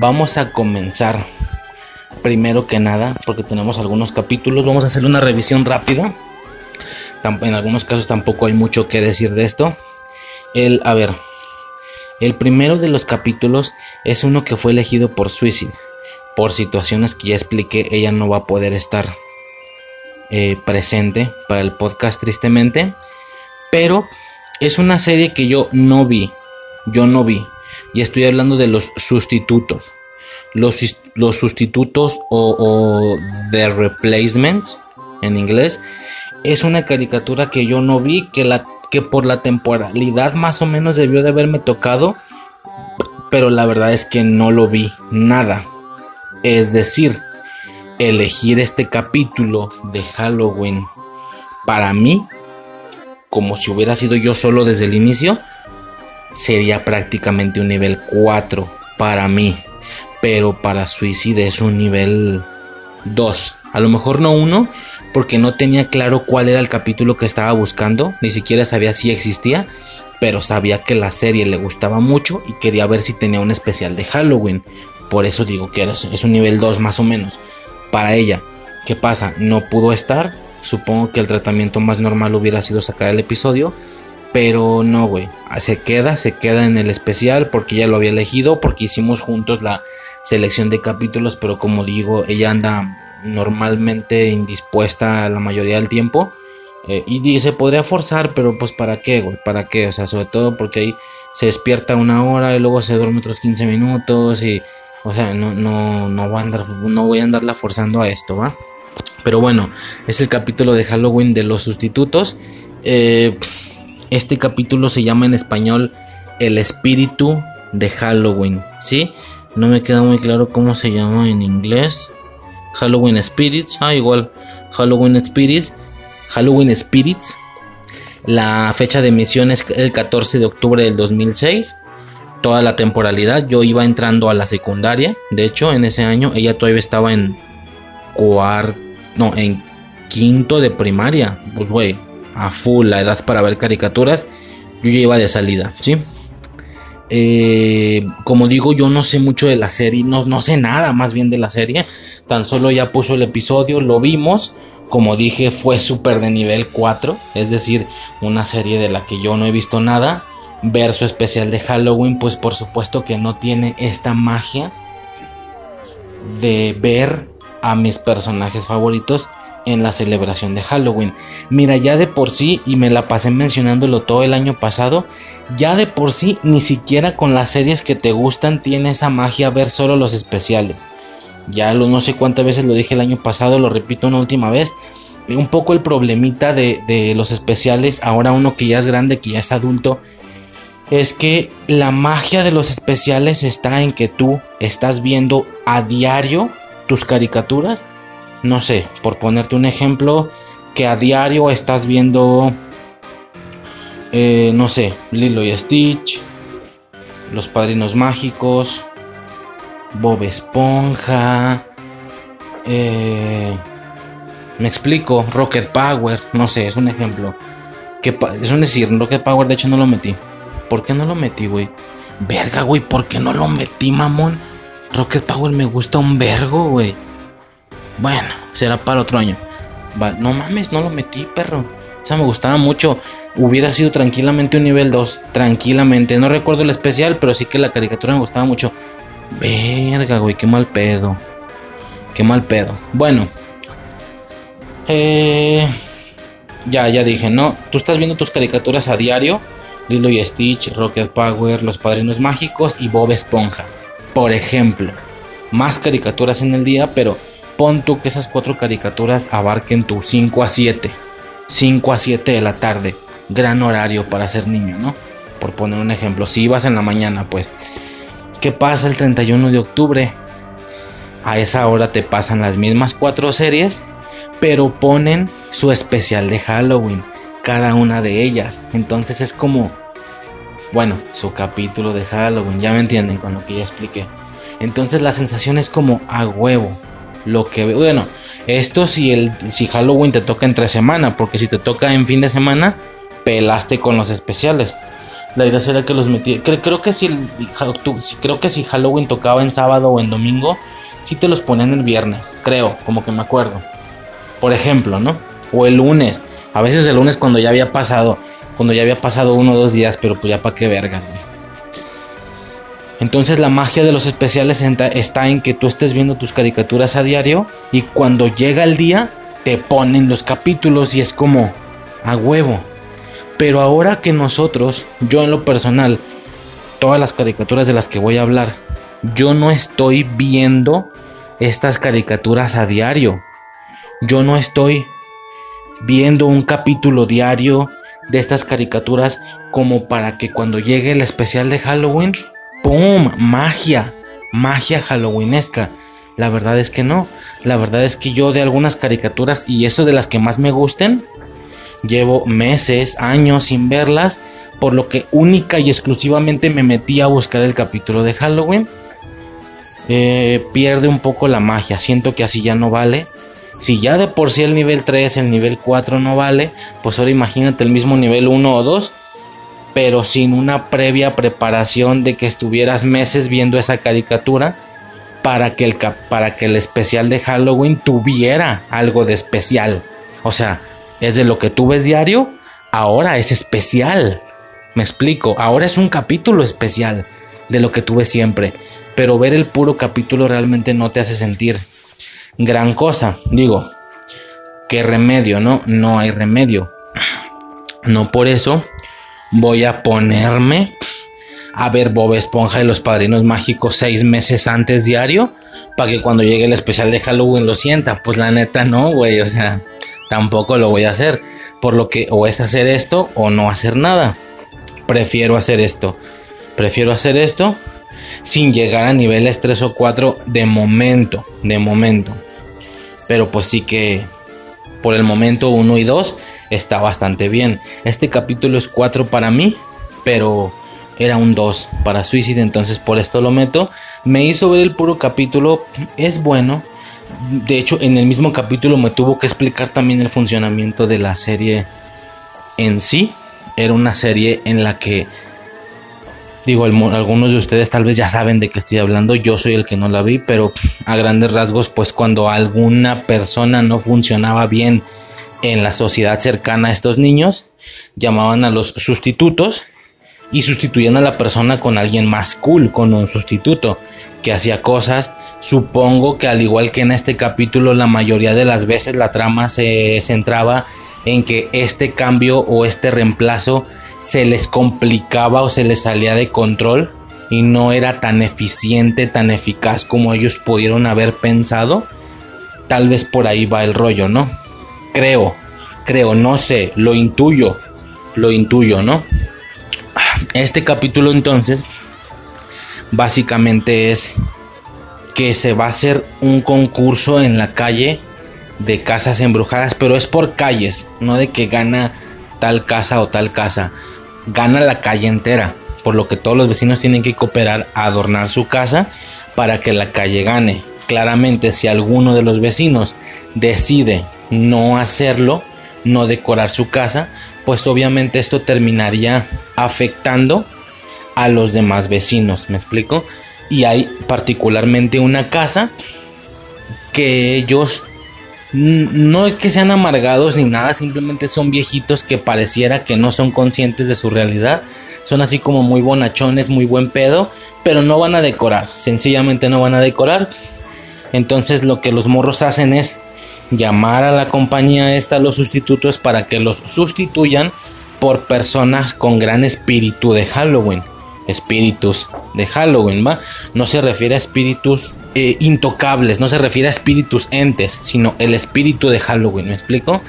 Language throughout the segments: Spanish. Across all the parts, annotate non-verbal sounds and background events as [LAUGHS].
vamos a comenzar. Primero que nada, porque tenemos algunos capítulos, vamos a hacer una revisión rápida. En algunos casos tampoco hay mucho que decir de esto. El, a ver, el primero de los capítulos es uno que fue elegido por Suicide. Por situaciones que ya expliqué, ella no va a poder estar eh, presente para el podcast tristemente. Pero es una serie que yo no vi. Yo no vi. Y estoy hablando de los sustitutos. Los, los sustitutos o, o The Replacements en inglés. Es una caricatura que yo no vi. Que, la, que por la temporalidad más o menos debió de haberme tocado. Pero la verdad es que no lo vi. Nada. Es decir, elegir este capítulo de Halloween para mí, como si hubiera sido yo solo desde el inicio, sería prácticamente un nivel 4 para mí. Pero para Suicide es un nivel 2. A lo mejor no 1, porque no tenía claro cuál era el capítulo que estaba buscando. Ni siquiera sabía si existía. Pero sabía que la serie le gustaba mucho y quería ver si tenía un especial de Halloween. Por eso digo que es un nivel 2 más o menos para ella. ¿Qué pasa? No pudo estar. Supongo que el tratamiento más normal hubiera sido sacar el episodio. Pero no, güey. Se queda, se queda en el especial porque ella lo había elegido. Porque hicimos juntos la selección de capítulos. Pero como digo, ella anda normalmente indispuesta la mayoría del tiempo. Eh, y dice, podría forzar, pero pues para qué, güey, para qué. O sea, sobre todo porque ahí se despierta una hora y luego se duerme otros 15 minutos y o sea, no, no, no, voy a no voy a andarla forzando a esto, ¿va? Pero bueno, es el capítulo de Halloween de los sustitutos. Eh, este capítulo se llama en español El espíritu de Halloween, ¿sí? No me queda muy claro cómo se llama en inglés. Halloween Spirits, ah, igual. Halloween Spirits. Halloween Spirits. La fecha de emisión es el 14 de octubre del 2006 toda la temporalidad. Yo iba entrando a la secundaria. De hecho, en ese año ella todavía estaba en cuarto, no, en quinto de primaria. Pues, güey, a full la edad para ver caricaturas. Yo ya iba de salida, ¿sí? Eh, como digo, yo no sé mucho de la serie, no, no sé nada más bien de la serie. Tan solo ya puso el episodio, lo vimos. Como dije, fue súper de nivel 4. Es decir, una serie de la que yo no he visto nada ver su especial de Halloween, pues por supuesto que no tiene esta magia de ver a mis personajes favoritos en la celebración de Halloween. Mira, ya de por sí, y me la pasé mencionándolo todo el año pasado, ya de por sí, ni siquiera con las series que te gustan tiene esa magia ver solo los especiales. Ya lo no sé cuántas veces lo dije el año pasado, lo repito una última vez. Un poco el problemita de, de los especiales, ahora uno que ya es grande, que ya es adulto, es que la magia de los especiales está en que tú estás viendo a diario tus caricaturas. No sé, por ponerte un ejemplo, que a diario estás viendo, eh, no sé, Lilo y Stitch, Los Padrinos Mágicos, Bob Esponja, eh, me explico, Rocket Power, no sé, es un ejemplo. Que, es un decir, Rocket Power de hecho no lo metí. ¿Por qué no lo metí, güey? Verga, güey, ¿por qué no lo metí, mamón? Rocket Power me gusta un vergo, güey. Bueno, será para otro año. no mames, no lo metí, perro. O sea, me gustaba mucho. Hubiera sido tranquilamente un nivel 2. Tranquilamente. No recuerdo el especial, pero sí que la caricatura me gustaba mucho. Verga, güey, qué mal pedo. Qué mal pedo. Bueno. Eh, ya, ya dije, ¿no? Tú estás viendo tus caricaturas a diario Lilo y Stitch, Rocket Power, Los Padrinos Mágicos y Bob Esponja. Por ejemplo, más caricaturas en el día, pero pon tú que esas cuatro caricaturas abarquen tu 5 a 7. 5 a 7 de la tarde. Gran horario para ser niño, ¿no? Por poner un ejemplo. Si ibas en la mañana, pues. ¿Qué pasa el 31 de octubre? A esa hora te pasan las mismas cuatro series, pero ponen su especial de Halloween cada una de ellas. Entonces es como, bueno, su capítulo de Halloween, ya me entienden con lo que ya expliqué. Entonces la sensación es como a huevo. Lo que bueno, esto si el si Halloween te toca entre semana, porque si te toca en fin de semana, pelaste con los especiales. La idea sería que los metiera. Creo, que si, creo que si Halloween tocaba en sábado o en domingo, sí te los ponían el viernes. Creo, como que me acuerdo. Por ejemplo, ¿no? O el lunes. A veces el lunes cuando ya había pasado. Cuando ya había pasado uno o dos días, pero pues ya para qué vergas, güey. Entonces la magia de los especiales está en que tú estés viendo tus caricaturas a diario y cuando llega el día te ponen los capítulos y es como a huevo. Pero ahora que nosotros, yo en lo personal, todas las caricaturas de las que voy a hablar, yo no estoy viendo estas caricaturas a diario. Yo no estoy viendo un capítulo diario de estas caricaturas como para que cuando llegue el especial de Halloween ¡Pum! Magia. Magia halloweenesca. La verdad es que no. La verdad es que yo de algunas caricaturas y eso de las que más me gusten, llevo meses, años sin verlas, por lo que única y exclusivamente me metí a buscar el capítulo de Halloween. Eh, pierde un poco la magia. Siento que así ya no vale. Si ya de por sí el nivel 3, el nivel 4 no vale, pues ahora imagínate el mismo nivel 1 o 2 pero sin una previa preparación de que estuvieras meses viendo esa caricatura para que el, para que el especial de Halloween tuviera algo de especial. O sea, es de lo que tú ves diario, ahora es especial. Me explico, ahora es un capítulo especial de lo que tú ves siempre. Pero ver el puro capítulo realmente no te hace sentir gran cosa. Digo, ¿qué remedio? No, no hay remedio. No por eso voy a ponerme a ver Bob Esponja y los Padrinos Mágicos seis meses antes diario para que cuando llegue el especial de Halloween lo sienta. Pues la neta no, güey, o sea, tampoco lo voy a hacer. Por lo que o es hacer esto o no hacer nada. Prefiero hacer esto. Prefiero hacer esto sin llegar a niveles 3 o 4 de momento, de momento. Pero pues sí que por el momento 1 y 2 está bastante bien. Este capítulo es 4 para mí, pero era un 2 para Suicide, entonces por esto lo meto. Me hizo ver el puro capítulo, es bueno. De hecho, en el mismo capítulo me tuvo que explicar también el funcionamiento de la serie en sí. Era una serie en la que, digo, algunos de ustedes tal vez ya saben de qué estoy hablando. Yo soy el que no la vi, pero a grandes rasgos, pues cuando alguna persona no funcionaba bien en la sociedad cercana a estos niños, llamaban a los sustitutos y sustituían a la persona con alguien más cool, con un sustituto que hacía cosas. Supongo que al igual que en este capítulo, la mayoría de las veces la trama se centraba en que este cambio o este reemplazo se les complicaba o se les salía de control y no era tan eficiente, tan eficaz como ellos pudieron haber pensado. Tal vez por ahí va el rollo, ¿no? Creo, creo, no sé, lo intuyo, lo intuyo, ¿no? Este capítulo entonces básicamente es que se va a hacer un concurso en la calle de casas embrujadas, pero es por calles, no de que gana tal casa o tal casa, gana la calle entera, por lo que todos los vecinos tienen que cooperar a adornar su casa para que la calle gane. Claramente si alguno de los vecinos decide no hacerlo, no decorar su casa, pues obviamente esto terminaría afectando a los demás vecinos, ¿me explico? Y hay particularmente una casa que ellos no es que sean amargados ni nada, simplemente son viejitos que pareciera que no son conscientes de su realidad. Son así como muy bonachones, muy buen pedo, pero no van a decorar, sencillamente no van a decorar. Entonces lo que los morros hacen es llamar a la compañía esta los sustitutos para que los sustituyan por personas con gran espíritu de Halloween. Espíritus de Halloween, ¿va? No se refiere a espíritus eh, intocables, no se refiere a espíritus entes, sino el espíritu de Halloween, ¿me explico?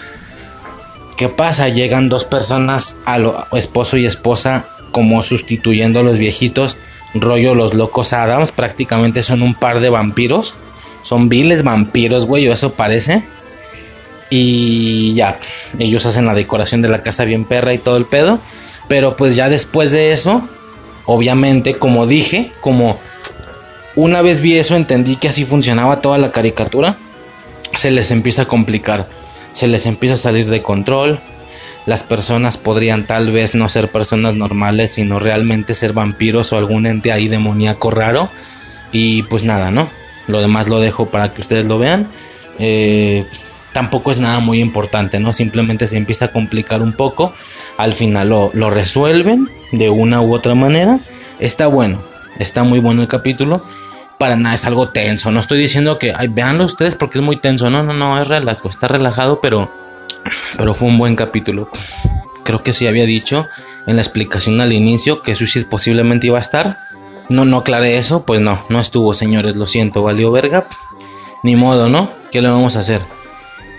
¿Qué pasa? Llegan dos personas, a lo, esposo y esposa, como sustituyendo a los viejitos, rollo los locos Adams, prácticamente son un par de vampiros son viles vampiros, güey, o eso parece. Y ya, ellos hacen la decoración de la casa bien perra y todo el pedo. Pero pues ya después de eso, obviamente, como dije, como una vez vi eso, entendí que así funcionaba toda la caricatura. Se les empieza a complicar, se les empieza a salir de control. las personas podrían tal vez no ser personas normales, sino realmente ser vampiros o algún ente ahí demoníaco raro. Y pues nada, ¿no? Lo demás lo dejo para que ustedes lo vean. Eh, tampoco es nada muy importante, ¿no? Simplemente se empieza a complicar un poco. Al final lo, lo resuelven de una u otra manera. Está bueno, está muy bueno el capítulo. Para nada es algo tenso. No estoy diciendo que, ay, véanlo ustedes porque es muy tenso. No, no, no, es relajado, está relajado, pero, pero fue un buen capítulo. Creo que sí había dicho en la explicación al inicio que Suicide posiblemente iba a estar. No, no aclaré eso, pues no, no estuvo, señores, lo siento, valió verga. Ni modo, ¿no? ¿Qué le vamos a hacer?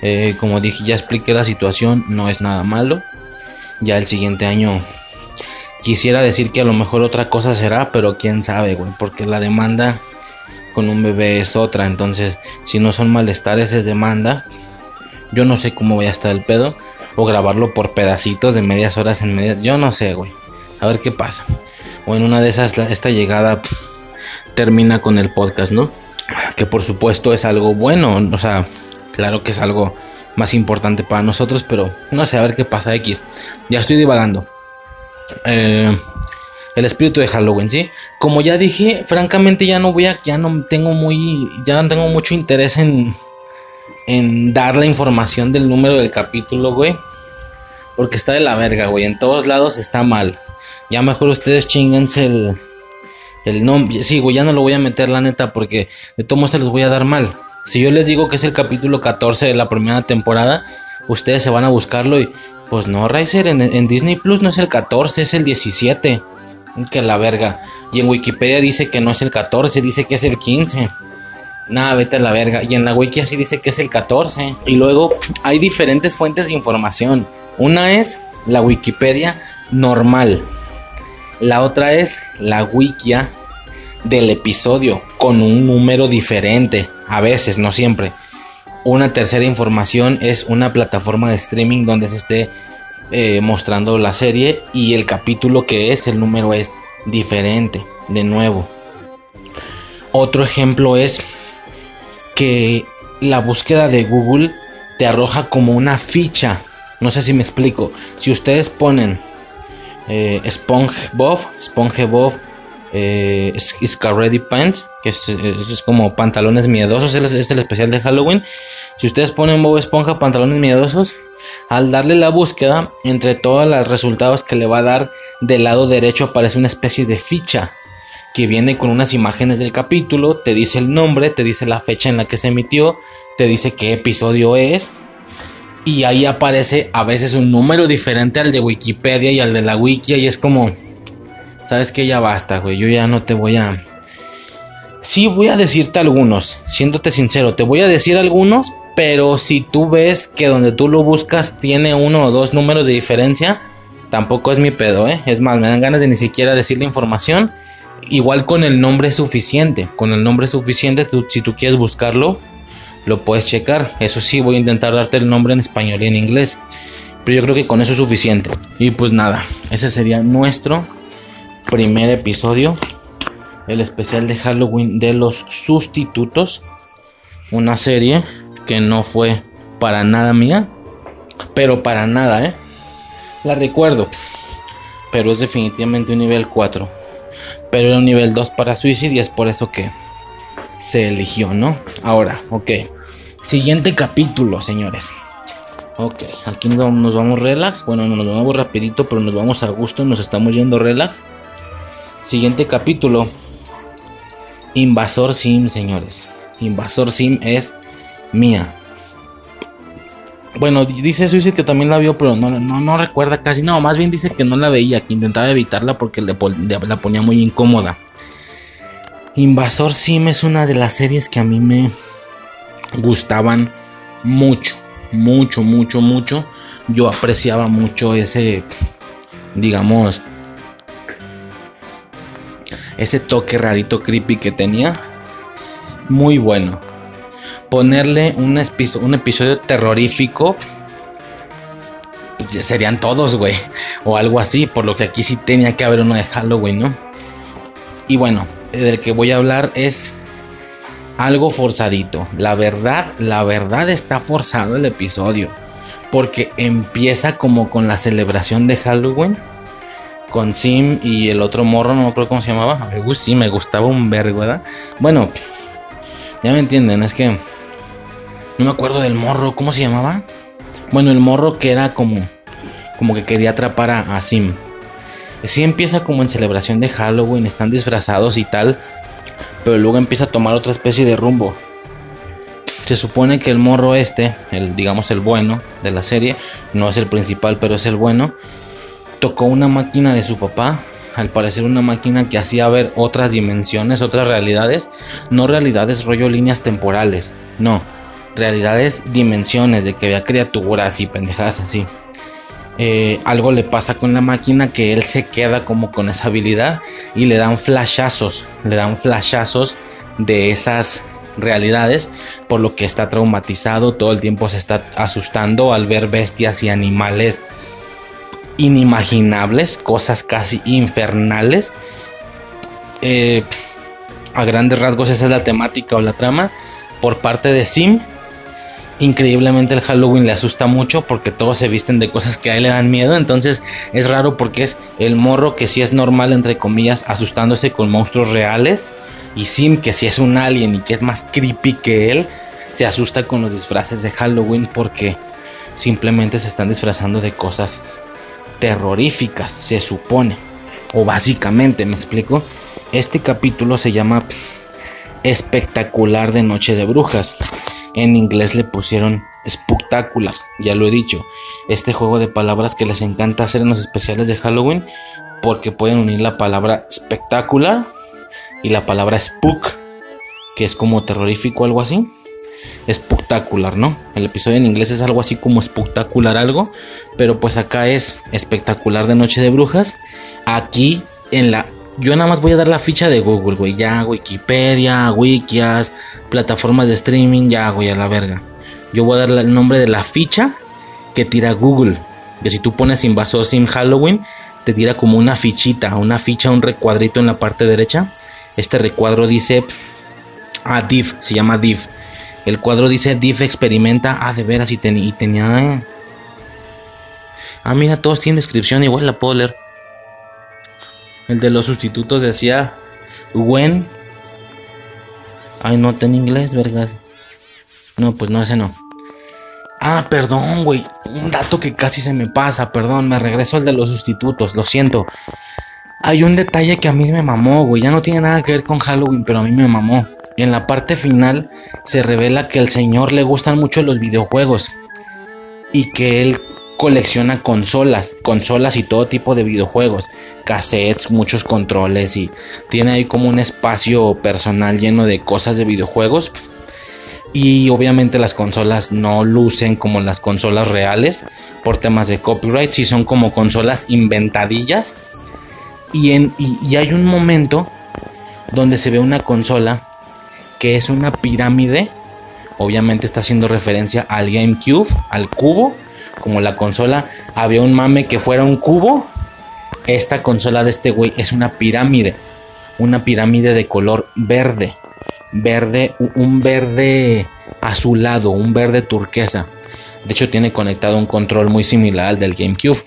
Eh, como dije, ya expliqué la situación, no es nada malo. Ya el siguiente año quisiera decir que a lo mejor otra cosa será, pero quién sabe, güey, porque la demanda con un bebé es otra. Entonces, si no son malestares, es demanda. Yo no sé cómo voy a estar el pedo. O grabarlo por pedacitos de medias horas en medias. Yo no sé, güey. A ver qué pasa. O en una de esas, esta llegada termina con el podcast, ¿no? Que por supuesto es algo bueno. O sea, Claro que es algo más importante para nosotros, pero no sé, a ver qué pasa X. Ya estoy divagando. Eh, el espíritu de Halloween, ¿sí? Como ya dije, francamente ya no voy a, ya no tengo muy, ya no tengo mucho interés en, en dar la información del número del capítulo, güey. Porque está de la verga, güey. En todos lados está mal. Ya mejor ustedes chinguense el, el nombre. Sí, güey, ya no lo voy a meter, la neta, porque de modos se los voy a dar mal. Si yo les digo que es el capítulo 14 de la primera temporada, ustedes se van a buscarlo y pues no, Riser, en, Disney Plus no es el 14, es el 17. Que la verga. Y en Wikipedia dice que no es el 14, dice que es el 15. Nada, vete a la verga. Y en la wiki así dice que es el 14. Y luego hay diferentes fuentes de información. Una es la Wikipedia normal. La otra es la wikia del episodio con un número diferente a veces, no siempre. Una tercera información es una plataforma de streaming donde se esté eh, mostrando la serie y el capítulo que es, el número es diferente, de nuevo. Otro ejemplo es que la búsqueda de Google te arroja como una ficha. No sé si me explico. Si ustedes ponen eh, SpongeBob, SpongeBob eh, Ready Pants, que es, como pantalones miedosos, es, el especial de Halloween. Si ustedes ponen Bob Esponja pantalones miedosos, al darle la búsqueda, entre todos los resultados que le va a dar del lado derecho aparece una especie de ficha que viene con unas imágenes del capítulo, te dice el nombre, te dice la fecha en la que se emitió, te dice qué episodio es. Y ahí aparece a veces un número diferente al de Wikipedia y al de la wiki y es como sabes que ya basta, güey, yo ya no te voy a... Sí voy a decirte algunos, siéndote sincero, te voy a decir algunos, pero si tú ves que donde tú lo buscas tiene uno o dos números de diferencia, tampoco es mi pedo, ¿eh? Es más, me dan ganas de ni siquiera decir la información. Igual con el nombre suficiente, con el nombre suficiente, tú, si tú quieres buscarlo, lo puedes checar. Eso sí, voy a intentar darte el nombre en español y en inglés. Pero yo creo que con eso es suficiente. Y pues nada, ese sería nuestro primer episodio, el especial de Halloween de los sustitutos, una serie que no fue para nada mía, pero para nada, ¿eh? La recuerdo, pero es definitivamente un nivel 4, pero era un nivel 2 para Suicide y es por eso que se eligió, ¿no? Ahora, ok. Siguiente capítulo, señores. Ok, aquí nos vamos relax. Bueno, no nos vamos rapidito, pero nos vamos a gusto. Nos estamos yendo relax. Siguiente capítulo. Invasor Sim, señores. Invasor Sim es mía. Bueno, dice Suicide que también la vio, pero no, no, recuerda casi. No, más bien dice que no la veía, que intentaba evitarla porque le, la ponía muy incómoda. Invasor Sim es una de las series que a mí me gustaban mucho, mucho, mucho, mucho. Yo apreciaba mucho ese, digamos, ese toque rarito creepy que tenía. Muy bueno. Ponerle un, episodio terrorífico. Serían todos, güey. O algo así. Por lo que aquí sí tenía que haber uno de Halloween, ¿no? Y bueno, del que voy a hablar es algo forzadito. La verdad, la verdad está forzado el episodio. porque empieza como con la celebración de Halloween con Sim y el otro morro, no me acuerdo cómo se llamaba. Uy, sí, me gustaba un vergo, ¿verdad? Bueno, ya me entienden, es que no me acuerdo del morro, ¿cómo se llamaba? Bueno, el morro que era como como que quería atrapar a Sim. Sí empieza como en celebración de Halloween, están disfrazados y tal, pero luego empieza a tomar otra especie de rumbo. Se supone que el morro este, el digamos el bueno de la serie, no es el principal, pero es el bueno, tocó una máquina de su papá, al parecer una máquina que hacía ver otras dimensiones, otras realidades, no realidades rollo líneas temporales, no, realidades dimensiones de que había criaturas y pendejadas así. Eh, algo le pasa con la máquina que él se queda como con esa habilidad y le dan flashazos, le dan flashazos de esas realidades, por lo que está traumatizado, todo el tiempo se está asustando al ver bestias y animales inimaginables, cosas casi infernales. Eh, a grandes rasgos esa es la temática o la trama por parte de Sim. Increíblemente el Halloween le asusta mucho porque todos se visten de cosas que a él le dan miedo. Entonces es raro porque es el morro que sí es normal, entre comillas, asustándose con monstruos reales. Y Sim, que si es un alien y que es más creepy que él, se asusta con los disfraces de Halloween porque simplemente se están disfrazando de cosas terroríficas, se supone. O básicamente, me explico. Este capítulo se llama Espectacular de Noche de Brujas. En inglés le pusieron Spectacular, ya lo he dicho. Este juego de palabras que les encanta hacer en los especiales de Halloween porque pueden unir la palabra espectacular y la palabra spook, que es como terrorífico algo así espectacular, ¿no? El episodio en inglés es algo así como espectacular algo, pero pues acá es espectacular de Noche de Brujas. Aquí en la yo nada más voy a dar la ficha de Google, güey, ya Wikipedia, Wikias, plataformas de streaming, ya güey, a la verga. Yo voy a dar el nombre de la ficha que tira Google. Que si tú pones Invasor Sim Halloween, te tira como una fichita, una ficha, un recuadrito en la parte derecha. Este recuadro dice ah, div, se llama div. El cuadro dice Diff experimenta. Ah, de veras, y, tenía. Eh. Ah, mira, todos tienen descripción, igual la puedo leer. El de los sustitutos decía When. Ay, no, está en inglés, vergas. No, pues no, ese no. Ah, perdón, güey. Un dato que casi se me pasa, perdón. Me regreso al de los sustitutos, lo siento. Hay un detalle que a mí me mamó, güey. Ya no tiene nada que ver con Halloween, pero a mí me mamó. En la parte final se revela que al señor le gustan mucho los videojuegos y que él colecciona consolas, consolas y todo tipo de videojuegos, cassettes, muchos controles y tiene ahí como un espacio personal lleno de cosas de videojuegos. Y obviamente las consolas no lucen como las consolas reales por temas de copyright, si son como consolas inventadillas. Y, en, y hay un momento donde se ve una consola que es una pirámide. Obviamente está haciendo referencia al GameCube, al cubo. Como la consola había un mame que fuera un cubo. Esta consola de este güey es una pirámide. Una pirámide de color verde. Verde, un verde azulado, un verde turquesa. De hecho tiene conectado un control muy similar al del GameCube.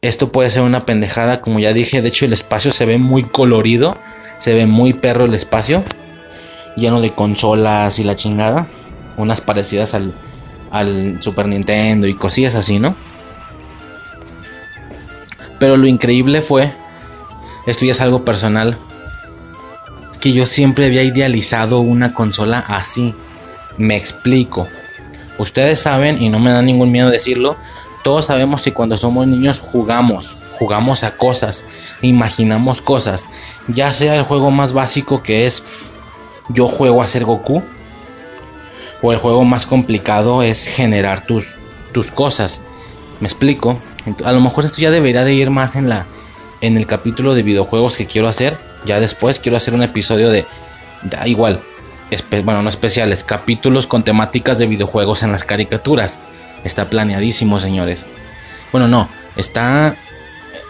Esto puede ser una pendejada, como ya dije. De hecho el espacio se ve muy colorido. Se ve muy perro el espacio lleno de consolas y la chingada. Unas parecidas al, al Super Nintendo y cosillas así, ¿no? Pero lo increíble fue, esto ya es algo personal, que yo siempre había idealizado una consola así. Me explico. Ustedes saben, y no me da ningún miedo decirlo, todos sabemos que cuando somos niños jugamos, jugamos a cosas, imaginamos cosas, ya sea el juego más básico que es yo juego a ser Goku. O el juego más complicado es generar tus, tus cosas. ¿Me explico? A lo mejor esto ya debería de ir más en la en el capítulo de videojuegos que quiero hacer. Ya después quiero hacer un episodio de, da igual, bueno, no especiales, capítulos con temáticas de videojuegos en las caricaturas. Está planeadísimo, señores. Bueno, no, está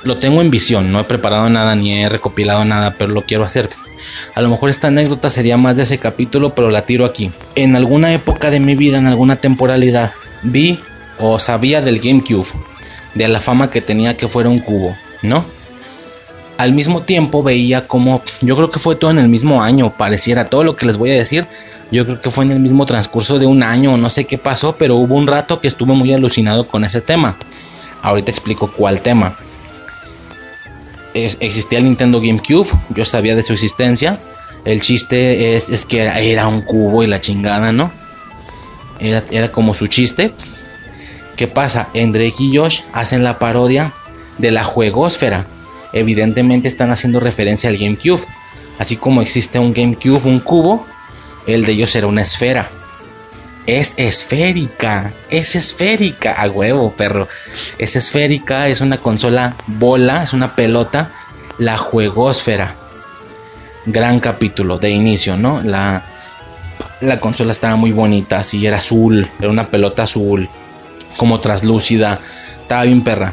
lo tengo en visión, no he preparado nada ni he recopilado nada, pero lo quiero hacer. A lo mejor esta anécdota sería más de ese capítulo, pero la tiro aquí. En alguna época de mi vida, en alguna temporalidad, vi o sabía del GameCube, de la fama que tenía que fuera un cubo, ¿no? Al mismo tiempo veía como, yo creo que fue todo en el mismo año, pareciera todo lo que les voy a decir, yo creo que fue en el mismo transcurso de un año, no sé qué pasó, pero hubo un rato que estuve muy alucinado con ese tema. Ahorita explico cuál tema. Existía el Nintendo GameCube, yo sabía de su existencia. El chiste es, que era, un cubo y la chingada, ¿no? Era, era como su chiste. ¿Qué pasa? En Drake y Josh hacen la parodia de la juegosfera. Evidentemente están haciendo referencia al GameCube. Así como existe un GameCube, un cubo, el de ellos era una esfera. Es esférica, es esférica, a huevo, perro. Es esférica, es una consola bola, es una pelota, la juegosfera. Gran capítulo de inicio, ¿no? La, la consola estaba muy bonita, así era azul, era una pelota azul, como traslúcida, estaba bien perra.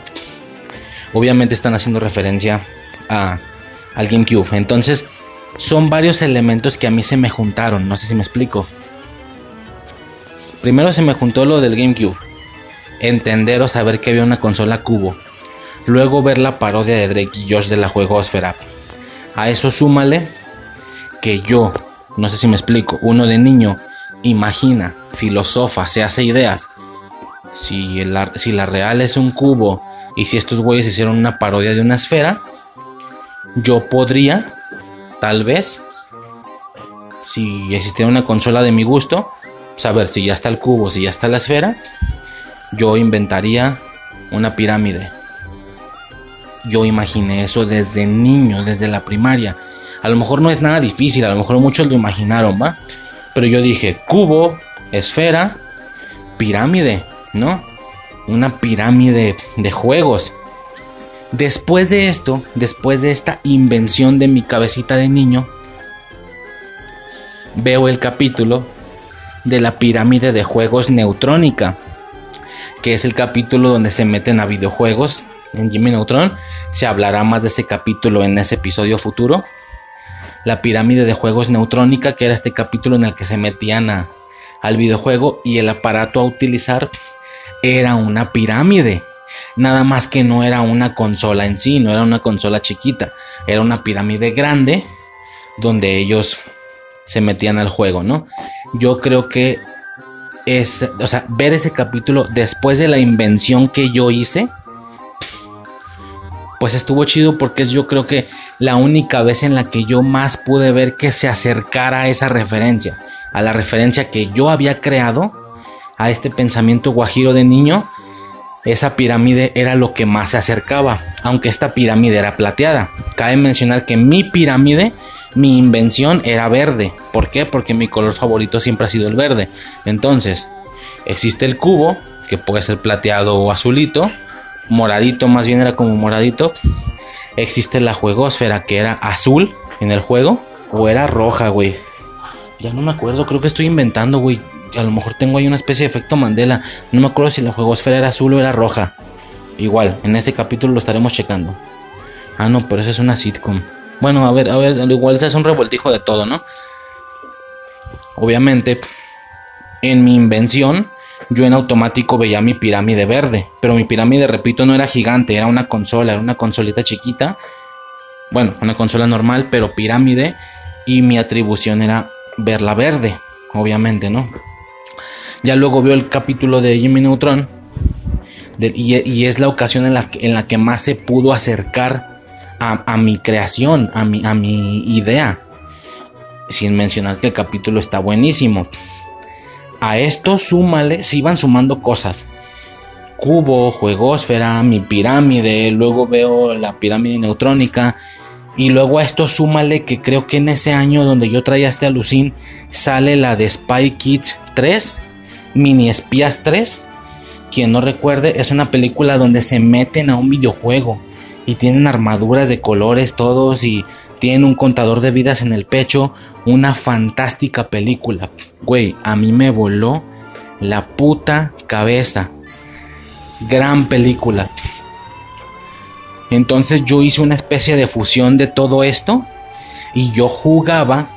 Obviamente están haciendo referencia a, al GameCube. Entonces, son varios elementos que a mí se me juntaron, no sé si me explico. Primero se me juntó lo del GameCube, entender o saber que había una consola cubo. Luego ver la parodia de Drake y Josh de la juegosfera. A eso súmale que yo, no sé si me explico, uno de niño imagina, filosofa, se hace ideas. Si, si la real es un cubo y si estos güeyes hicieron una parodia de una esfera, yo podría tal vez, si existiera una consola de mi gusto, saber si ya está el cubo, si ya está la esfera, yo inventaría una pirámide. Yo imaginé eso desde niño, desde la primaria. A lo mejor no es nada difícil, a lo mejor muchos lo imaginaron, ¿va? Pero yo dije, cubo, esfera, pirámide, ¿no? Una pirámide de juegos. Después de esto, después de esta invención de mi cabecita de niño, veo el capítulo de la pirámide de juegos neutrónica, que es el capítulo donde se meten a videojuegos en Jimmy Neutron. Se hablará más de ese capítulo en ese episodio futuro. La pirámide de juegos neutrónica, que era este capítulo en el que se metían al videojuego y el aparato a utilizar era una pirámide. Nada más que no era una consola en sí, no era una consola chiquita, era una pirámide grande donde ellos se metían al juego, ¿no? Yo creo que es, o sea, ver ese capítulo después de la invención que yo hice, pues estuvo chido porque es yo creo que la única vez en la que yo más pude ver que se acercara a esa referencia, a la referencia que yo había creado, a este pensamiento guajiro de niño, esa pirámide era lo que más se acercaba, aunque esta pirámide era plateada. Cabe mencionar que mi pirámide, mi invención era verde. ¿Por qué? Porque mi color favorito siempre ha sido el verde. Entonces, existe el cubo, que puede ser plateado o azulito, moradito más bien era como moradito. Existe la juegosfera, que era azul en el juego, o era roja, güey. Ya no me acuerdo, creo que estoy inventando, güey a lo mejor tengo ahí una especie de efecto Mandela. No me acuerdo si la juegosfera era azul o era roja. Igual, en este capítulo lo estaremos checando. Ah, no, pero esa es una sitcom. Bueno, a ver, a ver, igual es un revoltijo de todo, ¿no? Obviamente, en mi invención, yo en automático veía mi pirámide verde. Pero mi pirámide, repito, no era gigante, era una consola, era una consolita chiquita. Bueno, una consola normal, pero pirámide. Y mi atribución era verla verde, obviamente, ¿no? Ya luego vio el capítulo de Jimmy Neutron. y, es la ocasión en, en, la que más se pudo acercar a, mi creación, a mi, a mi idea. Sin mencionar que el capítulo está buenísimo. A esto súmale, se iban sumando cosas. Cubo, juegosfera, mi pirámide, luego veo la pirámide neutrónica. Y luego a esto súmale que creo que en ese año donde yo traía este alucín sale la de Spy Kids 3 Mini Espías 3. Quien no recuerde, es una película donde se meten a un videojuego y tienen armaduras de colores todos y tienen un contador de vidas en el pecho. Una fantástica película. Güey, a mí me voló la puta cabeza. Gran película. Entonces yo hice una especie de fusión de todo esto y yo jugaba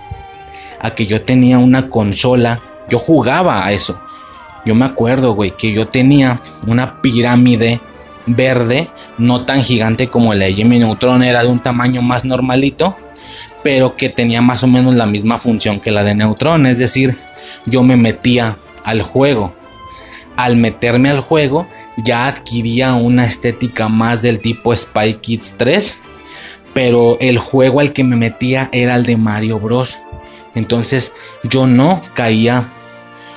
a que yo tenía una consola. Yo jugaba a eso Yo me acuerdo, güey, que yo tenía una pirámide verde, no tan gigante como la de Jimmy Neutron, era de un tamaño más normalito, pero que tenía más o menos la misma función que la de Neutron, es decir, yo me metía al juego. Al meterme al juego, ya adquiría una estética más del tipo Spy Kids 3, pero el juego al que me metía era el de Mario Bros. Entonces yo no caía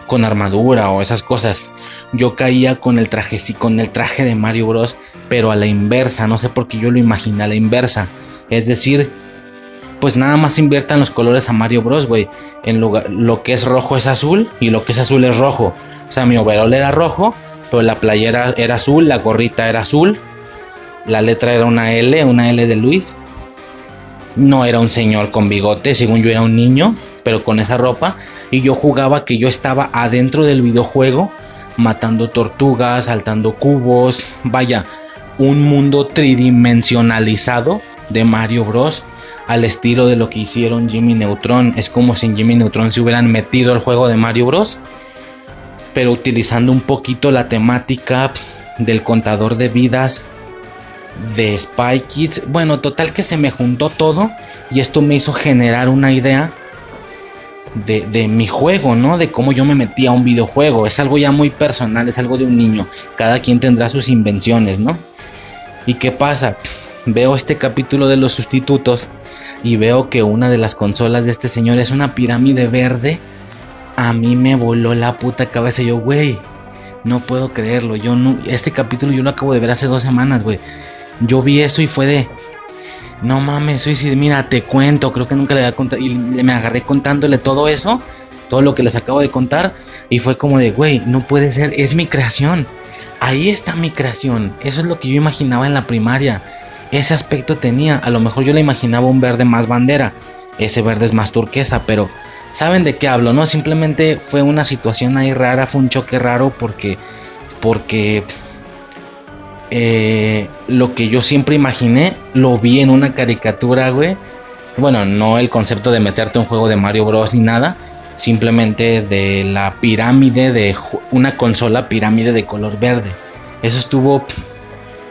con armadura o esas cosas. Yo caía con el traje, sí, con el traje de Mario Bros, pero a la inversa, no sé por qué yo lo imaginé a la inversa. Es decir, pues nada más inviertan los colores a Mario Bros, güey. En lugar, lo que es rojo es azul y lo que es azul es rojo. O sea, mi overall era rojo, pero la playera era azul, la gorrita era azul, la letra era una L, una L de Luis. No era un señor con bigote, según yo era un niño, pero con esa ropa. Y yo jugaba que yo estaba adentro del videojuego, matando tortugas, saltando cubos. Vaya, un mundo tridimensionalizado de Mario Bros. Al estilo de lo que hicieron Jimmy Neutron. Es como si en Jimmy Neutron se hubieran metido al juego de Mario Bros. Pero utilizando un poquito la temática del contador de vidas de Spy Kids. Bueno, total que se me juntó todo y esto me hizo generar una idea de, mi juego, ¿no? De cómo yo me metí a un videojuego. Es algo ya muy personal, es algo de un niño. Cada quien tendrá sus invenciones, ¿no? ¿Y qué pasa? Veo este capítulo de los sustitutos y veo que una de las consolas de este señor es una pirámide verde. A mí me voló la puta cabeza. Yo, güey, no puedo creerlo. Yo no, este capítulo yo lo acabo de ver hace dos semanas, güey. Yo vi eso y fue de. No mames, Suicide, mira, te cuento. Creo que nunca le había contado. Y me agarré contándole todo eso. Todo lo que les acabo de contar. Y fue como de, güey, no puede ser. Es mi creación. Ahí está mi creación. Eso es lo que yo imaginaba en la primaria. Ese aspecto tenía. A lo mejor yo le imaginaba un verde más bandera. Ese verde es más turquesa, pero saben de qué hablo, ¿no? Simplemente fue una situación ahí rara, fue un choque raro porque. Porque eh, lo que yo siempre imaginé, lo vi en una caricatura, güey. Bueno, no el concepto de meterte un juego de Mario Bros. ni nada. Simplemente de la pirámide de una consola pirámide de color verde. Eso estuvo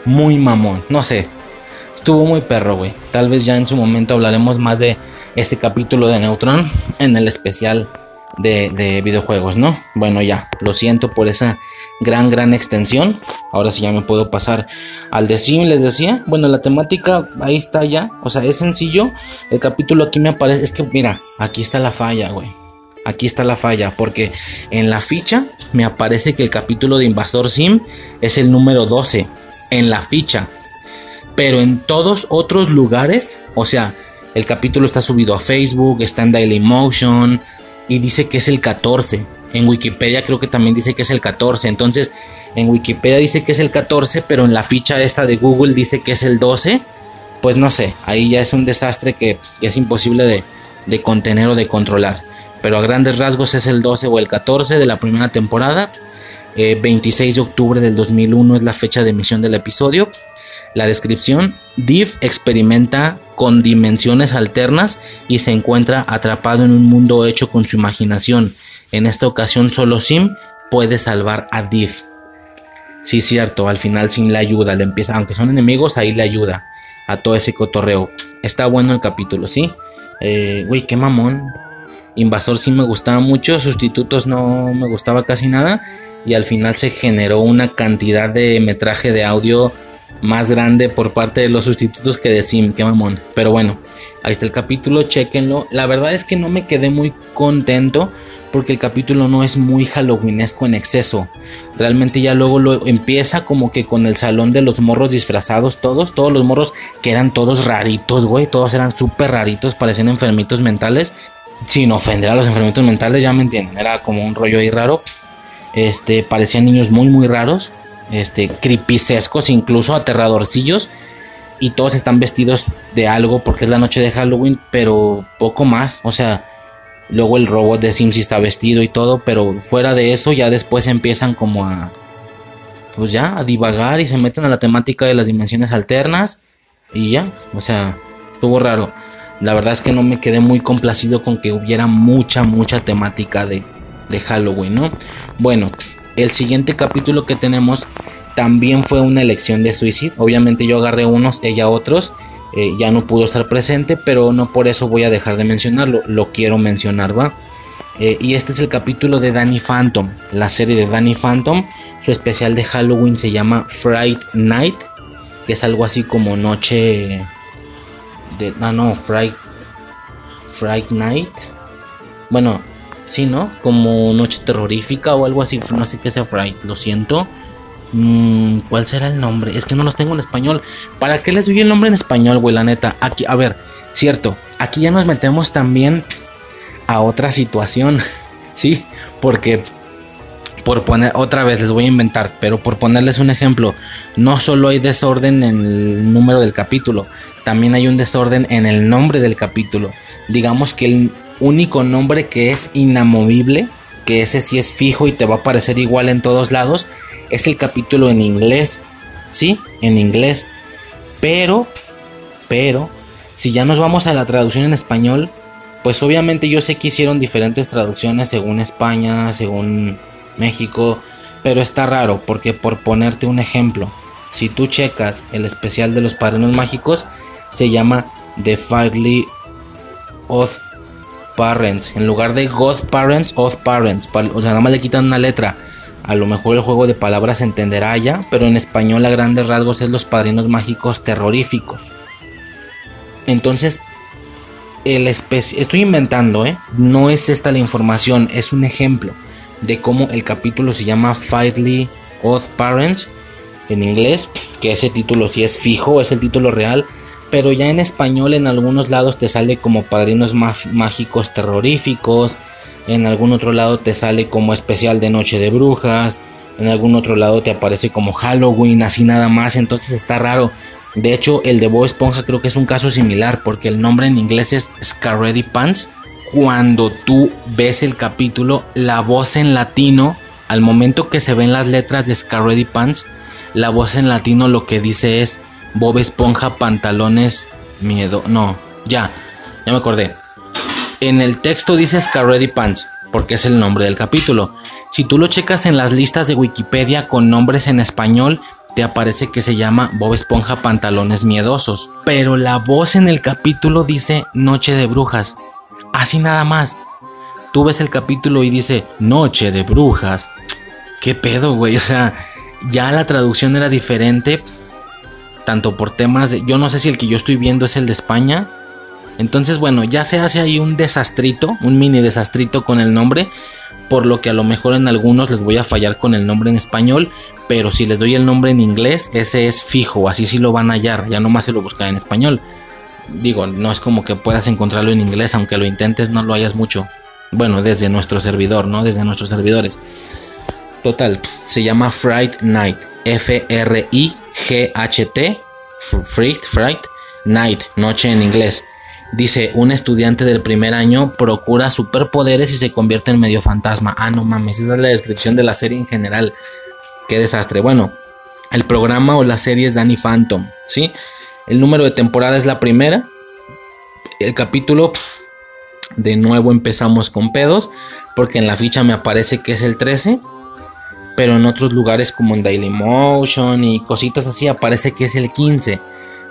muy mamón. No sé. Estuvo muy perro, güey. Tal vez ya en su momento hablaremos más de ese capítulo de Neutron en el especial de, videojuegos, ¿no? Bueno, ya, lo siento por esa gran, gran extensión. Ahora sí ya me puedo pasar al de Sim, les decía. Bueno, la temática ahí está ya. O sea, es sencillo. El capítulo aquí me aparece. Es que, mira, aquí está la falla, güey. Aquí está la falla. Porque en la ficha me aparece que el capítulo de Invasor Sim es el número 12. En la ficha. Pero en todos otros lugares, o sea, el capítulo está subido a Facebook, está en Dailymotion y dice que es el 14. En Wikipedia creo que también dice que es el 14. Entonces, en Wikipedia dice que es el 14, pero en la ficha esta de Google dice que es el 12. Pues no sé, ahí ya es un desastre que, es imposible de, contener o de controlar. Pero a grandes rasgos es el 12 o el 14 de la primera temporada. 26 eh, de octubre del 2001 es la fecha de emisión del episodio. La descripción, Div experimenta con dimensiones alternas y se encuentra atrapado en un mundo hecho con su imaginación. En esta ocasión solo Sim puede salvar a Div. Sí, cierto, al final Sim le ayuda, le empieza, aunque son enemigos, ahí le ayuda a todo ese cotorreo. Está bueno el capítulo, ¿sí? Eh, güey, qué mamón. Invasor sí me gustaba mucho, sustitutos no me gustaba casi nada. Y al final se generó una cantidad de metraje de audio más grande por parte de los sustitutos que de Sim, qué mamón. Pero bueno, ahí está el capítulo, chequenlo. La verdad es que no me quedé muy contento porque el capítulo no es muy halloweenesco en exceso. Realmente ya luego lo empieza como que con el salón de los morros disfrazados todos, todos los morros que eran todos raritos, güey, todos eran súper raritos, parecían enfermitos mentales. Sin ofender a los enfermitos mentales, ya me entienden, era como un rollo ahí raro. Este, parecían niños muy muy raros este, cripicescos, incluso aterradorcillos. Y todos están vestidos de algo porque es la noche de Halloween, pero poco más. O sea, luego el robot de Sims está vestido y todo, pero fuera de eso ya después empiezan como a... Pues ya, a divagar y se meten a la temática de las dimensiones alternas. Y ya, o sea, estuvo raro. La verdad es que no me quedé muy complacido con que hubiera mucha, mucha temática de, de Halloween, ¿no? Bueno, El siguiente capítulo que tenemos también fue una elección de suicidio. Obviamente yo agarré unos, ella otros. Eh, ya no pudo estar presente, pero no por eso voy a dejar de mencionarlo. Lo quiero mencionar, ¿va? Eh, y este es el capítulo de Danny Phantom, la serie de Danny Phantom. Su especial de Halloween se llama Fright Night, que es algo así como noche de... No, no, Fright... Fright Night. Bueno, sí, ¿no? Como noche terrorífica o algo así. No sé qué sea Fright, lo siento. Mm, ¿Cuál será el nombre? Es que no los tengo en español. ¿Para qué les doy el nombre en español, güey? La neta. Aquí, a ver, cierto. Aquí ya nos metemos también a otra situación. [LAUGHS] ¿Sí? Porque por poner, otra vez les voy a inventar, pero por ponerles un ejemplo, no solo hay desorden en el número del capítulo, también hay un desorden en el nombre del capítulo. Digamos que el único nombre que es inamovible, que ese sí es fijo y te va a aparecer igual en todos lados, es el capítulo en inglés. Sí, en inglés. Pero, pero, si ya nos vamos a la traducción en español, pues obviamente yo sé que hicieron diferentes traducciones según España, según México, pero está raro porque por ponerte un ejemplo, si tú checas el especial de los padrinos mágicos, se llama The Fairly Odd Parents. En lugar de God Parents, Odd Parents. O sea, nada más le quitan una letra. A lo mejor el juego de palabras se entenderá ya, pero en español a grandes rasgos es los padrinos mágicos terroríficos. Entonces, el estoy inventando, ¿eh? No es esta la información, es un ejemplo de cómo el capítulo se llama Fairly Odd Parents en inglés, que ese título sí es fijo, es el título real, pero ya en español en algunos lados te sale como Padrinos Mágicos Terroríficos, en algún otro lado te sale como especial de Noche de Brujas, en algún otro lado te aparece como Halloween, así nada más, entonces está raro. De hecho, el de Bob Esponja creo que es un caso similar, porque el nombre en inglés es Scaredy Pants. Cuando tú ves el capítulo, la voz en latino, al momento que se ven las letras de Scaredy Pants, la voz en latino lo que dice es Bob Esponja pantalones miedo. No, ya, ya me acordé. En el texto dice Scaredy Pants, porque es el nombre del capítulo. Si tú lo checas en las listas de Wikipedia con nombres en español, te aparece que se llama Bob Esponja Pantalones Miedosos. Pero la voz en el capítulo dice Noche de Brujas. Así nada más. Tú ves el capítulo y dice Noche de Brujas. ¿Qué pedo, güey? O sea, ya la traducción era diferente. Tanto por temas de... Yo no sé si el que yo estoy viendo es el de España entonces, bueno, ya se hace ahí un desastrito, un mini desastrito con el nombre, por lo que a lo mejor en algunos les voy a fallar con el nombre en español, pero si les doy el nombre en inglés, ese es fijo, así sí lo van a hallar, ya nomás se lo buscan en español. Digo, no es como que puedas encontrarlo en inglés, aunque lo intentes no lo hayas mucho. Bueno, desde nuestro servidor, ¿no? Desde nuestros servidores. Total, se llama Fright Night. F-R-I-G-H-T. Fright, Fright Night, noche en inglés. Dice, un estudiante del primer año procura superpoderes y se convierte en medio fantasma. Ah, no mames, esa es la descripción de la serie en general. Qué desastre. Bueno, el programa o la serie es Danny Phantom, ¿sí? El número de temporada es la primera. El capítulo, de nuevo empezamos con pedos, porque en la ficha me aparece que es el 13, pero en otros lugares como en Dailymotion y cositas así aparece que es el 15.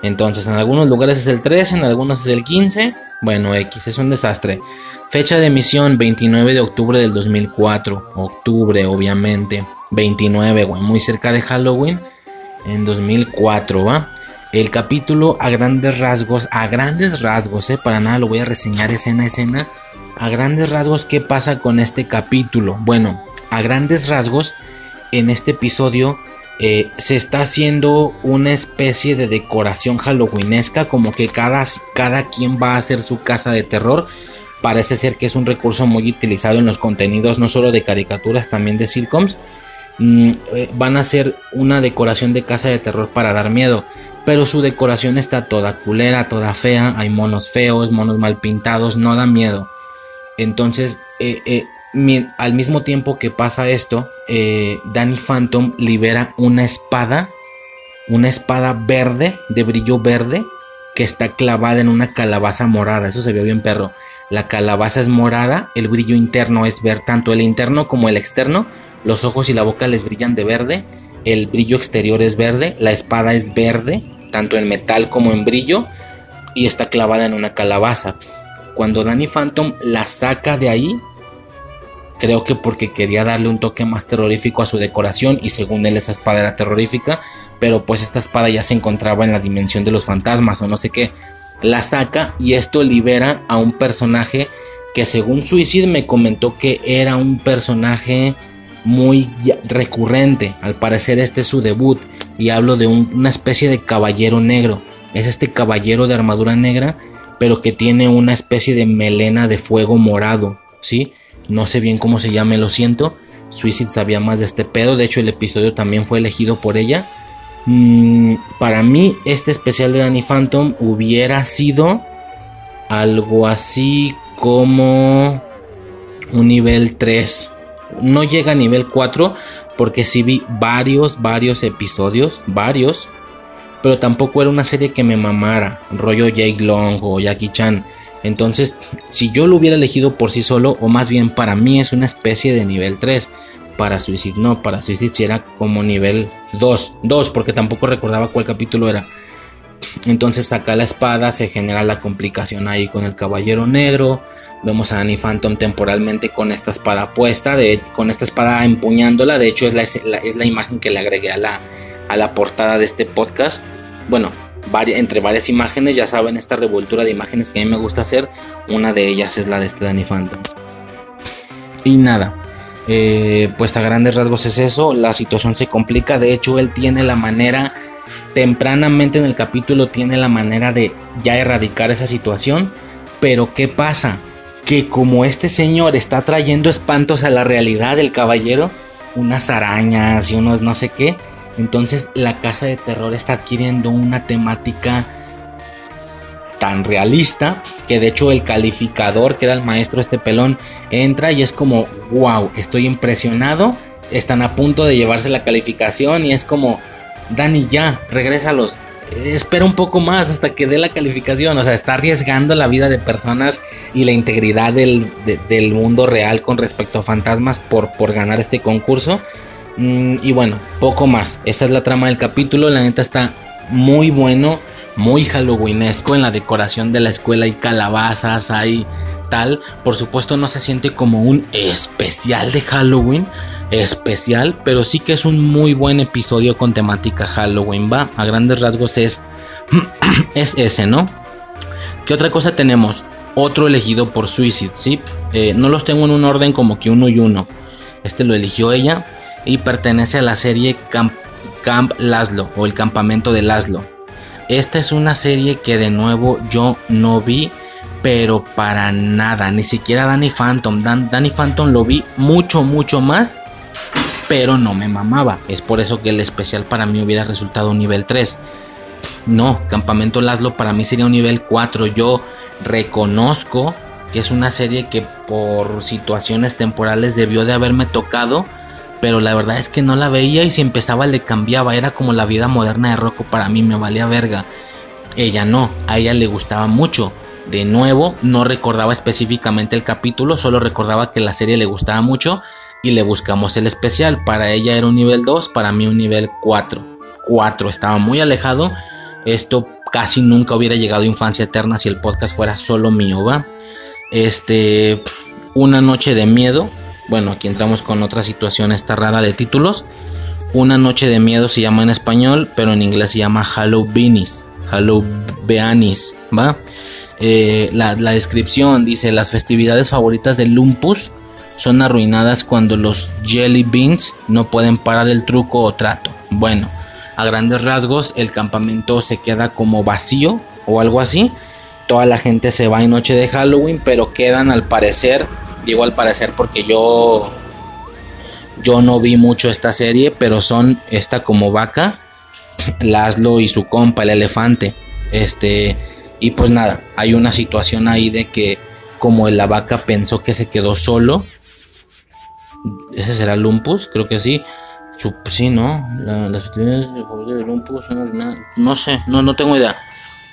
Entonces, en algunos lugares es el 13, en algunos es el 15. Bueno, X, es un desastre. Fecha de emisión 29 de octubre del 2004. Octubre, obviamente. 29, güey, muy cerca de Halloween. En 2004, ¿va? El capítulo a grandes rasgos, a grandes rasgos, ¿eh? Para nada lo voy a reseñar escena a escena. A grandes rasgos, ¿qué pasa con este capítulo? Bueno, a grandes rasgos, en este episodio eh, se está haciendo una especie de decoración halloweenesca, como que cada, cada quien va a hacer su casa de terror. Parece ser que es un recurso muy utilizado en los contenidos, no solo de caricaturas, también de sitcoms. Mm, eh, van a hacer una decoración de casa de terror para dar miedo, pero su decoración está toda culera, toda fea. Hay monos feos, monos mal pintados, no da miedo. Entonces, eh, al mismo tiempo que pasa esto, eh, Danny Phantom libera una espada, una espada verde, de brillo verde, que está clavada en una calabaza morada. Eso se ve bien perro. La calabaza es morada, el brillo interno es ver tanto el interno como el externo los ojos y la boca les brillan de verde, el brillo exterior es verde, la espada es verde, tanto en metal como en brillo, y está clavada en una calabaza. Cuando Danny Phantom la saca de ahí, creo que porque quería darle un toque más terrorífico a su decoración y según él esa espada era terrorífica, pero pues esta espada ya se encontraba en la dimensión de los fantasmas o no sé qué, la saca y esto libera a un personaje que según Suicide me comentó que era un personaje muy recurrente. Al parecer este es su debut y hablo de una especie de caballero negro. Es este caballero de armadura negra, pero que tiene una especie de melena de fuego morado, ¿sí? No sé bien cómo se llame, lo siento. Suicide sabía más de este pedo, de hecho el episodio también fue elegido por ella. Mm, para mí este especial de Danny Phantom hubiera sido algo así como un nivel 3. No llega a nivel 4 porque sí vi varios, varios episodios, varios. Pero tampoco era una serie que me mamara, rollo Jake Long o Jackie Chan. Entonces, si yo lo hubiera elegido por sí solo, o más bien para mí es una especie de nivel 3. Para Suicide no, para Suicide sí era como nivel 2. 2, porque tampoco recordaba cuál capítulo era. Entonces saca la espada, se genera la complicación ahí con el caballero negro. Vemos a Annie Phantom temporalmente con esta espada puesta, de, con esta espada empuñándola. De hecho, es la, es la imagen que le agregué a la, a la portada de este podcast. Bueno, entre varias imágenes, ya saben, esta revoltura de imágenes que a mí me gusta hacer. Una de ellas es la de este Danny Phantom. Y nada, eh, pues a grandes rasgos es eso. La situación se complica. De hecho, él tiene la manera tempranamente en el capítulo tiene la manera de ya erradicar esa situación. Pero ¿qué pasa? Que como este señor está trayendo espantos a la realidad del caballero, unas arañas y unos no sé qué, entonces la casa de terror está adquiriendo una temática tan realista que de hecho el calificador que era el maestro este pelón entra y es como wow estoy impresionado están a punto de llevarse la calificación y es como Dani, ya, regrésalos. Espera un poco más hasta que dé la calificación. O sea, está arriesgando la vida de personas y la integridad del, mundo real con respecto a fantasmas por, por ganar este concurso. Mm, y bueno, poco más. Esa es la trama del capítulo. La neta está muy bueno, muy halloweenesco en la decoración de la escuela. Hay calabazas, hay tal. Por supuesto, no se siente como un especial de Halloween especial, pero sí que es un muy buen episodio con temática Halloween, va, a grandes rasgos es, [CLEARS THROAT] es ese, ¿no? ¿Qué otra cosa tenemos? Otro elegido por Suicide, ¿sí? Eh, no los tengo en un orden como que uno y uno. Este lo eligió ella y pertenece a la serie Camp, Camp Laszlo o el campamento de Laszlo. Esta es una serie que de nuevo yo no vi, pero para nada, ni siquiera Danny Phantom. Danny Phantom lo vi mucho, mucho más pero no me mamaba. Es por eso que el especial para mí hubiera resultado un nivel 3. No, Campamento Laszlo para mí sería un nivel 4. Yo reconozco que es una serie que por situaciones temporales debió de haberme tocado, pero la verdad es que no la veía y si empezaba le cambiaba. Era como la vida moderna de Rocco para mí, me valía verga. Ella no, a ella le gustaba mucho. De nuevo, no recordaba específicamente el capítulo, solo recordaba que la serie le gustaba mucho y le buscamos el especial. Para ella era un nivel 2, para mí un nivel 4. 4, estaba muy alejado. Esto casi nunca hubiera llegado a Infancia Eterna si el podcast fuera solo mío, ¿va? Este, Una Noche de Miedo. Bueno, aquí entramos con otra situación esta rara de títulos. Una Noche de Miedo se llama en español, pero en inglés se llama Halloweenis. Halloweenis, ¿va? Eh, la, la descripción dice las festividades favoritas de Lumpus son arruinadas cuando los jelly beans no pueden parar el truco o trato. Bueno, a grandes rasgos el campamento se queda como vacío o algo así. Toda la gente se va en noche de Halloween, pero quedan al parecer, digo al parecer porque yo yo no vi mucho esta serie, pero son esta como vaca, [LAUGHS] Laszlo y su compa el elefante. Este y pues nada, hay una situación ahí de que como la vaca pensó que se quedó solo, ese será Lumpus, creo que sí. sí, ¿no? las festividades de Lumpus son No sé, no, no tengo idea.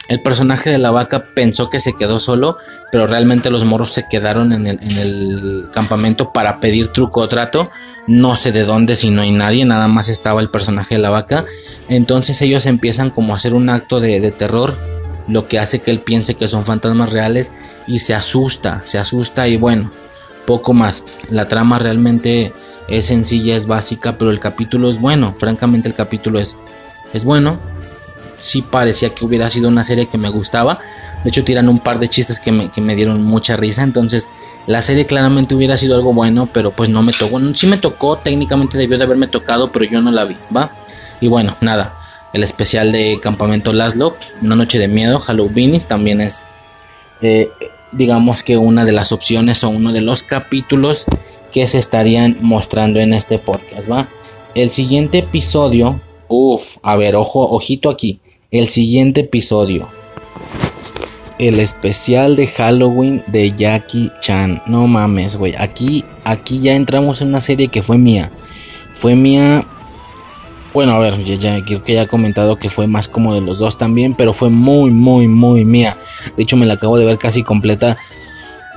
El personaje de la vaca pensó que se quedó solo, pero realmente los morros se quedaron en el, campamento para pedir truco o trato. no sé de dónde si no hay nadie, nada más estaba el personaje de la vaca. Entonces ellos empiezan como a hacer un acto de, de terror, lo que hace que él piense que son fantasmas reales y se asusta, se asusta y bueno, poco más. La trama realmente es sencilla, es básica, pero el capítulo es bueno. Francamente el capítulo es, es bueno. Sí parecía que hubiera sido una serie que me gustaba. De hecho tiran un par de chistes que me, que me dieron mucha risa. Entonces la serie claramente hubiera sido algo bueno, pero pues no me tocó. Sí me tocó, técnicamente debió de haberme tocado, pero yo no la vi, ¿va? Y bueno, nada. El especial de Campamento Laszlo, Una Noche de Miedo, Halloween, también es, eh, digamos que una de las opciones o uno de los capítulos que se estarían mostrando en este podcast, ¿va? El siguiente episodio, uff, a ver, ojo, ojito aquí. El siguiente episodio, el especial de Halloween de Jackie Chan. No mames, güey. Aquí, aquí ya entramos en una serie que fue mía. Fue mía. Bueno, a ver, ya, creo que ya he comentado que fue más como de los dos también, pero fue muy, muy, muy mía. De hecho, me la acabo de ver casi completa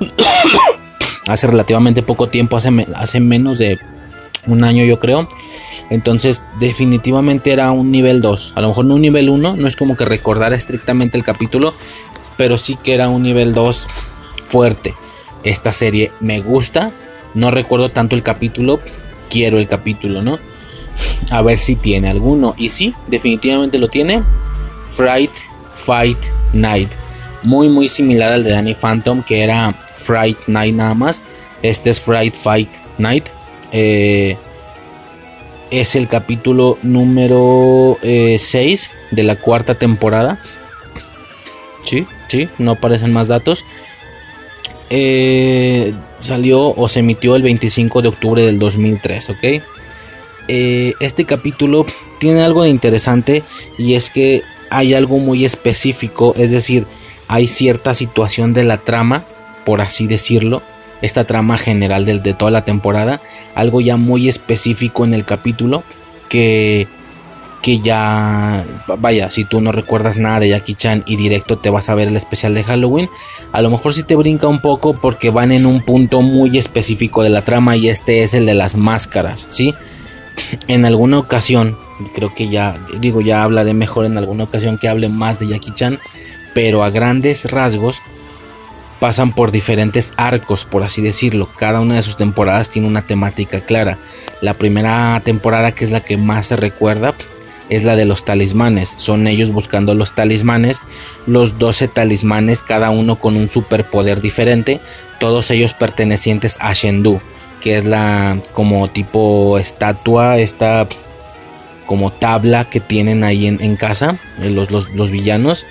[COUGHS] hace relativamente poco tiempo, hace, hace menos de un año yo creo. Entonces definitivamente era un nivel 2. A lo mejor no un nivel 1, no es como que recordar estrictamente el capítulo, pero sí que era un nivel 2 fuerte. Esta serie me gusta, no recuerdo tanto el capítulo, quiero el capítulo, ¿no? A ver si tiene alguno. Y sí, definitivamente lo tiene. Fright Fight Night. Muy, muy similar al de Danny Phantom, que era Fright Night nada más. Este es Fright Fight Night. Eh, es el capítulo número 6 eh, de la cuarta temporada. Sí, sí, no aparecen más datos. Eh, salió o se emitió el 25 de octubre del 2003, ¿ok? este capítulo tiene algo de interesante y es que hay algo muy específico, es decir, hay cierta situación de la trama, por así decirlo, esta trama general de, de toda la temporada, algo ya muy específico en el capítulo que que ya vaya, si tú no recuerdas nada de Jackie Chan y directo te vas a ver el especial de Halloween, a lo mejor sí te brinca un poco porque van en un punto muy específico de la trama y este es el de las máscaras, ¿sí? En alguna ocasión, creo que ya digo, ya hablaré mejor en alguna ocasión que hable más de Jackie Chan, pero a grandes rasgos pasan por diferentes arcos, por así decirlo. Cada una de sus temporadas tiene una temática clara. La primera temporada, que es la que más se recuerda, es la de los talismanes. Son ellos buscando los talismanes, los 12 talismanes, cada uno con un superpoder diferente, todos ellos pertenecientes a Shendu, que es la como tipo estatua, esta como tabla que tienen ahí en, casa, eh, los, los villanos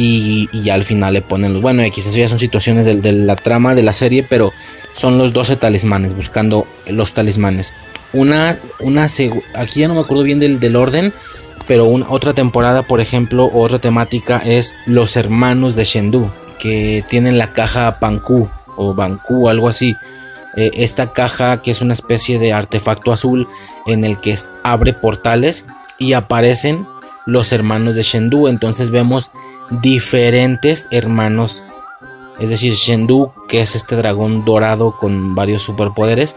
y, ya al final le ponen, bueno, X, eso ya son situaciones de, la trama de la serie, pero son los 12 talismanes, buscando los talismanes. Una, una, aquí ya no me acuerdo bien del, del orden, pero una, otra temporada, por ejemplo, otra temática es los hermanos de Shendu, que tienen la caja Panku o Banku, algo así. Eh, esta caja que es una especie de artefacto azul en el que abre portales y aparecen los hermanos de Shendu. Entonces vemos diferentes hermanos. Es decir, Shendu, que es este dragón dorado con varios superpoderes,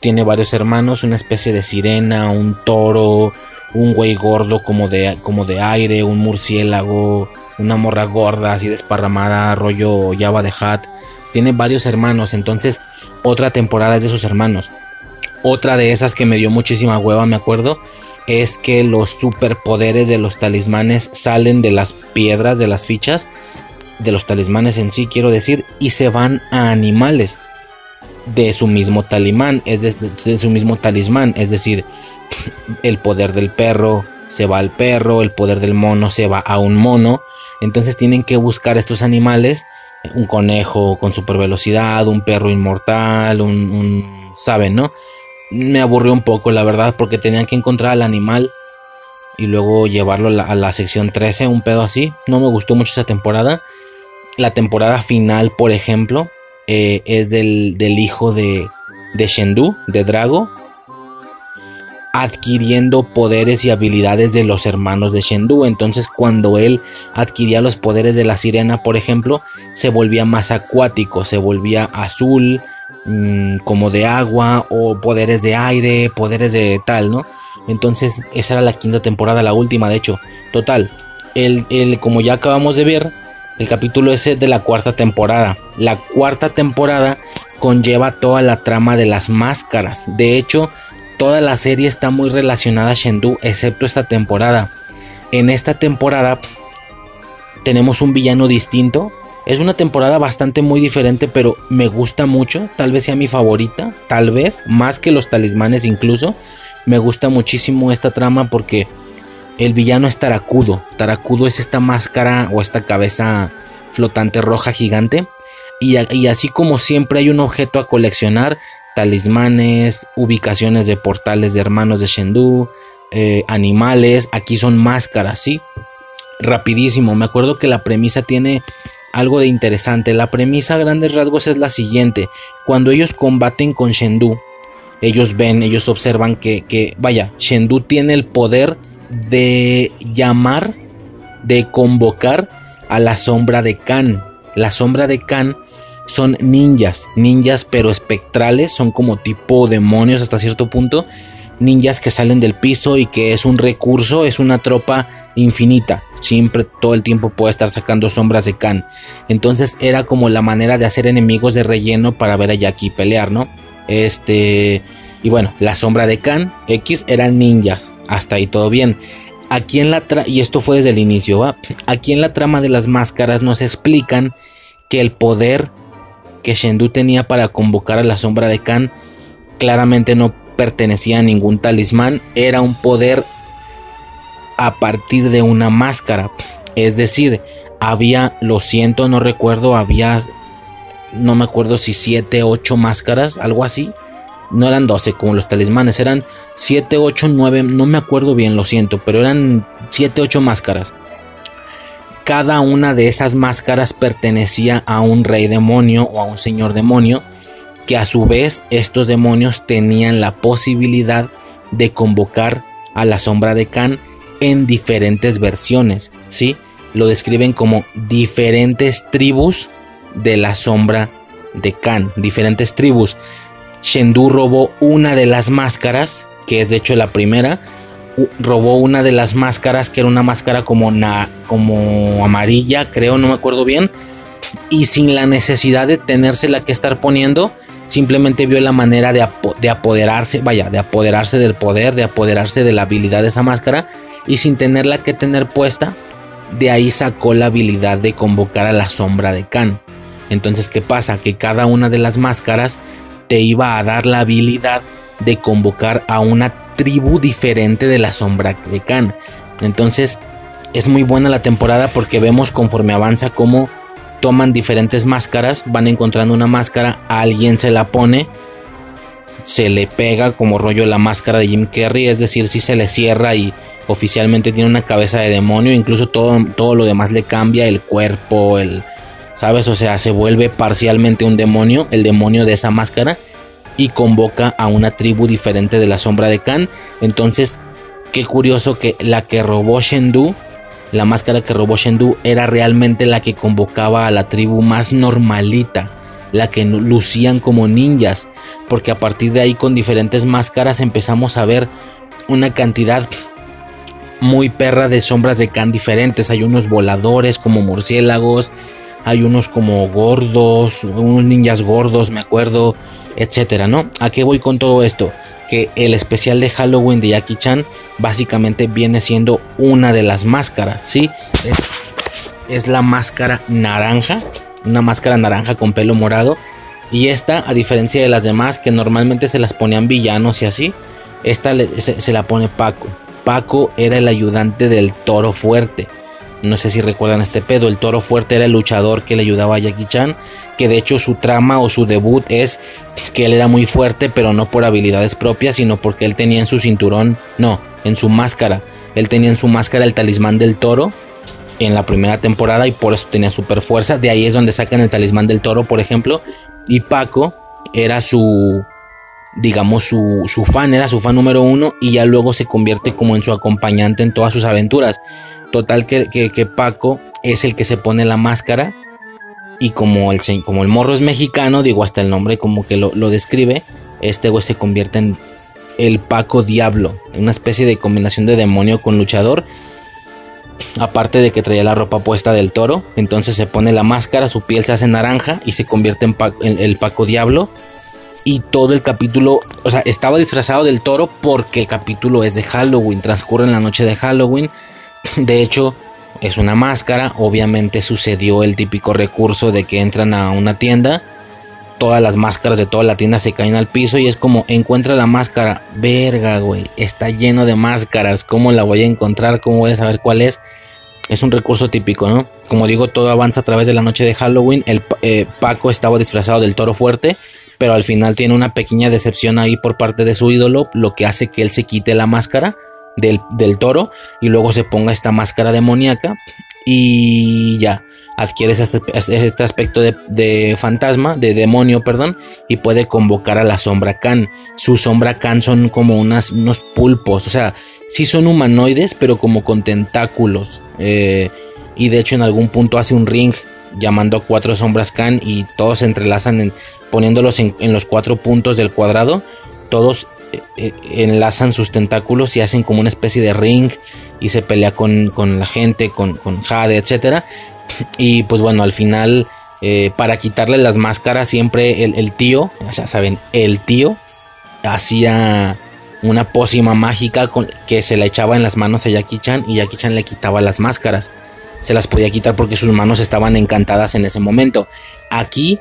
tiene varios hermanos, una especie de sirena, un toro, un güey gordo como de, como de aire, un murciélago, una morra gorda así desparramada, rollo Java de Hat. Tiene varios hermanos, entonces otra temporada es de sus hermanos. Otra de esas que me dio muchísima hueva, me acuerdo, es que los superpoderes de los talismanes salen de las piedras, de las fichas, de los talismanes en sí, quiero decir, y se van a animales de su mismo talismán, es de, su mismo talismán, es decir, [LAUGHS] el poder del perro se va al perro, el poder del mono se va a un mono, entonces tienen que buscar estos animales, un conejo con super velocidad, un perro inmortal, un, un saben, ¿no? Me aburrió un poco, la verdad, porque tenían que encontrar al animal y luego llevarlo a la, sección 13, un pedo así. No me gustó mucho esa temporada. La temporada final, por ejemplo, eh, es del, hijo de, de Shendu, de Drago, adquiriendo poderes y habilidades de los hermanos de Shendu. Entonces, cuando él adquiría los poderes de la sirena, por ejemplo, se volvía más acuático, se volvía azul, mm, como de agua o poderes de aire, poderes de tal, ¿no? Entonces esa era la quinta temporada, la última de hecho. Total, el, el, como ya acabamos de ver, el capítulo ese de la cuarta temporada. La cuarta temporada conlleva toda la trama de las máscaras. De hecho, toda la serie está muy relacionada a Shendu, excepto esta temporada. En esta temporada tenemos un villano distinto. Es una temporada bastante muy diferente, pero me gusta mucho. Tal vez sea mi favorita, tal vez, más que los talismanes incluso. Me gusta muchísimo esta trama porque el villano es Taracudo. Taracudo es esta máscara o esta cabeza flotante roja gigante. Y, así como siempre hay un objeto a coleccionar, talismanes, ubicaciones de portales de hermanos de Shendu, eh, animales, aquí son máscaras, ¿sí? Rapidísimo, me acuerdo que la premisa tiene algo de interesante. La premisa a grandes rasgos es la siguiente. Cuando ellos combaten con Shendu, ellos ven, ellos observan que, que vaya, Shendu tiene el poder de llamar, de convocar a la sombra de Khan. La sombra de Khan son ninjas, ninjas pero espectrales, son como tipo demonios hasta cierto punto, ninjas que salen del piso y que es un recurso, es una tropa infinita, siempre todo el tiempo puede estar sacando sombras de Khan. Entonces era como la manera de hacer enemigos de relleno para ver a Jackie pelear, ¿no? Este y bueno, la sombra de Khan X eran ninjas, hasta ahí todo bien. Aquí en la y esto fue desde el inicio, aquí en la trama de las máscaras nos explican que el poder que Shendu tenía para convocar a la sombra de Khan claramente no pertenecía a ningún talismán, era un poder a partir de una máscara. Es decir, había, lo siento, no recuerdo, había, no me acuerdo si 7, 8 máscaras, algo así no eran 12 como los talismanes, eran 7, 8, 9, no me acuerdo bien, lo siento, pero eran 7, 8 máscaras. Cada una de esas máscaras pertenecía a un rey demonio o a un señor demonio, que a su vez estos demonios tenían la posibilidad de convocar a la sombra de Khan en diferentes versiones, ¿sí? Lo describen como diferentes tribus de la sombra de Khan, diferentes tribus. Shendu robó una de las máscaras, que es de hecho la primera. Robó una de las máscaras, que era una máscara como, como amarilla, creo, no me acuerdo bien. Y sin la necesidad de tenérsela que estar poniendo, simplemente vio la manera de, de apoderarse, vaya, de apoderarse del poder, de apoderarse de la habilidad de esa máscara. Y sin tenerla que tener puesta, de ahí sacó la habilidad de convocar a la sombra de Khan. Entonces, ¿qué pasa? Que cada una de las máscaras te iba a dar la habilidad de convocar a una tribu diferente de la sombra de Khan. Entonces es muy buena la temporada porque vemos conforme avanza cómo toman diferentes máscaras, van encontrando una máscara, alguien se la pone, se le pega como rollo la máscara de Jim Carrey, es decir, si se le cierra y oficialmente tiene una cabeza de demonio, incluso todo, todo lo demás le cambia, el cuerpo, el, ¿sabes? O sea, se vuelve parcialmente un demonio, el demonio de esa máscara, y convoca a una tribu diferente de la sombra de Khan. Entonces, qué curioso que la que robó Shendu, la máscara que robó Shendu, era realmente la que convocaba a la tribu más normalita, la que lucían como ninjas, porque a partir de ahí con diferentes máscaras empezamos a ver una cantidad muy perra de sombras de Khan diferentes. Hay unos voladores como murciélagos, hay unos como gordos, unos ninjas gordos, me acuerdo, etcétera, ¿no? ¿A qué voy con todo esto? Que el especial de Halloween de Jackie Chan básicamente viene siendo una de las máscaras, ¿sí? Es, la máscara naranja, una máscara naranja con pelo morado. Y esta, a diferencia de las demás, que normalmente se las ponían villanos y así, esta se la pone Paco. Paco era el ayudante del toro fuerte. No sé si recuerdan este pedo. El toro fuerte era el luchador que le ayudaba a Jackie Chan. Que de hecho su trama o su debut es que él era muy fuerte, pero no por habilidades propias, sino porque él tenía en su cinturón, no, en su máscara. Él tenía en su máscara el talismán del toro en la primera temporada y por eso tenía super fuerza. De ahí es donde sacan el talismán del toro, por ejemplo. Y Paco era su, digamos, su, su fan, era su fan número uno y ya luego se convierte como en su acompañante en todas sus aventuras. Total que, Paco es el que se pone la máscara Y como el, como el morro es mexicano, digo, hasta el nombre como que lo, lo describe, este güey se convierte en el Paco Diablo, una especie de combinación de demonio con luchador. Aparte de que traía la ropa puesta del toro, entonces se pone la máscara, su piel se hace naranja y se convierte en, el Paco Diablo. Y todo el capítulo, o sea, estaba disfrazado del toro porque el capítulo es de Halloween, transcurre en la noche de Halloween. De hecho, es una máscara. Obviamente sucedió el típico recurso de que entran a una tienda todas las máscaras de toda la tienda se caen al piso y es como encuentra la máscara, verga, güey, está lleno de máscaras, ¿cómo la voy a encontrar? ¿Cómo voy a saber cuál es? Es un recurso típico, ¿no? Como digo, todo avanza a través de la noche de Halloween. El eh, Paco estaba disfrazado del toro fuerte, pero al final tiene una pequeña decepción ahí por parte de su ídolo, lo que hace que él se quite la máscara del, del toro y luego se ponga esta máscara demoníaca y ya adquieres este, este aspecto de, fantasma, de demonio, perdón, y puede convocar a la sombra Khan. Su sombra Khan son como unas, unos pulpos, o sea, sí son humanoides, pero como con tentáculos. Eh, y de hecho en algún punto hace un ring llamando a cuatro sombras Khan y todos se entrelazan en, poniéndolos en, los cuatro puntos del cuadrado. Todos enlazan sus tentáculos y hacen como una especie de ring y se pelea con, la gente, con, con Jade, etcétera. [CLEARS THROAT] Y pues bueno, al final, eh, para quitarle las máscaras, siempre el, tío, ya saben, el tío hacía una pócima mágica con, que se la echaba en las manos a Jackie Chan y Jackie Chan le quitaba las máscaras. Se las podía quitar porque sus manos estaban encantadas en ese momento. Aquí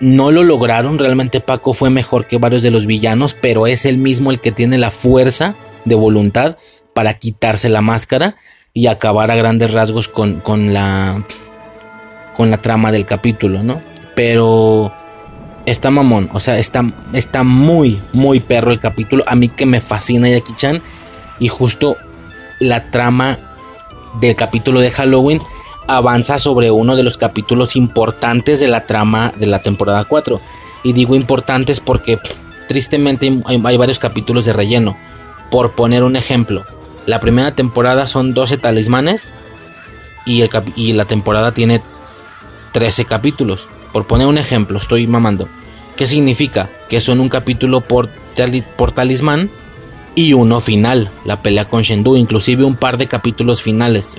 no lo lograron, realmente Paco fue mejor que varios de los villanos, pero es el mismo el que tiene la fuerza de voluntad para quitarse la máscara y acabar a grandes rasgos con, la con la trama del capítulo, ¿no? Pero está mamón, o sea, está, está muy, muy perro el capítulo. A mí que me fascina Jackie Chan. Y justo la trama del capítulo de Halloween avanza sobre uno de los capítulos importantes de la trama de la temporada 4. Y digo importantes porque tristemente hay, varios capítulos de relleno. Por poner un ejemplo, la primera temporada son 12 talismanes y, el y la temporada tiene 13 capítulos. Por poner un ejemplo, estoy mamando. ¿Qué significa? Que son un capítulo por, por talismán y uno final, la pelea con Shendu, inclusive un par de capítulos finales,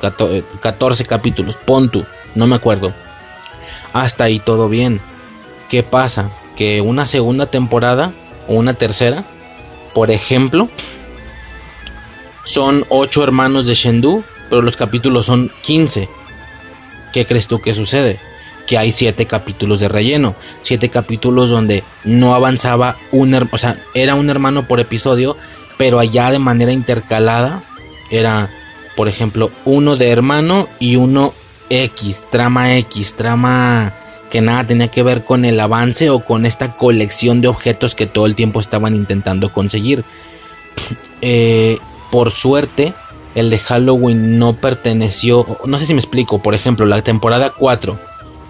14 eh, capítulos, Pontu, no me acuerdo. Hasta ahí todo bien. ¿Qué pasa? Que una segunda temporada o una tercera, por ejemplo, son 8 hermanos de Shendu, pero los capítulos son 15. ¿Qué crees tú que sucede? Que hay 7 capítulos de relleno, 7 capítulos donde no avanzaba un, o sea, era un hermano por episodio, pero allá de manera intercalada era, por ejemplo, uno de hermano y uno X, trama X, trama que nada tenía que ver con el avance o con esta colección de objetos que todo el tiempo estaban intentando conseguir. [LAUGHS] Eh, por suerte, el de Halloween no perteneció, no sé si me explico, por ejemplo, la temporada 4,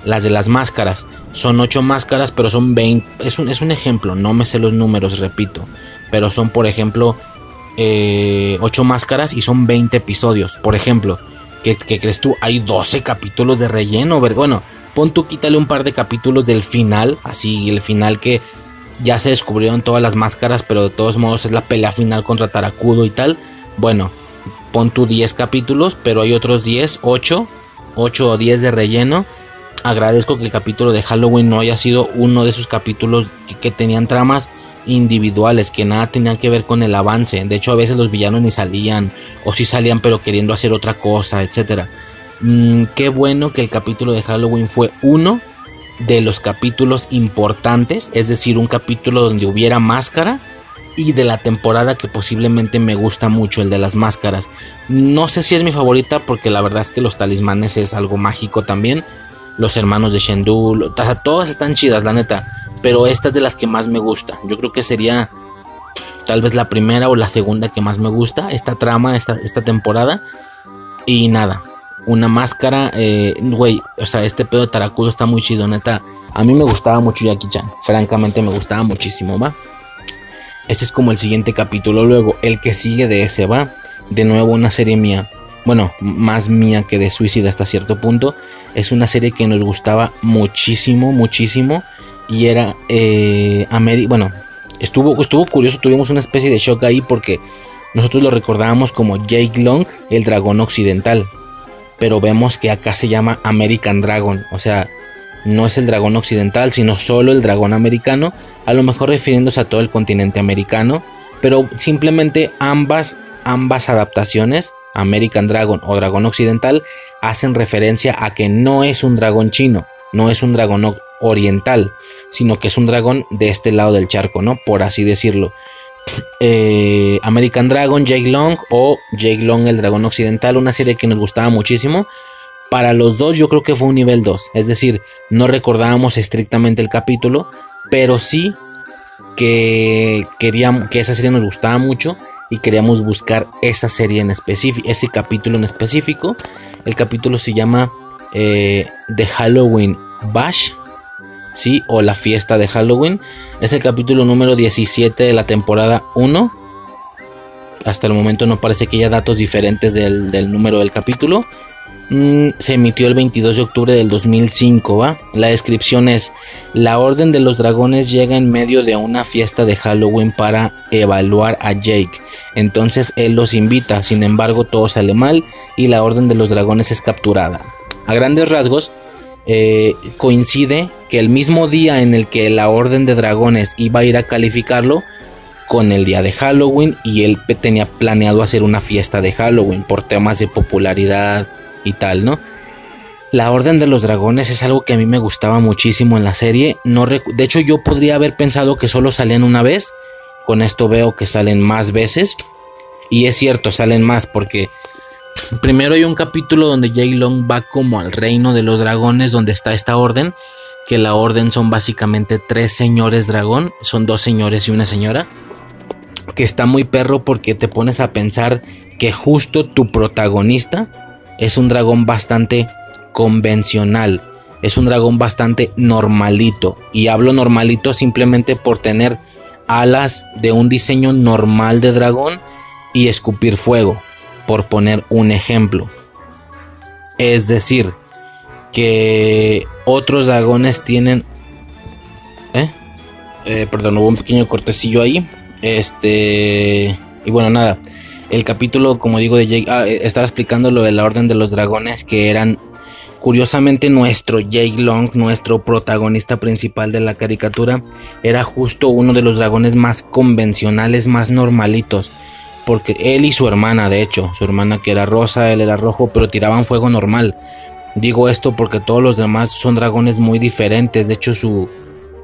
las de las máscaras, son 8 máscaras, pero son 20, es un, es un ejemplo, no me sé los números, repito, pero son, por ejemplo, 8 eh, máscaras y son 20 episodios, por ejemplo, ¿qué, crees tú? Hay 12 capítulos de relleno, bueno, pon tú quítale un par de capítulos del final, así el final que ya se descubrieron todas las máscaras, pero de todos modos es la pelea final contra Tarakudo y tal. Bueno, pon tu 10 capítulos, pero hay otros 10, 8, 8 o 10 de relleno. Agradezco que el capítulo de Halloween no haya sido uno de esos capítulos que, tenían tramas individuales, que nada tenían que ver con el avance. De hecho, a veces los villanos ni salían, o si salían, pero queriendo hacer otra cosa, etc. Mm, qué bueno que el capítulo de Halloween fue uno de los capítulos importantes, es decir, un capítulo donde hubiera máscara y de la temporada que posiblemente me gusta mucho, el de las máscaras. No sé si es mi favorita porque la verdad es que los talismanes es algo mágico también. Los hermanos de Shendu, todas están chidas, la neta, pero esta es de las que más me gusta. Yo creo que sería tal vez la primera o la segunda que más me gusta, esta trama, esta, esta temporada. Y nada, una máscara, eh, güey, o sea, este pedo de Tarakudo está muy chido, neta. A mí me gustaba mucho Jackie Chan, francamente me gustaba muchísimo, ¿va? Ese es como el siguiente capítulo, luego el que sigue de ese, ¿va? De nuevo una serie mía, bueno, más mía que de Suicide hasta cierto punto. Es una serie que nos gustaba muchísimo, muchísimo. Y era, eh, bueno, estuvo, estuvo curioso, tuvimos una especie de shock ahí porque nosotros lo recordábamos como Jake Long, el dragón occidental. Pero vemos que acá se llama American Dragon. O sea, no es el dragón occidental, sino solo el dragón americano. A lo mejor refiriéndose a todo el continente americano. Pero simplemente ambas, ambas adaptaciones, American Dragon o dragón occidental, hacen referencia a que no es un dragón chino. No es un dragón oriental, sino que es un dragón de este lado del charco, ¿no? Por así decirlo. Eh, American Dragon, Jake Long o Jake Long el dragón occidental, una serie que nos gustaba muchísimo. Para los dos yo creo que fue un nivel 2, es decir, no recordábamos estrictamente el capítulo, pero sí que queríamos que esa serie nos gustaba mucho y queríamos buscar esa serie en específico, ese capítulo en específico. El capítulo se llama eh, The Halloween Bash ¿sí? O la fiesta de Halloween. Es el capítulo número 17 de la temporada 1. Hasta el momento no parece que haya datos diferentes del, número del capítulo. Mm, se emitió el 22 de octubre del 2005, ¿va? La descripción es, la Orden de los Dragones llega en medio de una fiesta de Halloween para evaluar a Jake. Entonces él los invita, sin embargo todo sale mal y la Orden de los Dragones es capturada. A grandes rasgos, eh, coincide que el mismo día en el que la Orden de Dragones iba a ir a calificarlo, con el día de Halloween y él tenía planeado hacer una fiesta de Halloween por temas de popularidad y tal, ¿no? La Orden de los Dragones es algo que a mí me gustaba muchísimo en la serie. No de hecho, yo podría haber pensado que solo salían una vez. Con esto veo que salen más veces. Y es cierto, salen más porque Primero hay un capítulo donde Jay Long va como al reino de los dragones donde está esta orden, que la orden son básicamente tres señores dragón, son dos señores y una señora, que está muy perro porque te pones a pensar que justo tu protagonista es un dragón bastante convencional, es un dragón bastante normalito, y hablo normalito simplemente por tener alas de un diseño normal de dragón y escupir fuego por poner un ejemplo. Es decir, que otros dragones tienen... ¿eh? ¿eh? perdón, hubo un pequeño cortecillo ahí. Este... Y bueno, nada. El capítulo, como digo, de Jake... Ah, eh, estaba explicando lo de la Orden de los Dragones que eran... Curiosamente nuestro Jake Long, nuestro protagonista principal de la caricatura, era justo uno de los dragones más convencionales, más normalitos porque él y su hermana, de hecho, su hermana que era rosa, él era rojo, pero tiraban fuego normal. Digo esto porque todos los demás son dragones muy diferentes. De hecho, su,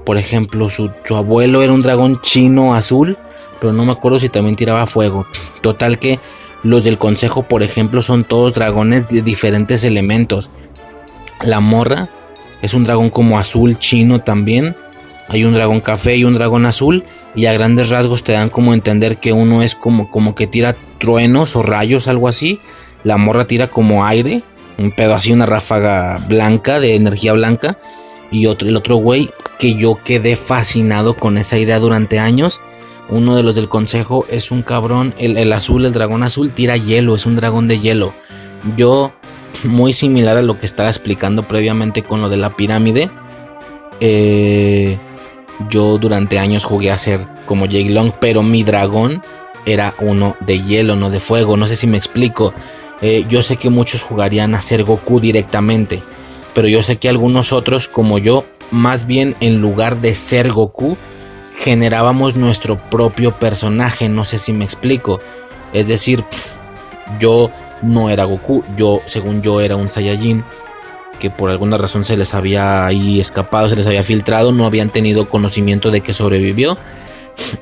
por ejemplo, su, abuelo era un dragón chino azul, pero no me acuerdo si también tiraba fuego. Total que los del consejo, por ejemplo, son todos dragones de diferentes elementos. La morra es un dragón como azul chino también. Hay un dragón café y un dragón azul y a grandes rasgos te dan como entender que uno es como, como que tira truenos o rayos, algo así. La morra tira como aire, un pedo así, una ráfaga blanca, de energía blanca. Y otro, el otro güey que yo quedé fascinado con esa idea durante años. Uno de los del consejo es un cabrón, el, el azul, el dragón azul tira hielo, es un dragón de hielo. Yo, muy similar a lo que estaba explicando previamente con lo de la pirámide. Eh, yo durante años jugué a ser como Jake Long, pero mi dragón era uno de hielo, no de fuego. No sé si me explico. Eh, yo sé que muchos jugarían a ser Goku directamente, pero yo sé que algunos otros, como yo, más bien en lugar de ser Goku, generábamos nuestro propio personaje. No sé si me explico. Es decir, yo no era Goku, yo, según yo, era un Saiyajin que por alguna razón se les había ahí escapado, se les había filtrado, no habían tenido conocimiento de que sobrevivió.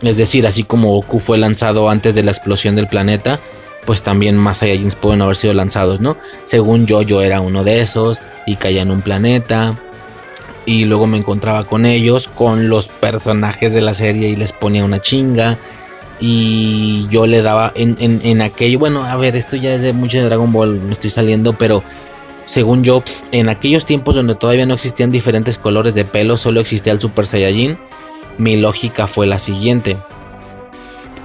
Es decir, así como Goku fue lanzado antes de la explosión del planeta, pues también más Saiyajins pueden haber sido lanzados, ¿no? Según yo, yo era uno de esos y caía en un planeta. Y luego me encontraba con ellos, con los personajes de la serie y les ponía una chinga. Y yo le daba en, en aquello, bueno, a ver, esto ya es de mucho de Dragon Ball, me estoy saliendo, pero según yo, en aquellos tiempos donde todavía no existían diferentes colores de pelo, solo existía el Super Saiyajin, mi lógica fue la siguiente.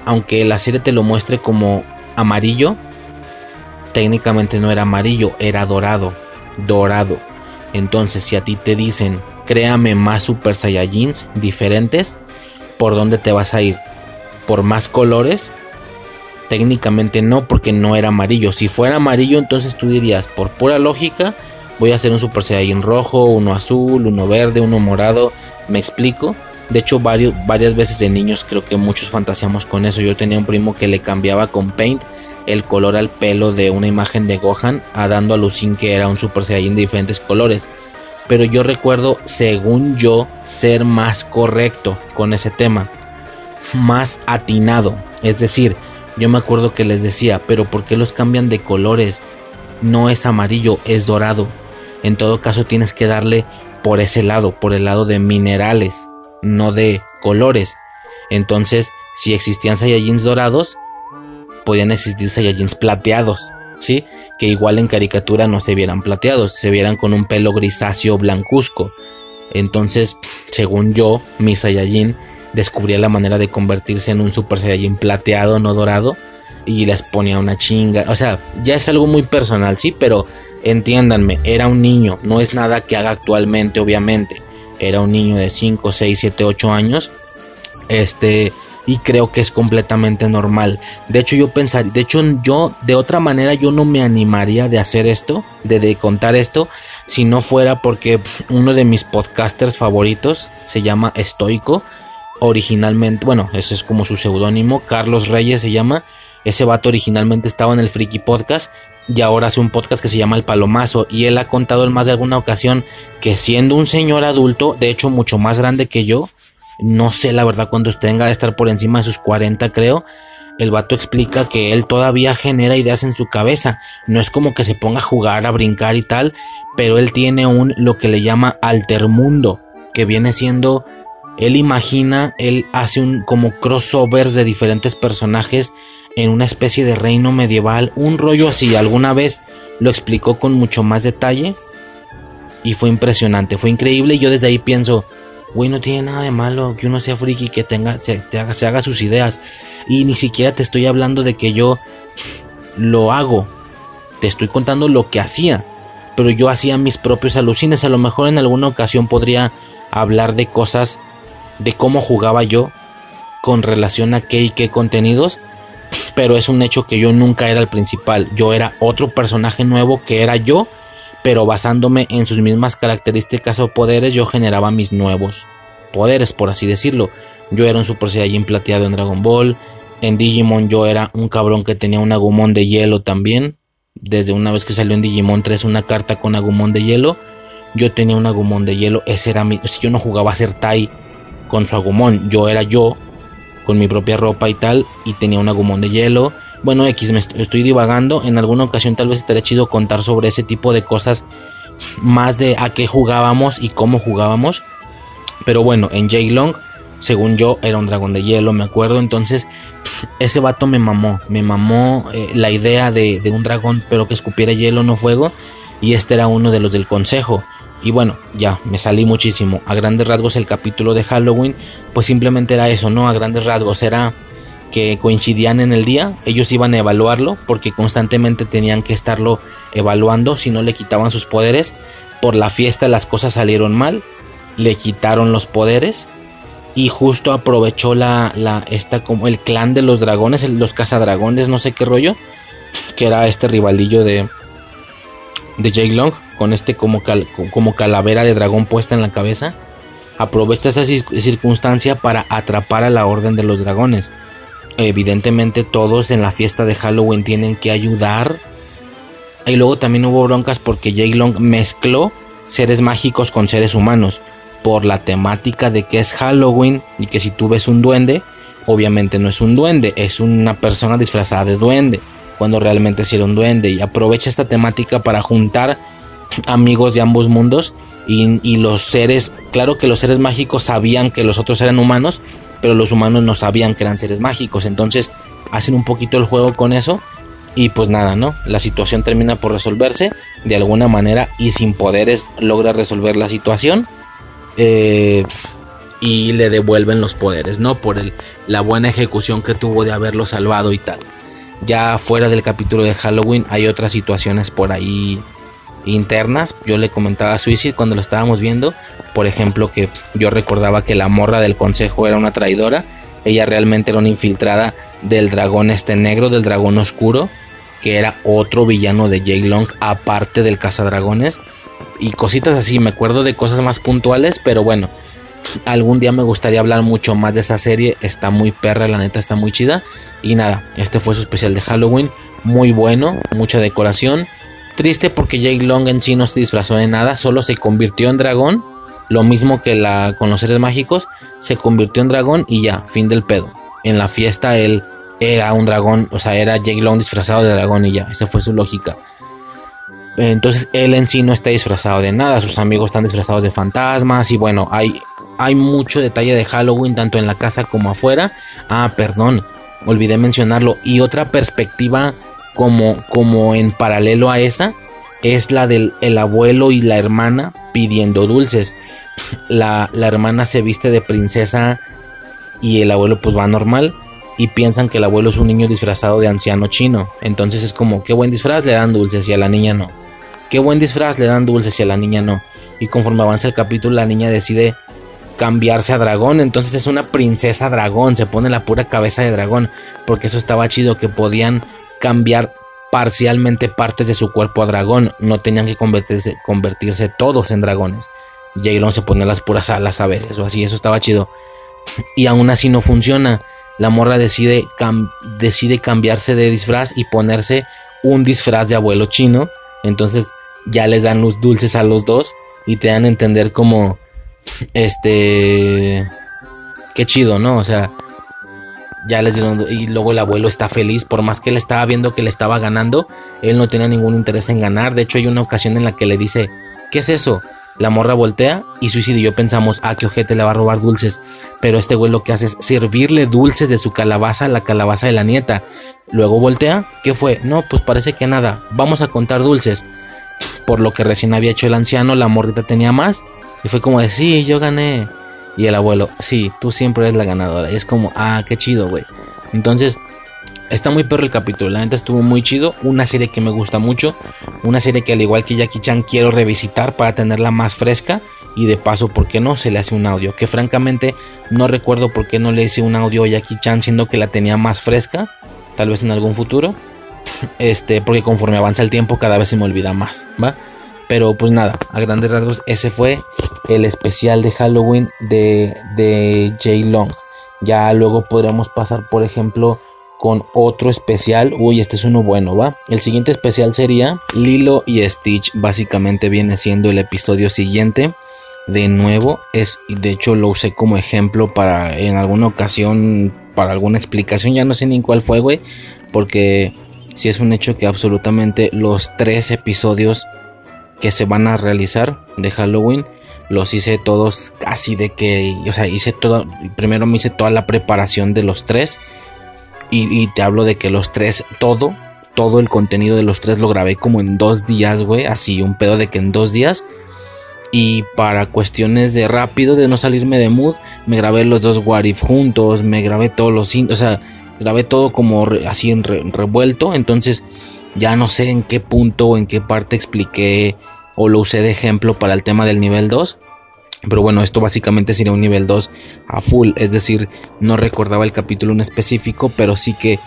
Aunque la serie te lo muestre como amarillo, técnicamente no era amarillo, era dorado, dorado. Entonces, si a ti te dicen, créame más Super Saiyajins diferentes, ¿por dónde te vas a ir? ¿Por más colores? Técnicamente no, porque no era amarillo. Si fuera amarillo, entonces tú dirías, por pura lógica, voy a hacer un Super Saiyan rojo, uno azul, uno verde, uno morado. ¿Me explico? De hecho, varias veces de niños creo que muchos fantaseamos con eso. Yo tenía un primo que le cambiaba con paint el color al pelo de una imagen de Gohan, a dando a Lucin que era un Super Saiyan de diferentes colores. Pero yo recuerdo, según yo, ser más correcto con ese tema. Más atinado. Es decir, yo me acuerdo que les decía, pero ¿por qué los cambian de colores? No es amarillo, es dorado. En todo caso tienes que darle por ese lado, por el lado de minerales, no de colores. Entonces, si existían Saiyajins dorados, podían existir Saiyajins plateados, ¿sí? Que igual en caricatura no se vieran plateados, se vieran con un pelo grisáceo blancuzco. Entonces, según yo, mi Saiyajin descubría la manera de convertirse en un Super Saiyajin plateado, no dorado, y les ponía una chinga. O sea, ya es algo muy personal, sí, pero entiéndanme, era un niño, no es nada que haga actualmente, obviamente. Era un niño de 5, 6, 7, 8 años. Este, y creo que es completamente normal. De hecho, yo pensaría, de hecho, yo de otra manera yo no me animaría de hacer esto, de, de, contar esto, si no fuera porque uno de mis podcasters favoritos se llama Estoico. Originalmente, bueno, ese es como su seudónimo, Carlos Reyes se llama. Ese vato originalmente estaba en el Friki Podcast y ahora hace un podcast que se llama El Palomazo y él ha contado en más de alguna ocasión que siendo un señor adulto, de hecho mucho más grande que yo, no sé la verdad cuando tenga de estar por encima de sus 40 creo, el vato explica que él todavía genera ideas en su cabeza, no es como que se ponga a jugar, a brincar y tal, pero él tiene un lo que le llama altermundo, que viene siendo él imagina, él hace un como crossovers de diferentes personajes en una especie de reino medieval, un rollo así. Alguna vez lo explicó con mucho más detalle y fue impresionante, fue increíble. Y yo desde ahí pienso, güey, no tiene nada de malo que uno sea friki, que tenga, se, haga, se haga sus ideas. Y ni siquiera te estoy hablando de que yo lo hago, te estoy contando lo que hacía. Pero yo hacía mis propios alucines. A lo mejor en alguna ocasión podría hablar de cosas de cómo jugaba yo con relación a qué y qué contenidos pero es un hecho que yo nunca era el principal, yo era otro personaje nuevo que era yo, pero basándome en sus mismas características o poderes yo generaba mis nuevos poderes, por así decirlo. Yo era un Super Saiyajin plateado en Dragon Ball, en Digimon yo era un cabrón que tenía un Agumon de hielo también, desde una vez que salió en Digimon 3 una carta con Agumon de hielo, yo tenía un Agumon de hielo, ese era mi, si yo no jugaba a ser Tai con su Agumon, yo era yo con mi propia ropa y tal, y tenía un agumón de hielo. Bueno, X, me estoy divagando. En alguna ocasión tal vez estaría chido contar sobre ese tipo de cosas, más de a qué jugábamos y cómo jugábamos. Pero bueno, en J-Long, según yo, era un dragón de hielo, me acuerdo. Entonces, ese vato me mamó, me mamó eh, la idea de, de un dragón, pero que escupiera hielo, no fuego. Y este era uno de los del consejo. Y bueno, ya me salí muchísimo. A grandes rasgos el capítulo de Halloween, pues simplemente era eso, ¿no? A grandes rasgos era que coincidían en el día, ellos iban a evaluarlo porque constantemente tenían que estarlo evaluando si no le quitaban sus poderes. Por la fiesta las cosas salieron mal, le quitaron los poderes y justo aprovechó la, la esta como el clan de los dragones, los cazadragones, no sé qué rollo, que era este rivalillo de de Jay Long con este como, como calavera de dragón puesta en la cabeza, aprovecha esa circunstancia para atrapar a la orden de los dragones. Evidentemente todos en la fiesta de Halloween tienen que ayudar. Y luego también hubo broncas porque Jay Long mezcló seres mágicos con seres humanos. Por la temática de que es Halloween y que si tú ves un duende, obviamente no es un duende, es una persona disfrazada de duende. Cuando realmente es un duende. Y aprovecha esta temática para juntar amigos de ambos mundos y, los seres, claro que los seres mágicos sabían que los otros eran humanos, pero los humanos no sabían que eran seres mágicos, entonces hacen un poquito el juego con eso y pues nada, ¿no? La situación termina por resolverse de alguna manera y sin poderes logra resolver la situación eh, y le devuelven los poderes, ¿no? Por el, la buena ejecución que tuvo de haberlo salvado y tal. Ya fuera del capítulo de Halloween hay otras situaciones por ahí internas. Yo le comentaba a Suicide cuando lo estábamos viendo, por ejemplo, que yo recordaba que la morra del consejo era una traidora. Ella realmente era una infiltrada del dragón este negro, del dragón oscuro, que era otro villano de Jay Long, aparte del cazadragones. Y cositas así, me acuerdo de cosas más puntuales, pero bueno, algún día me gustaría hablar mucho más de esa serie. Está muy perra, la neta está muy chida. Y nada, este fue su especial de Halloween. Muy bueno, mucha decoración. Triste porque Jake Long en sí no se disfrazó de nada, solo se convirtió en dragón. Lo mismo que la, con los seres mágicos, se convirtió en dragón y ya, fin del pedo. En la fiesta él era un dragón, o sea, era Jake Long disfrazado de dragón y ya, esa fue su lógica. Entonces él en sí no está disfrazado de nada, sus amigos están disfrazados de fantasmas y bueno, hay, hay mucho detalle de Halloween tanto en la casa como afuera. Ah, perdón, olvidé mencionarlo. Y otra perspectiva como, como en paralelo a esa es la del el abuelo y la hermana pidiendo dulces. [SNIFFS] La, la, hermana se viste de princesa y el abuelo pues va normal y piensan que el abuelo es un niño disfrazado de anciano chino. Entonces es como, qué buen disfraz le dan dulces y a la niña no. Qué buen disfraz le dan dulces y a la niña no. Y conforme avanza el capítulo la niña decide cambiarse a dragón. Entonces es una princesa dragón. Se pone la pura cabeza de dragón. Porque eso estaba chido que podían cambiar parcialmente partes de su cuerpo a dragón. No tenían que convertirse, convertirse todos en dragones. Jaylon se pone las puras alas a veces o así. Eso estaba chido. Y aún así no funciona. La morra decide, decide cambiarse de disfraz y ponerse un disfraz de abuelo chino. Entonces ya les dan los dulces a los dos y te dan a entender como este qué chido, ¿no? O sea, ya les dieron y luego el abuelo está feliz por más que él estaba viendo que le estaba ganando, él no tenía ningún interés en ganar, de hecho hay una ocasión en la que le dice, "¿Qué es eso?" La morra voltea y Suicide y yo pensamos, ah, qué ojete le va a robar dulces. Pero este güey lo que hace es servirle dulces de su calabaza a la calabaza de la nieta. Luego voltea, ¿qué fue? No, pues parece que nada, vamos a contar dulces. Por lo que recién había hecho el anciano, la morrita tenía más. Y fue como de, sí, yo gané. Y el abuelo, sí, tú siempre eres la ganadora. Y es como, ah, qué chido, güey. Entonces, está muy perro el capítulo. La neta estuvo muy chido. Una serie que me gusta mucho. Una serie que al igual que Jackie Chan quiero revisitar para tenerla más fresca. Y de paso, ¿por qué no? Se le hace un audio. Que francamente no recuerdo por qué no le hice un audio a Jackie Chan siendo que la tenía más fresca. Tal vez en algún futuro. [LAUGHS] Este, porque conforme avanza el tiempo cada vez se me olvida más, ¿va? Pero pues nada, a grandes rasgos ese fue el especial de Halloween de, de Jay Long. Ya luego podremos pasar, por ejemplo, con otro especial. Uy, este es uno bueno, ¿va? El siguiente especial sería Lilo y Stitch. Básicamente viene siendo el episodio siguiente. De nuevo, es, de hecho lo usé como ejemplo para en alguna ocasión, para alguna explicación, ya no sé ni cuál fue, güey. Porque si es un hecho que absolutamente los tres episodios que se van a realizar de Halloween los hice todos casi de que, o sea, hice todo, primero me hice toda la preparación de los tres y, te hablo de que los tres, todo, todo el contenido de los tres lo grabé como en dos días, güey, así un pedo de que en dos días. Y para cuestiones de rápido, de no salirme de mood, me grabé los dos What juntos, me grabé todos los, o sea, grabé todo como así en revuelto, entonces ya no sé en qué punto o en qué parte expliqué o lo usé de ejemplo para el tema del nivel 2. Pero bueno, esto básicamente sería un nivel 2 a full. Es decir, no recordaba el capítulo en específico, pero sí que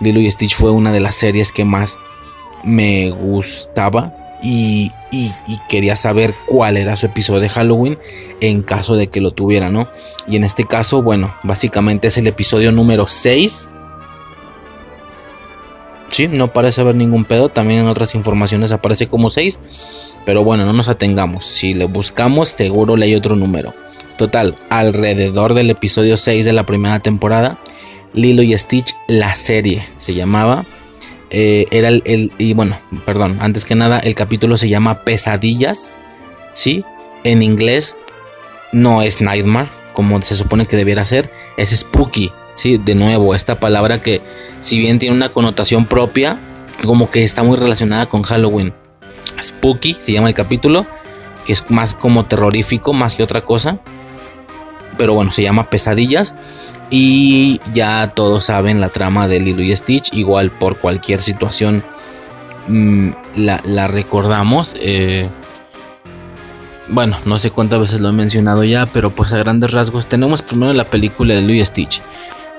Lilo y Stitch fue una de las series que más me gustaba. Y, y, quería saber cuál era su episodio de Halloween en caso de que lo tuviera, ¿no? Y en este caso, bueno, básicamente es el episodio número 6 Sí, no parece haber ningún pedo. También en otras informaciones aparece como 6. Pero bueno, no nos atengamos. Si le buscamos, seguro le hay otro número. Total, alrededor del episodio 6 de la primera temporada, Lilo y Stitch, la serie se llamaba. Eh, era el, Y bueno, perdón, antes que nada, el capítulo se llama Pesadillas. ¿Sí? En inglés no es Nightmare, como se supone que debiera ser. Es Spooky. Sí, de nuevo, esta palabra que si bien tiene una connotación propia, como que está muy relacionada con Halloween. Spooky se llama el capítulo, que es más como terrorífico, más que otra cosa. pero bueno, se llama Pesadillas. Y ya todos saben la trama de Lilo y Stitch. Igual por cualquier situación mm, la, recordamos. Eh, bueno, no sé cuántas veces lo he mencionado ya, pero pues a grandes rasgos tenemos primero la película de Lilo y Stitch.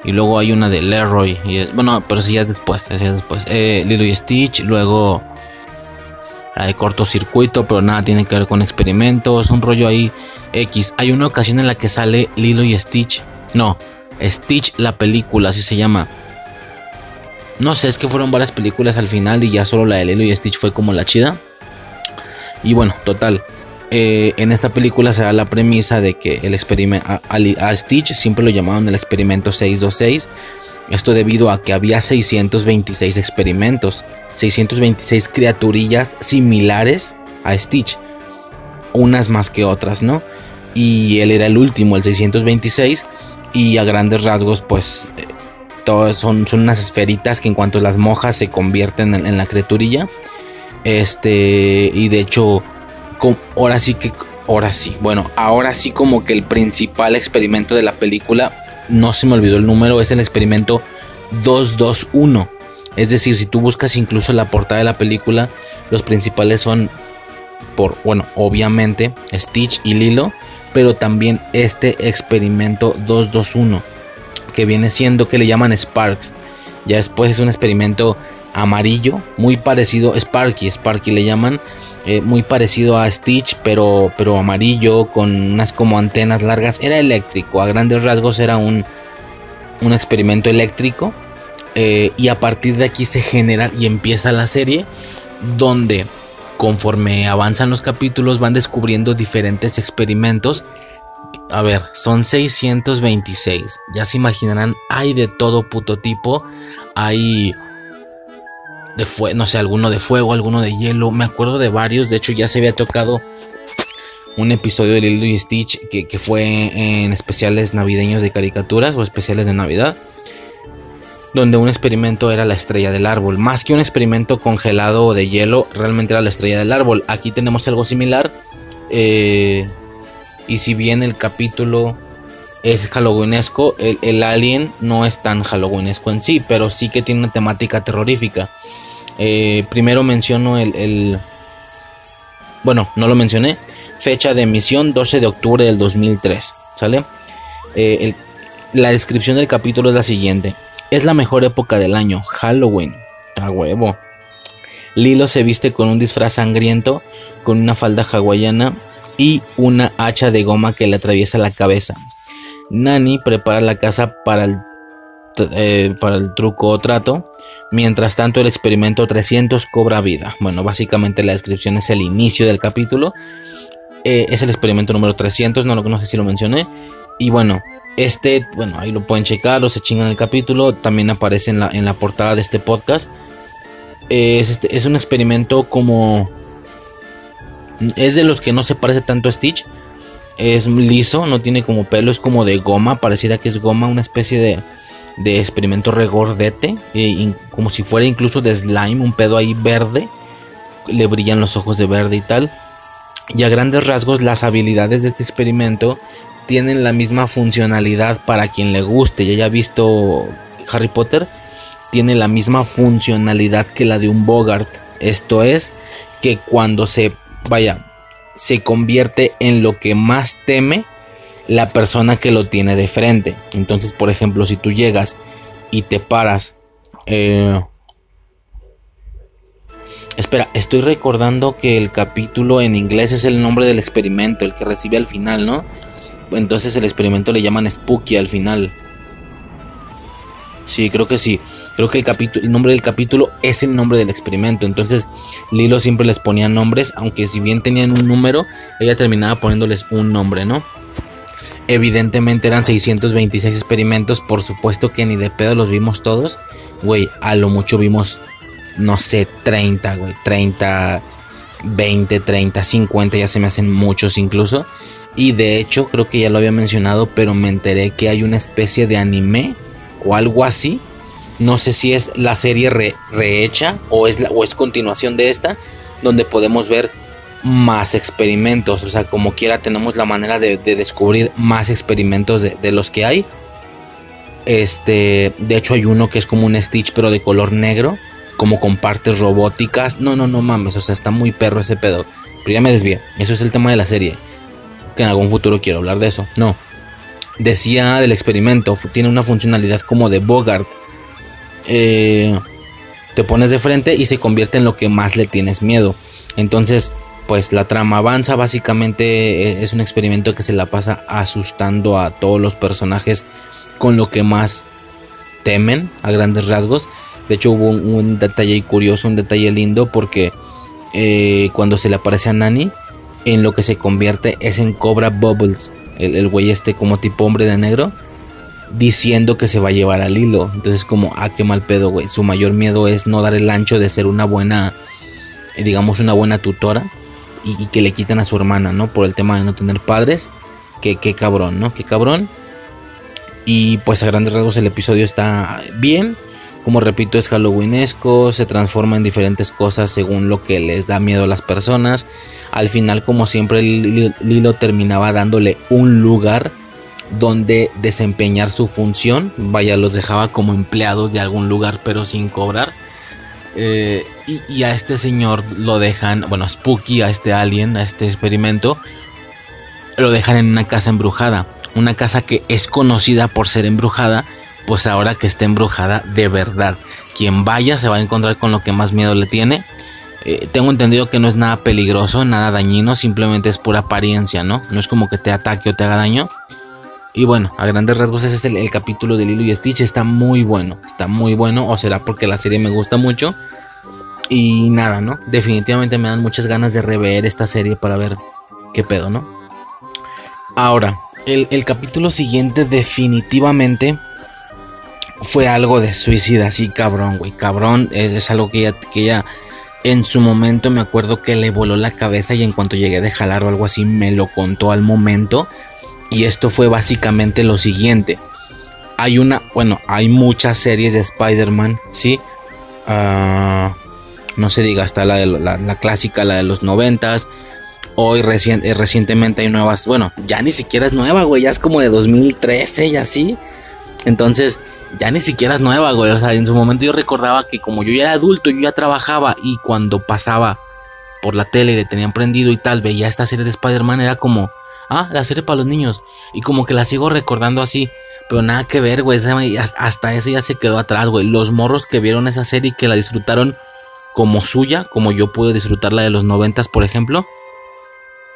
Y luego hay una de Leroy. Y bueno, pero sí ya es después. después. Eh, Lilo y Stitch. Luego la de cortocircuito, pero nada tiene que ver con experimentos. Un rollo ahí X. Hay una ocasión en la que sale Lilo y Stitch. No, Stitch la película, así se llama. No sé, es que fueron varias películas al final y ya solo la de Lilo y Stitch fue como la chida. Y bueno, total. Eh, en esta película se da la premisa de que el experimento a, Stitch siempre lo llamaban el experimento 626. Esto debido a que había 626 experimentos, 626 criaturillas similares a Stitch, unas más que otras, ¿no? Y él era el último, el 626, y a grandes rasgos, pues, eh, son, son unas esferitas que en cuanto las mojas se convierten en, en la criaturilla. Este, y de hecho, ahora sí que, ahora sí, bueno, ahora sí como que el principal experimento de la película, no se me olvidó el número, es el experimento 221. Es decir, si tú buscas incluso la portada de la película, los principales son, por, bueno, obviamente Stitch y Lilo, pero también este experimento 221, que viene siendo que le llaman Sparks. Ya después es un experimento amarillo, muy parecido, Sparky, Sparky le llaman, eh, muy parecido a Stitch, pero, pero amarillo, con unas como antenas largas, era eléctrico, a grandes rasgos era un, un experimento eléctrico, eh, y a partir de aquí se genera y empieza la serie, donde conforme avanzan los capítulos van descubriendo diferentes experimentos. A ver, son 626. Ya se imaginarán, hay de todo puto tipo. Hay no sé, alguno de fuego, alguno de hielo. Me acuerdo de varios. De hecho, ya se había tocado un episodio de Lilo Stitch que, fue en especiales navideños de caricaturas o especiales de Navidad. Donde un experimento era la estrella del árbol. Más que un experimento congelado de hielo, realmente era la estrella del árbol. Aquí tenemos algo similar. Eh, y si bien el capítulo es halloweenesco, el, el, alien no es tan halloweenesco en sí, pero sí que tiene una temática terrorífica. Eh, primero menciono el, Bueno, no lo mencioné. Fecha de emisión 12 de octubre del 2003. ¿Sale? Eh, la descripción del capítulo es la siguiente. Es la mejor época del año, Halloween. A huevo. Lilo se viste con un disfraz sangriento, con una falda hawaiana y una hacha de goma que le atraviesa la cabeza. Nani prepara la casa para el, eh, para el truco o trato. Mientras tanto, el experimento 300 cobra vida. Bueno, básicamente la descripción es el inicio del capítulo. Eh, es el experimento número 300, no, no sé si lo mencioné. Y bueno, este, bueno, ahí lo pueden checar o se chingan el capítulo. También aparece en la, en la portada de este podcast. es, este, es un experimento como... Es de los que no se parece tanto a Stitch es liso, no tiene como pelo, es como de goma, pareciera que es goma, una especie de, de experimento regordete, como si fuera incluso de slime, un pedo ahí verde, le brillan los ojos de verde y tal. Y a grandes rasgos las habilidades de este experimento tienen la misma funcionalidad para quien le guste. Ya haya visto Harry Potter, tiene la misma funcionalidad que la de un Bogart. Esto es que cuando se vaya se convierte en lo que más teme la persona que lo tiene de frente. Entonces, por ejemplo, si tú llegas y te paras... Eh, espera, estoy recordando que el capítulo en inglés es el nombre del experimento, el que recibe al final, ¿no? Entonces el experimento le llaman Spooky al final. Sí, creo que sí. Creo que el, capítulo, el nombre del capítulo es el nombre del experimento. Entonces, Lilo siempre les ponía nombres, aunque si bien tenían un número, ella terminaba poniéndoles un nombre, ¿no? Evidentemente eran 626 experimentos, por supuesto que ni de pedo los vimos todos. Güey, a lo mucho vimos, no sé, 30, güey, 30, 20, 30, 50, ya se me hacen muchos incluso. Y de hecho, creo que ya lo había mencionado, pero me enteré que hay una especie de anime o algo así. No sé si es la serie rehecha o es, o es continuación de esta, donde podemos ver más experimentos. O sea, como quiera tenemos la manera de, descubrir más experimentos de, los que hay. Este, de hecho hay uno que es como un Stitch pero de color negro, como con partes robóticas. No, no, no mames, o sea, está muy perro ese pedo. Pero ya me desvía. Eso es el tema de la serie. Que en algún futuro quiero hablar de eso. No. Decía del experimento, tiene una funcionalidad como de Bogart. Eh, te pones de frente y se convierte en lo que más le tienes miedo. Entonces, pues la trama avanza. Básicamente eh, es un experimento que se la pasa asustando a todos los personajes con lo que más temen a grandes rasgos. De hecho hubo un, detalle curioso, un detalle lindo porque eh, cuando se le aparece a Nani, en lo que se convierte es en Cobra Bubbles, el, güey este como tipo hombre de negro, diciendo que se va a llevar al hilo. Entonces como, ah, qué mal pedo, güey. Su mayor miedo es no dar el ancho de ser una buena, digamos, una buena tutora y, que le quiten a su hermana, ¿no? Por el tema de no tener padres. Que qué cabrón, ¿no? Qué cabrón. Y pues a grandes rasgos el episodio está bien. Como repito, es halloweenesco, se transforma en diferentes cosas según lo que les da miedo a las personas. Al final, como siempre, Lilo terminaba dándole un lugar donde desempeñar su función. Vaya, los dejaba como empleados de algún lugar, pero sin cobrar. Eh, y, a este señor lo dejan, bueno, a Spooky, a este alien, a este experimento, lo dejan en una casa embrujada. Una casa que es conocida por ser embrujada pues ahora que está embrujada de verdad. Quien vaya se va a encontrar con lo que más miedo le tiene. Eh, tengo entendido que no es nada peligroso, nada dañino, simplemente es pura apariencia, ¿no? No es como que te ataque o te haga daño. Y bueno, a grandes rasgos ese es el, capítulo de Lilo y Stitch. Está muy bueno, está muy bueno. O será porque la serie me gusta mucho. Y nada, ¿no? Definitivamente me dan muchas ganas de rever esta serie para ver qué pedo, ¿no? Ahora, el, el capítulo siguiente definitivamente fue algo de suicida, así cabrón, güey. Cabrón, es, algo que ella, que ella en su momento me acuerdo que le voló la cabeza y en cuanto llegué de jalar o algo así me lo contó al momento. Y esto fue básicamente lo siguiente. Hay una, bueno, hay muchas series de Spider-Man, ¿sí? Ah, no se diga, hasta la, de, la, clásica, la de los noventas. Hoy eh, recientemente hay nuevas, bueno, ya ni siquiera es nueva, güey, ya es como de 2013 y así. Entonces, ya ni siquiera es nueva, güey. O sea, en su momento yo recordaba que como yo ya era adulto, yo ya trabajaba y cuando pasaba por la tele y le tenían prendido y tal, veía esta serie de Spider-Man, era como, ah, la serie para los niños. Y como que la sigo recordando así. Pero nada que ver, güey. Hasta eso ya se quedó atrás, güey. Los morros que vieron esa serie y que la disfrutaron como suya, como yo pude disfrutarla de los noventas, por ejemplo.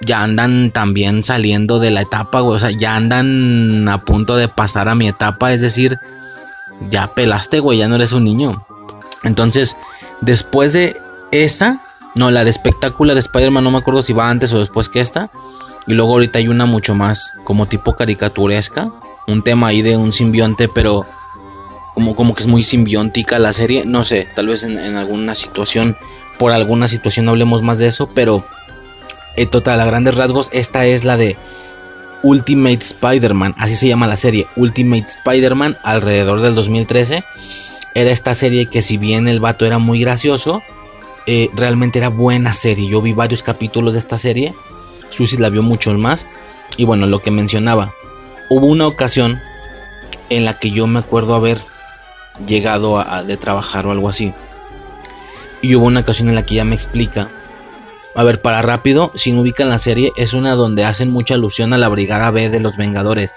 Ya andan también saliendo de la etapa, güey. O sea, ya andan a punto de pasar a mi etapa. Es decir, ya pelaste, güey, ya no eres un niño. Entonces, después de esa, no, la de espectáculo de Spider-Man, no me acuerdo si va antes o después que esta. Y luego ahorita hay una mucho más como tipo caricaturesca. Un tema ahí de un simbionte, pero como, como que es muy simbiótica la serie. No sé, tal vez en, alguna situación, por alguna situación hablemos más de eso. Pero en total, a grandes rasgos, esta es la de Ultimate Spider-Man, así se llama la serie, Ultimate Spider-Man, alrededor del 2013. Era esta serie que si bien el vato era muy gracioso, eh, realmente era buena serie. Yo vi varios capítulos de esta serie, Susi la vio mucho más. Y bueno, lo que mencionaba, hubo una ocasión en la que yo me acuerdo haber llegado a, de trabajar o algo así. Y hubo una ocasión en la que ella me explica a ver, para rápido, si no ubican la serie, es una donde hacen mucha alusión a la Brigada B de los Vengadores.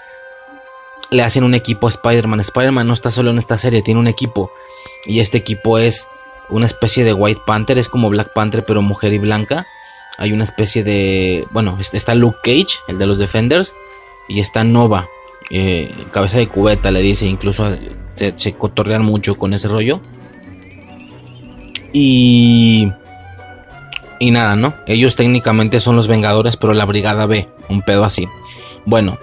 Le hacen un equipo a Spider-Man. Spider-Man no está solo en esta serie, tiene un equipo. Y este equipo es una especie de White Panther, es como Black Panther, pero mujer y blanca. Hay una especie de. Bueno, está Luke Cage, el de los Defenders. Y está Nova, eh, cabeza de cubeta, le dice. Incluso se, se cotorrean mucho con ese rollo. Y y nada, ¿no? Ellos técnicamente son los Vengadores, pero la Brigada B, un pedo así. Bueno,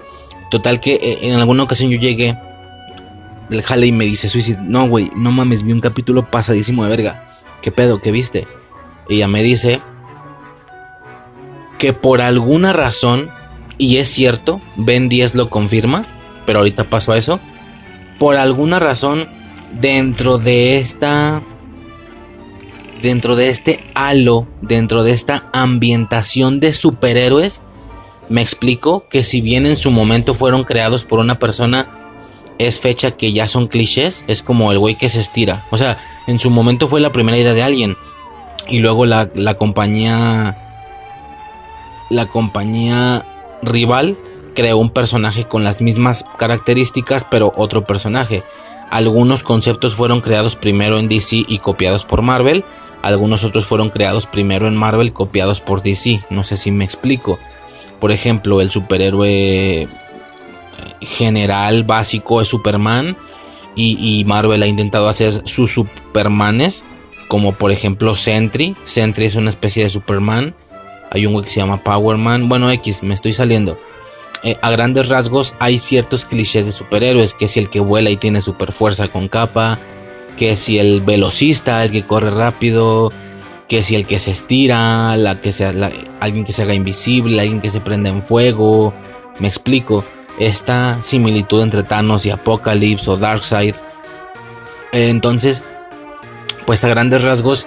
total que eh, en alguna ocasión yo llegué del jale y me dice Suicide, no, güey, no mames, vi un capítulo pasadísimo de verga. ¿Qué pedo? ¿Qué viste? Ella me dice que por alguna razón, y es cierto, Ben 10 lo confirma, pero ahorita paso a eso. Por alguna razón, dentro de esta. Dentro de este halo, dentro de esta ambientación de superhéroes, me explico que si bien en su momento fueron creados por una persona, es fecha que ya son clichés, es como el güey que se estira. O sea, en su momento fue la primera idea de alguien. Y luego la, la compañía. La compañía rival creó un personaje con las mismas características, pero otro personaje. Algunos conceptos fueron creados primero en DC y copiados por Marvel. Algunos otros fueron creados primero en Marvel, copiados por DC. No sé si me explico. Por ejemplo, el superhéroe general básico es Superman. Y, Marvel ha intentado hacer sus Supermanes. Como por ejemplo Sentry. Sentry es una especie de Superman. Hay un güey que se llama Powerman. Bueno, X, me estoy saliendo. Eh, a grandes rasgos hay ciertos clichés de superhéroes, que si el que vuela y tiene super fuerza con capa, que si el velocista, el que corre rápido, que si el que se estira, la que sea, alguien que se haga invisible, alguien que se prende en fuego. Me explico, esta similitud entre Thanos y Apocalypse o Darkseid. entonces, pues a grandes rasgos,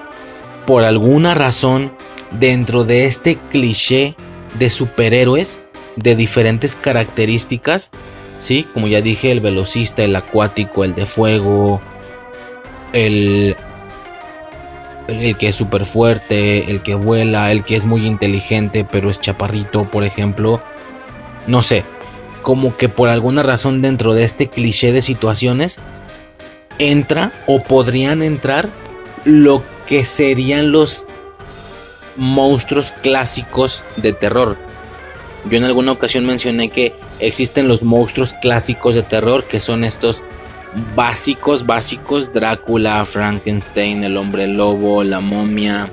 por alguna razón, dentro de este cliché de superhéroes, de diferentes características, ¿sí? Como ya dije, el velocista, el acuático, el de fuego, el, el que es súper fuerte, el que vuela, el que es muy inteligente pero es chaparrito, por ejemplo. No sé, como que por alguna razón dentro de este cliché de situaciones entra o podrían entrar lo que serían los monstruos clásicos de terror. Yo en alguna ocasión mencioné que existen los monstruos clásicos de terror, que son estos básicos, básicos, Drácula, Frankenstein, el hombre lobo, la momia,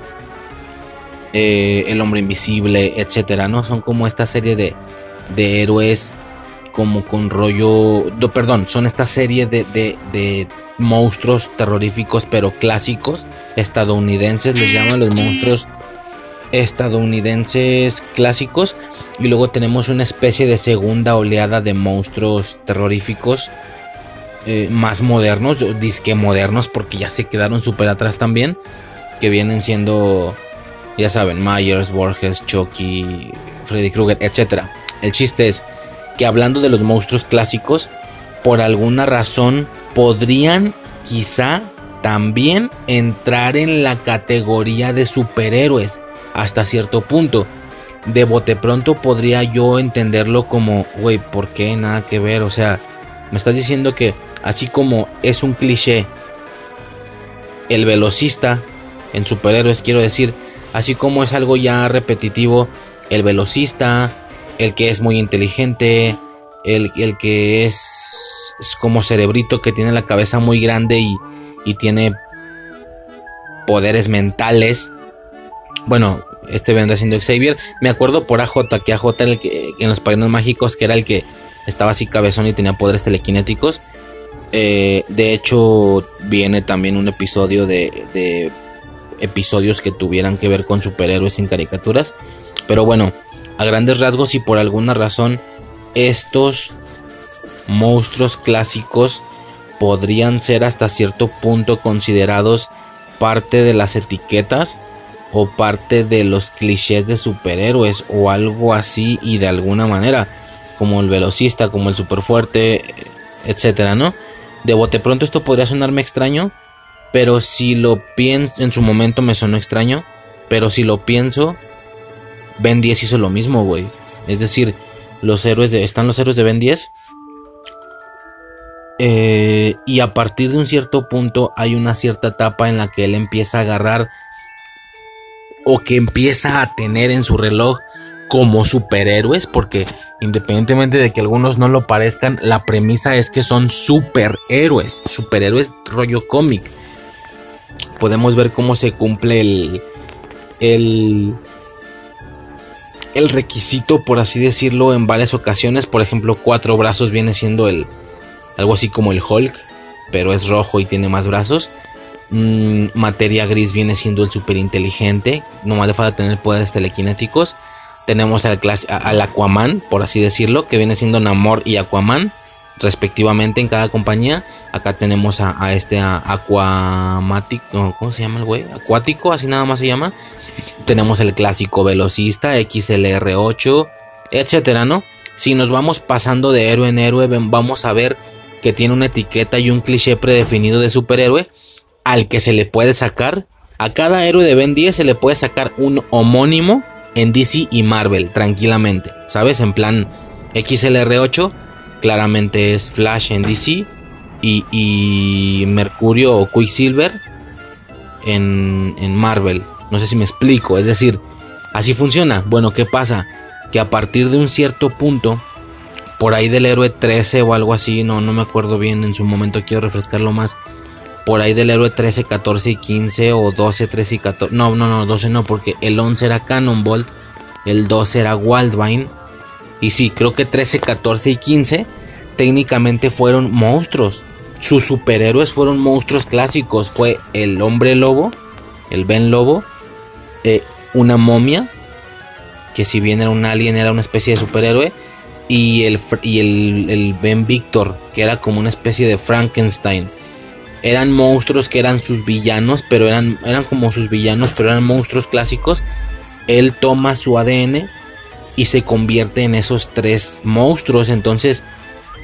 eh, el hombre invisible, etcétera, ¿no? Son como esta serie de, de héroes como con rollo, perdón, son esta serie de, de, de, monstruos terroríficos pero clásicos estadounidenses, les llaman los monstruos estadounidenses clásicos y luego tenemos una especie de segunda oleada de monstruos terroríficos eh, más modernos, disque modernos porque ya se quedaron súper atrás también, que vienen siendo, ya saben, Myers, Borges, Chucky, Freddy Krueger, etc. El chiste es que hablando de los monstruos clásicos, por alguna razón podrían quizá también entrar en la categoría de superhéroes hasta cierto punto. De bote pronto podría yo entenderlo como, güey, ¿por qué? Nada que ver. O sea, me estás diciendo que así como es un cliché, el velocista en superhéroes, quiero decir, así como es algo ya repetitivo, el velocista, el que es muy inteligente, el, el que es, es, como cerebrito que tiene la cabeza muy grande y, y tiene poderes mentales bueno, este vendrá siendo Xavier. Me acuerdo por AJ, que AJ el que en los padrinos mágicos, que era el que estaba así cabezón y tenía poderes telequinéticos. Eh, de hecho, viene también un episodio de, de, episodios que tuvieran que ver con superhéroes sin caricaturas. Pero bueno, a grandes rasgos y por alguna razón, estos monstruos clásicos podrían ser hasta cierto punto considerados parte de las etiquetas o parte de los clichés de superhéroes o algo así y de alguna manera como el velocista, como el superfuerte, etcétera, ¿no? De bote pronto esto podría sonarme extraño, pero si lo pienso, en su momento me sonó extraño, pero si lo pienso, Ben 10 hizo lo mismo, güey. Es decir, los héroes de, están los héroes de Ben 10. Eh, y a partir de un cierto punto hay una cierta etapa en la que él empieza a agarrar o que empieza a tener en su reloj como superhéroes, porque independientemente de que algunos no lo parezcan, la premisa es que son superhéroes, superhéroes rollo cómic. Podemos ver cómo se cumple el, el, el requisito, por así decirlo, en varias ocasiones. Por ejemplo, cuatro brazos viene siendo el, algo así como el Hulk, pero es rojo y tiene más brazos. Mm, materia gris viene siendo el super inteligente. No le falta tener poderes telequinéticos. Tenemos al, al, Aquaman, por así decirlo, que viene siendo Namor y Aquaman. Respectivamente en cada compañía. Acá tenemos a, este Aquamático, ¿cómo se llama el güey? Acuático, así nada más se llama. Tenemos el clásico velocista, XLR8, etcétera, ¿no? Si nos vamos pasando de héroe en héroe, vamos a ver que tiene una etiqueta y un cliché predefinido de superhéroe al que se le puede sacar. A cada héroe de Ben 10 se le puede sacar un homónimo en DC y Marvel, tranquilamente. ¿Sabes? En plan XLR8 claramente es Flash en DC y, Mercurio o Quicksilver en, en Marvel. No sé si me explico. Es decir, así funciona. Bueno, ¿qué pasa? Que a partir de un cierto punto, por ahí del héroe 13 o algo así, no, no me acuerdo bien, en su momento quiero refrescarlo más. Por ahí del héroe 13, 14 y 15 o 12, 13 y 14. No, no, no, 12 no, porque el 11 era Cannonbolt, el 12 era Wildvine y sí, creo que 13, 14 y 15 técnicamente fueron monstruos. Sus superhéroes fueron monstruos clásicos. Fue el hombre lobo, el Ben Lobo, eh, una momia, que si bien era un alien era una especie de superhéroe, y el, y el, Ben Victor, que era como una especie de Frankenstein. Eran monstruos que eran sus villanos, pero eran, eran como sus villanos, pero eran monstruos clásicos. Él toma su ADN y se convierte en esos tres monstruos. Entonces,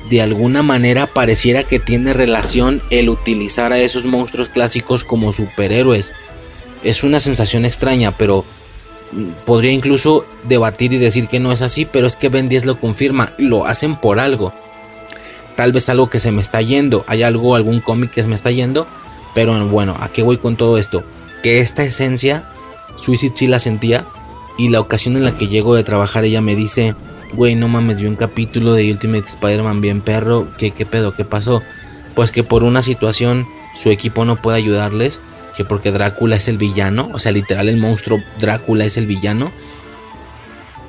de alguna manera pareciera que tiene relación el utilizar a esos monstruos clásicos como superhéroes. Es una sensación extraña, pero mm, podría incluso debatir y decir que no es así, pero es que Ben 10 lo confirma, lo hacen por algo. Tal vez algo que se me está yendo, hay algo, algún cómic que se me está yendo, pero bueno, ¿a qué voy con todo esto? Que esta esencia, Suicide sí la sentía, y la ocasión en la que llego de trabajar, ella me dice, güey, no mames, vi un capítulo de Ultimate Spider-Man bien perro, ¿Qué, ¿qué pedo? ¿Qué pasó? Pues que por una situación su equipo no puede ayudarles, que porque Drácula es el villano, o sea, literal el monstruo Drácula es el villano,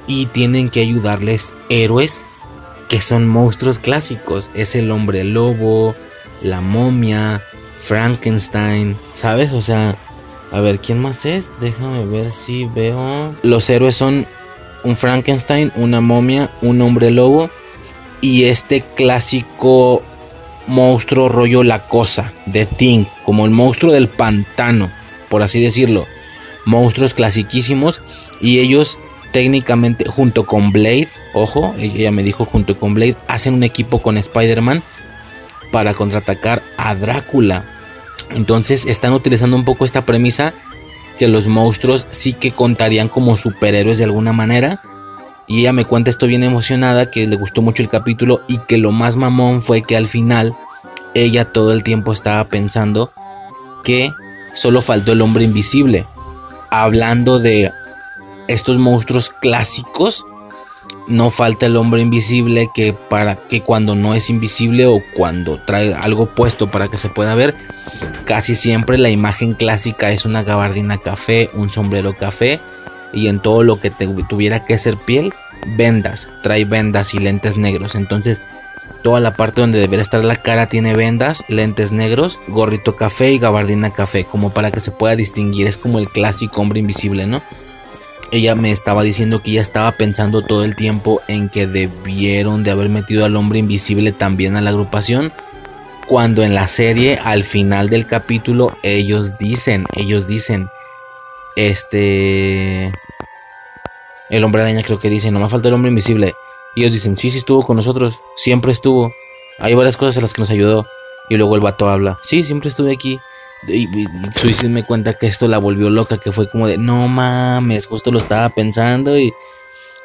y tienen que ayudarles héroes que son monstruos clásicos, es el hombre lobo, la momia, Frankenstein, ¿sabes? O sea, a ver, ¿quién más es? Déjame ver si veo. Los héroes son un Frankenstein, una momia, un hombre lobo y este clásico monstruo rollo la cosa de Thing, como el monstruo del pantano, por así decirlo. Monstruos clasiquísimos y ellos técnicamente junto con Blade, ojo, ella me dijo junto con Blade, hacen un equipo con Spider-Man para contraatacar a Drácula. Entonces están utilizando un poco esta premisa que los monstruos sí que contarían como superhéroes de alguna manera. Y ella me cuenta esto bien emocionada, que le gustó mucho el capítulo y que lo más mamón fue que al final ella todo el tiempo estaba pensando que solo faltó el hombre invisible. Hablando de estos monstruos clásicos no falta el hombre invisible que para que cuando no es invisible o cuando trae algo puesto para que se pueda ver, casi siempre la imagen clásica es una gabardina café, un sombrero café y en todo lo que tuviera que ser piel, vendas, trae vendas y lentes negros. Entonces, toda la parte donde debería estar la cara tiene vendas, lentes negros, gorrito café y gabardina café, como para que se pueda distinguir, es como el clásico hombre invisible, ¿no? Ella me estaba diciendo que ella estaba pensando todo el tiempo en que debieron de haber metido al hombre invisible también a la agrupación. Cuando en la serie, al final del capítulo, ellos dicen, ellos dicen, este... El hombre araña creo que dice, no me falta el hombre invisible. Y ellos dicen, sí, sí estuvo con nosotros, siempre estuvo. Hay varias cosas en las que nos ayudó. Y luego el vato habla, sí, siempre estuve aquí. Y, y, me cuenta que esto la volvió loca, que fue como de, no mames, justo lo estaba pensando y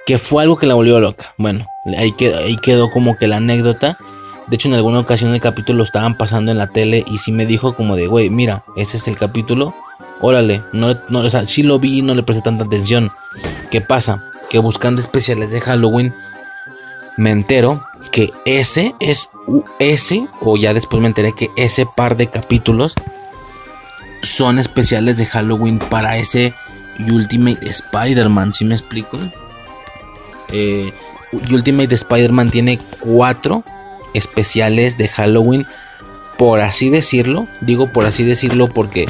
que fue algo que la volvió loca. Bueno, ahí quedó, ahí quedó como que la anécdota. De hecho, en alguna ocasión el capítulo lo estaban pasando en la tele y sí me dijo como de, güey, mira, ese es el capítulo. Órale, no, no, o sea, sí lo vi y no le presté tanta atención. ¿Qué pasa? Que buscando especiales de Halloween, me entero que ese es ese, o ya después me enteré que ese par de capítulos son especiales de Halloween para ese Ultimate Spider-Man, ¿sí me explico? Eh, Ultimate Spider-Man tiene cuatro especiales de Halloween, por así decirlo. Digo por así decirlo porque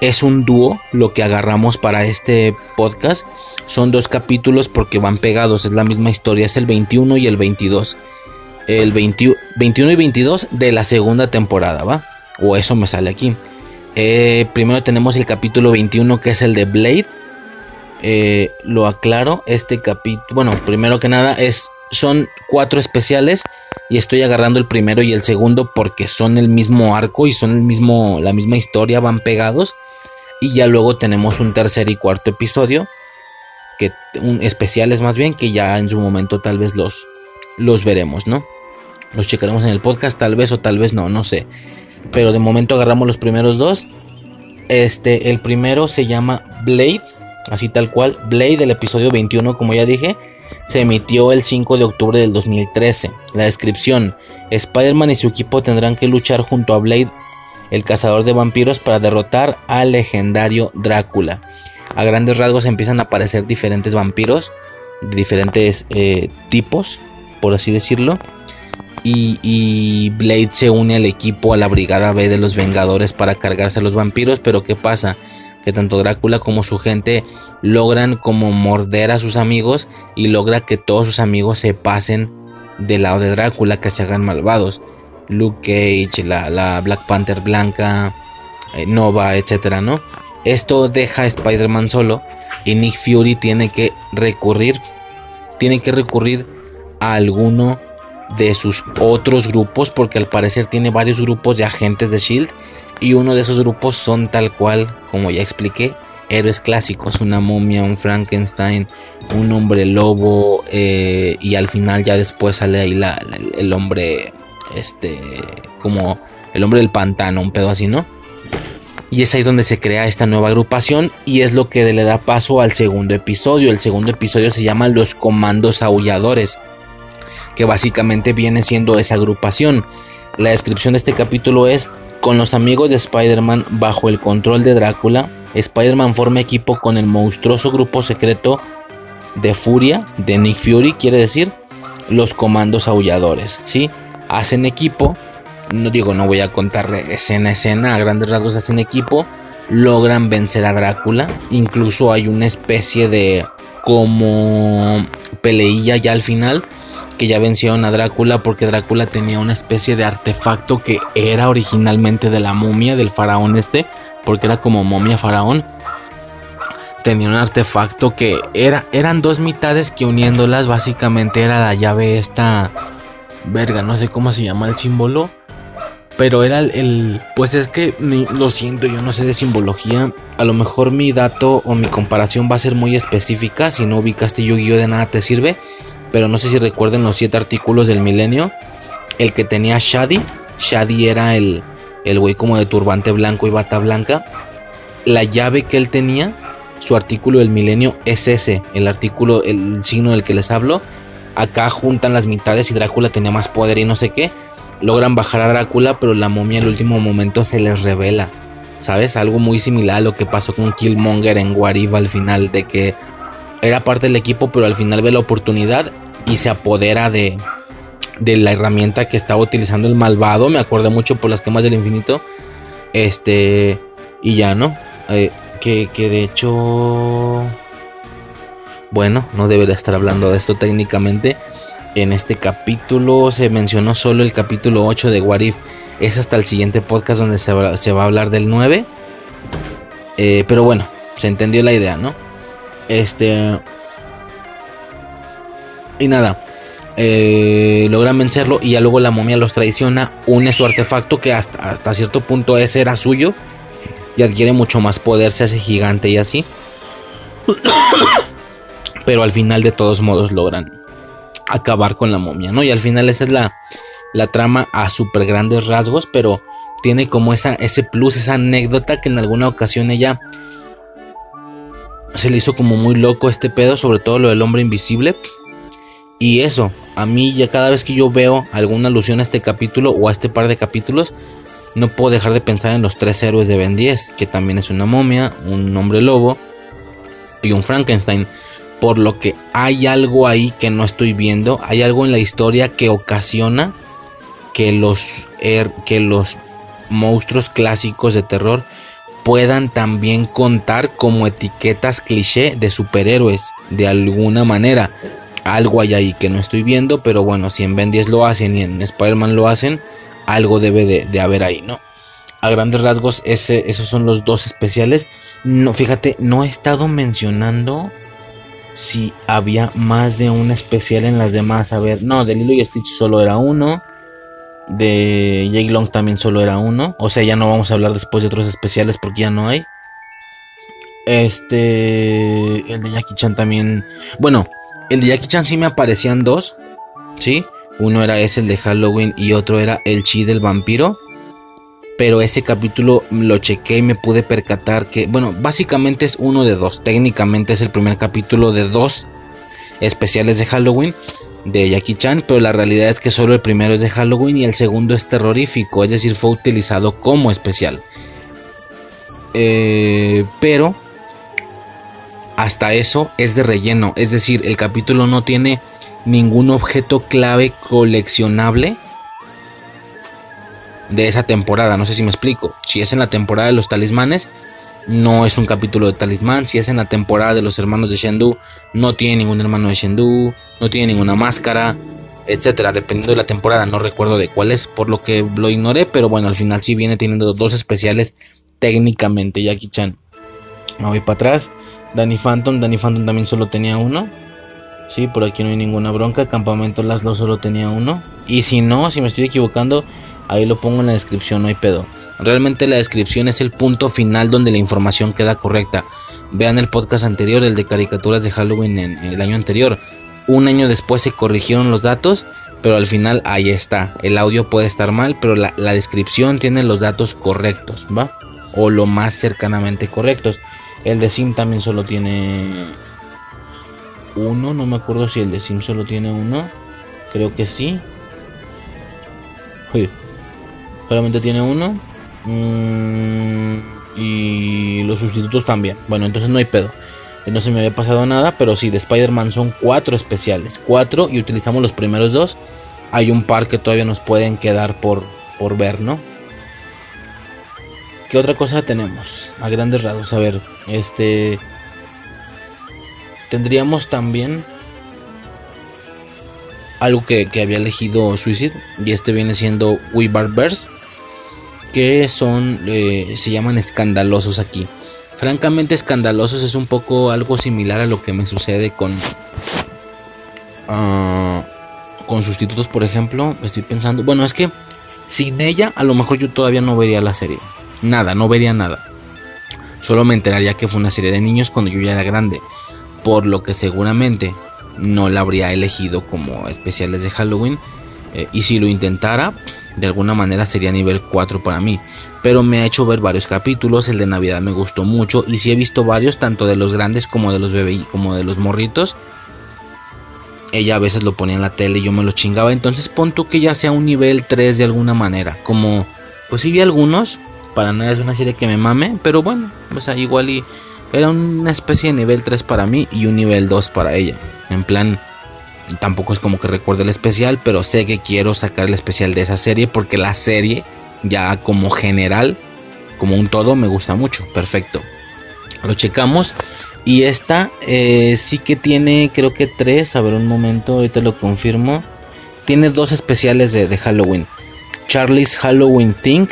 es un dúo lo que agarramos para este podcast. Son dos capítulos porque van pegados, es la misma historia, es el 21 y el 22. el 21 y 22 de la segunda temporada, ¿va? O eso me sale aquí. Eh, primero tenemos el capítulo 21 que es el de Blade. Eh, lo aclaro, este capítulo, bueno, primero que nada es son cuatro especiales y estoy agarrando el primero y el segundo porque son el mismo arco y son el mismo la misma historia, van pegados y ya luego tenemos un tercer y cuarto episodio que un especiales más bien que ya en su momento tal vez los los veremos, ¿no? Los checaremos en el podcast tal vez o tal vez no, no sé. Pero de momento agarramos los primeros dos. Este, el primero se llama Blade, así tal cual, Blade, el episodio 21, como ya dije, se emitió el 5 de octubre del 2013. La descripción, Spider-Man y su equipo tendrán que luchar junto a Blade, el cazador de vampiros, para derrotar al legendario Drácula. A grandes rasgos empiezan a aparecer diferentes vampiros, de diferentes eh, tipos, por así decirlo. Y, Blade se une al equipo, a la Brigada B de los Vengadores para cargarse a los vampiros. Pero ¿qué pasa? Que tanto Drácula como su gente logran como morder a sus amigos y logra que todos sus amigos se pasen del lado de Drácula, que se hagan malvados. Luke Cage, la, Black Panther blanca, eh, Nova, etcétera, ¿no? Esto deja a Spider-Man solo y Nick Fury tiene que recurrir, tiene que recurrir a alguno de sus otros grupos, porque al parecer tiene varios grupos de agentes de Shield y uno de esos grupos son tal cual, como ya expliqué, héroes clásicos, una momia, un Frankenstein, un hombre lobo eh, y al final ya después sale ahí el hombre, este, como el hombre del pantano, un pedo así, ¿no? Y es ahí donde se crea esta nueva agrupación y es lo que le da paso al segundo episodio. El segundo episodio se llama Los Comandos Aulladores que básicamente viene siendo esa agrupación. La descripción de este capítulo es, con los amigos de Spider-Man bajo el control de Drácula, Spider-Man forma equipo con el monstruoso grupo secreto de Furia, de Nick Fury, quiere decir, los comandos aulladores, ¿sí? Hacen equipo, no digo, no voy a contar escena a escena, a grandes rasgos hacen equipo, logran vencer a Drácula, incluso hay una especie de como peleilla ya al final que ya vencieron a Drácula porque Drácula tenía una especie de artefacto que era originalmente de la momia del faraón este, porque era como momia faraón. Tenía un artefacto que era, eran dos mitades que uniéndolas básicamente era la llave esta, verga, no sé cómo se llama el símbolo, pero era el, pues es que lo siento, yo no sé de simbología. A lo mejor mi dato o mi comparación va a ser muy específica. Si no ubicaste Yu-Gi-Oh de nada te sirve pero no sé si recuerden los siete artículos del milenio. El que tenía Shadi, Shadi era el, el güey como de turbante blanco y bata blanca. La llave que él tenía, su artículo del milenio es ese, el artículo, el signo del que les hablo. Acá juntan las mitades y Drácula tenía más poder y no sé qué. Logran bajar a Drácula, pero la momia el último momento se les revela. ¿Sabes? Algo muy similar a lo que pasó con Killmonger en Guariva al final, de que era parte del equipo, pero al final ve la oportunidad y se apodera de, de la herramienta que estaba utilizando el malvado. Me acuerdo mucho por las quemas del infinito. Este. Y ya, ¿no? Eh, que, que, de hecho. Bueno, no debería estar hablando de esto técnicamente. En este capítulo se mencionó solo el capítulo 8 de Warif. Es hasta el siguiente podcast donde se va, se va a hablar del 9. Eh, pero bueno, se entendió la idea, ¿no? Este. Y nada, eh, logran vencerlo y ya luego la momia los traiciona, une su artefacto que hasta, hasta cierto punto ese era suyo y adquiere mucho más poder, se hace gigante y así. [COUGHS] Pero al final de todos modos logran acabar con la momia, ¿no? Y al final esa es la, la trama a súper grandes rasgos, pero tiene como esa, ese plus, esa anécdota que en alguna ocasión ella se le hizo como muy loco este pedo, sobre todo lo del hombre invisible. Y eso, a mí ya cada vez que yo veo alguna alusión a este capítulo o a este par de capítulos, no puedo dejar de pensar en los tres héroes de Ben 10, que también es una momia, un hombre lobo y un Frankenstein. Por lo que hay algo ahí que no estoy viendo, hay algo en la historia que ocasiona que los, que los monstruos clásicos de terror puedan también contar como etiquetas cliché de superhéroes de alguna manera Algo hay ahí que no estoy viendo, pero bueno, si en Ben 10 lo hacen y en Spider-Man lo hacen, algo debe de, haber ahí, ¿no? A grandes rasgos, esos son los dos especiales. No, fíjate, no he estado mencionando si había más de un especial en las demás. A ver, no, de Lilo y Stitch solo era uno. De Jake Long también solo era uno. O sea, ya no vamos a hablar después de otros especiales porque ya no hay. Este. El de Jackie Chan también. Bueno, el de Jackie Chan sí me aparecían dos. ¿Sí? Uno era ese, el de Halloween, y otro era el chi del vampiro. Pero ese capítulo lo chequé y me pude percatar que, bueno, básicamente es uno de dos. Técnicamente es el primer capítulo de dos especiales de Halloween de Jackie Chan, pero la realidad es que solo el primero es de Halloween y el segundo es terrorífico, es decir, fue utilizado como especial. Eh, pero hasta eso es de relleno, es decir, el capítulo no tiene ningún objeto clave coleccionable de esa temporada. No sé si me explico. Si es en la temporada de los talismanes, no es un capítulo de talismán. Si es en la temporada de los hermanos de Shendu, no tiene ningún hermano de Shendu, no tiene ninguna máscara, etcétera. Dependiendo de la temporada, no recuerdo de cuál es, por lo que lo ignoré. Pero bueno, al final sí viene teniendo dos especiales técnicamente. Jackie Chan. Me voy para atrás. Danny Phantom, Danny Phantom también solo tenía uno. Sí, por aquí no hay ninguna bronca. Campamento Laszlo solo tenía uno. Y si no, si me estoy equivocando, ahí lo pongo en la descripción, no hay pedo. Realmente la descripción es el punto final donde la información queda correcta. Vean el podcast anterior, el de caricaturas de Halloween en el año anterior. Un año después se corrigieron los datos, pero al final ahí está. El audio puede estar mal, pero la, la descripción tiene los datos correctos, ¿va? O lo más cercanamente correctos. El de Sim también solo tiene uno. No me acuerdo si el de Sim solo tiene uno. Creo que sí. solamente tiene uno. Mm, y los sustitutos también. Bueno, entonces no hay pedo. No se me había pasado nada, pero sí, de Spider-Man son cuatro especiales. Cuatro y utilizamos los primeros dos. Hay un par que todavía nos pueden quedar por, por ver, ¿no? ¿Qué otra cosa tenemos? A grandes rasgos, a ver, este tendríamos también algo que, había elegido Suicide y este viene siendo We Barbers que son eh, se llaman escandalosos aquí. Francamente escandalosos es un poco algo similar a lo que me sucede con ah, con sustitutos por ejemplo. Estoy pensando bueno es que sin ella a lo mejor yo todavía no vería la serie nada no vería nada solo me enteraría que fue una serie de niños cuando yo ya era grande por lo que seguramente no la habría elegido como especiales de Halloween. Eh, y si lo intentara, de alguna manera sería nivel 4 para mí. Pero me ha hecho ver varios capítulos, el de Navidad me gustó mucho y si he visto varios, tanto de los grandes como de los bebés como de los morritos. Ella a veces lo ponía en la tele y yo me lo chingaba. Entonces pon tú que ya sea un nivel 3 de alguna manera. Como, pues sí vi algunos. Para nada es una serie que me mame. Pero bueno, o sea, igual y era una especie de nivel 3 para mí y un nivel 2 para ella. En plan, tampoco es como que recuerde el especial, pero sé que quiero sacar el especial de esa serie porque la serie, ya como general, como un todo, me gusta mucho. Perfecto. Lo checamos. Y esta eh, sí que tiene, creo que tres. A ver un momento, ahorita lo confirmo. Tiene dos especiales de, de Halloween. Charlie's Halloween Thing.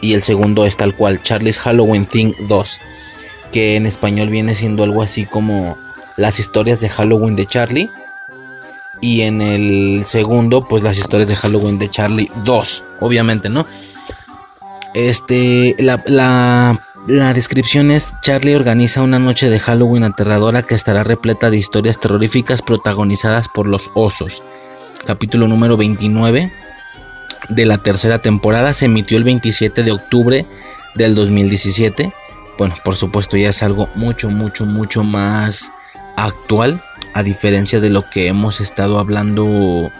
Y el segundo es tal cual, Charlie's Halloween Thing 2 que en español viene siendo algo así como las historias de Halloween de Charlie. Y en el segundo, pues las historias de Halloween de Charlie 2, obviamente, ¿no? Este, la, la, la descripción es, Charlie organiza una noche de Halloween aterradora que estará repleta de historias terroríficas protagonizadas por los osos. Capítulo número 29 de la tercera temporada se emitió el 27 de octubre del 2017 bueno, por supuesto ya es algo mucho, mucho, mucho más actual, a diferencia de lo que hemos estado hablando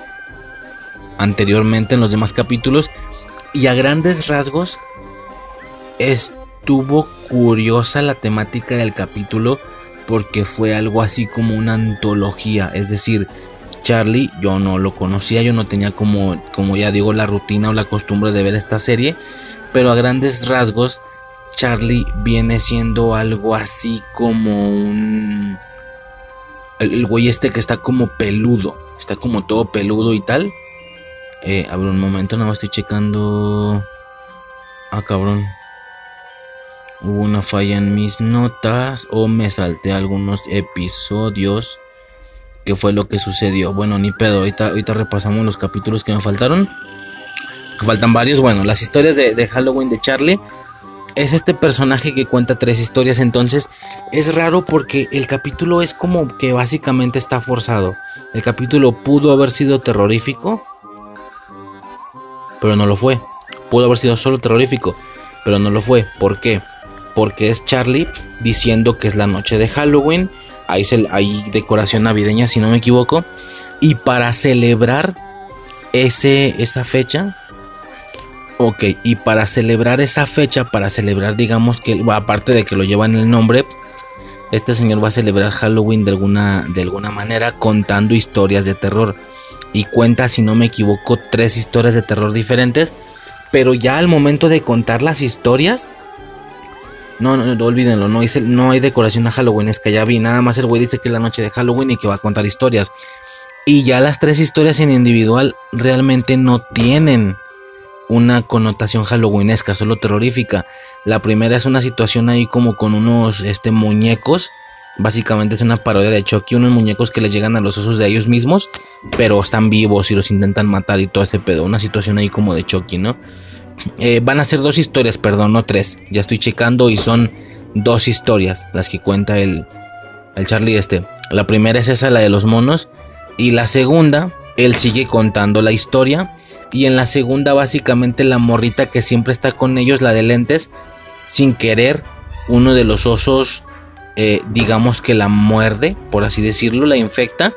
anteriormente en los demás capítulos. Y a grandes rasgos, estuvo curiosa la temática del capítulo porque fue algo así como una antología, es decir, Charlie, yo no lo conocía, yo no tenía como, como ya digo, la rutina o la costumbre de ver esta serie, pero a grandes rasgos Charlie viene siendo algo así como un el, güey este que está como peludo. Está como todo peludo y tal. Eh, a ver un momento, nada más estoy checando. Ah, cabrón. Hubo una falla en mis notas o me salté algunos episodios. ¿Qué fue lo que sucedió? Bueno, ni pedo. Ahorita, ahorita repasamos los capítulos que me faltaron. Que faltan varios. Bueno, las historias de, de Halloween de Charlie es este personaje que cuenta tres historias, entonces es raro porque el capítulo es como que básicamente está forzado. El capítulo pudo haber sido terrorífico, pero no lo fue. Pudo haber sido solo terrorífico, pero no lo fue. ¿Por qué? Porque es Charlie diciendo que es la noche de Halloween. Hay, decoración navideña, si no me equivoco. Y para celebrar ese, esa fecha, Ok, y para celebrar esa fecha, para celebrar, digamos que, aparte de que lo llevan el nombre, este señor va a celebrar Halloween de alguna, de alguna manera contando historias de terror. Y cuenta, si no me equivoco, tres historias de terror diferentes. Pero ya al momento de contar las historias, no, no, no olvídenlo, no, no hay decoración a Halloween, ya vi, nada más el güey dice que es la noche de Halloween y que va a contar historias. Y ya las tres historias en individual realmente no tienen una connotación halloweenesca, solo terrorífica. La primera es una situación ahí como con unos este, muñecos. Básicamente es una parodia de Chucky, unos muñecos que les llegan a los osos de ellos mismos, pero están vivos y los intentan matar y todo ese pedo. Una situación ahí como de Chucky, ¿no? Eh, van a ser dos historias, perdón, no tres. Ya estoy checando y son dos historias las que cuenta el, el Charlie este. La primera es esa, la de los monos. Y la segunda, él sigue contando la historia y en la segunda, básicamente, la morrita que siempre está con ellos, la de lentes, sin querer, uno de los osos, eh, digamos que la muerde, por así decirlo, la infecta.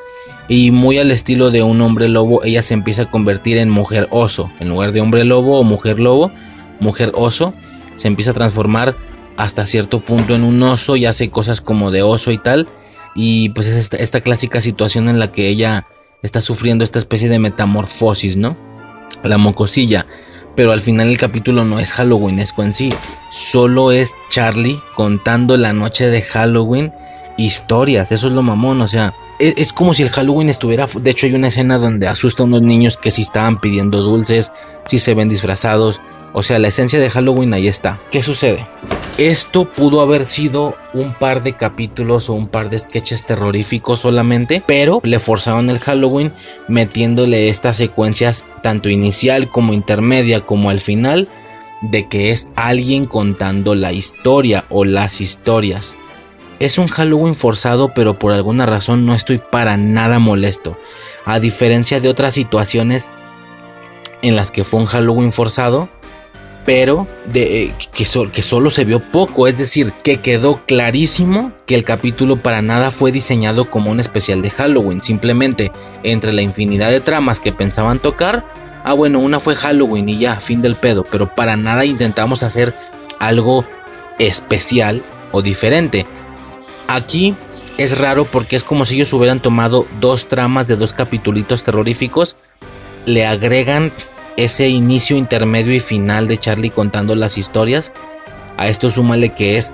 Y muy al estilo de un hombre lobo, ella se empieza a convertir en mujer oso. En lugar de hombre lobo o mujer lobo, mujer oso, se empieza a transformar hasta cierto punto en un oso y hace cosas como de oso y tal. Y pues es esta, clásica situación en la que ella está sufriendo esta especie de metamorfosis, ¿no? la mocosilla. Pero al final el capítulo no es Halloweenesco en sí, solo es Charlie contando la noche de Halloween historias, eso es lo mamón, o sea, es, es, como si el Halloween estuviera, de hecho hay una escena donde asusta a unos niños que si estaban pidiendo dulces, si se ven disfrazados, o sea, la esencia de Halloween ahí está. ¿Qué sucede? Esto pudo haber sido un par de capítulos o un par de sketches terroríficos solamente, pero le forzaron el Halloween metiéndole estas secuencias tanto inicial como intermedia como al final de que es alguien contando la historia o las historias. Es un Halloween forzado, pero por alguna razón no estoy para nada molesto. A diferencia de otras situaciones en las que fue un Halloween forzado, pero de, eh, que, que, solo se vio poco, es decir, que quedó clarísimo que el capítulo para nada fue diseñado como un especial de Halloween, simplemente entre la infinidad de tramas que pensaban tocar, ah bueno, una fue Halloween y ya, fin del pedo, pero para nada intentamos hacer algo especial o diferente. Aquí es raro porque es como si ellos hubieran tomado dos tramas de dos capitulitos terroríficos, le agregan ese inicio, intermedio y final de Charlie contando las historias. A esto súmale que es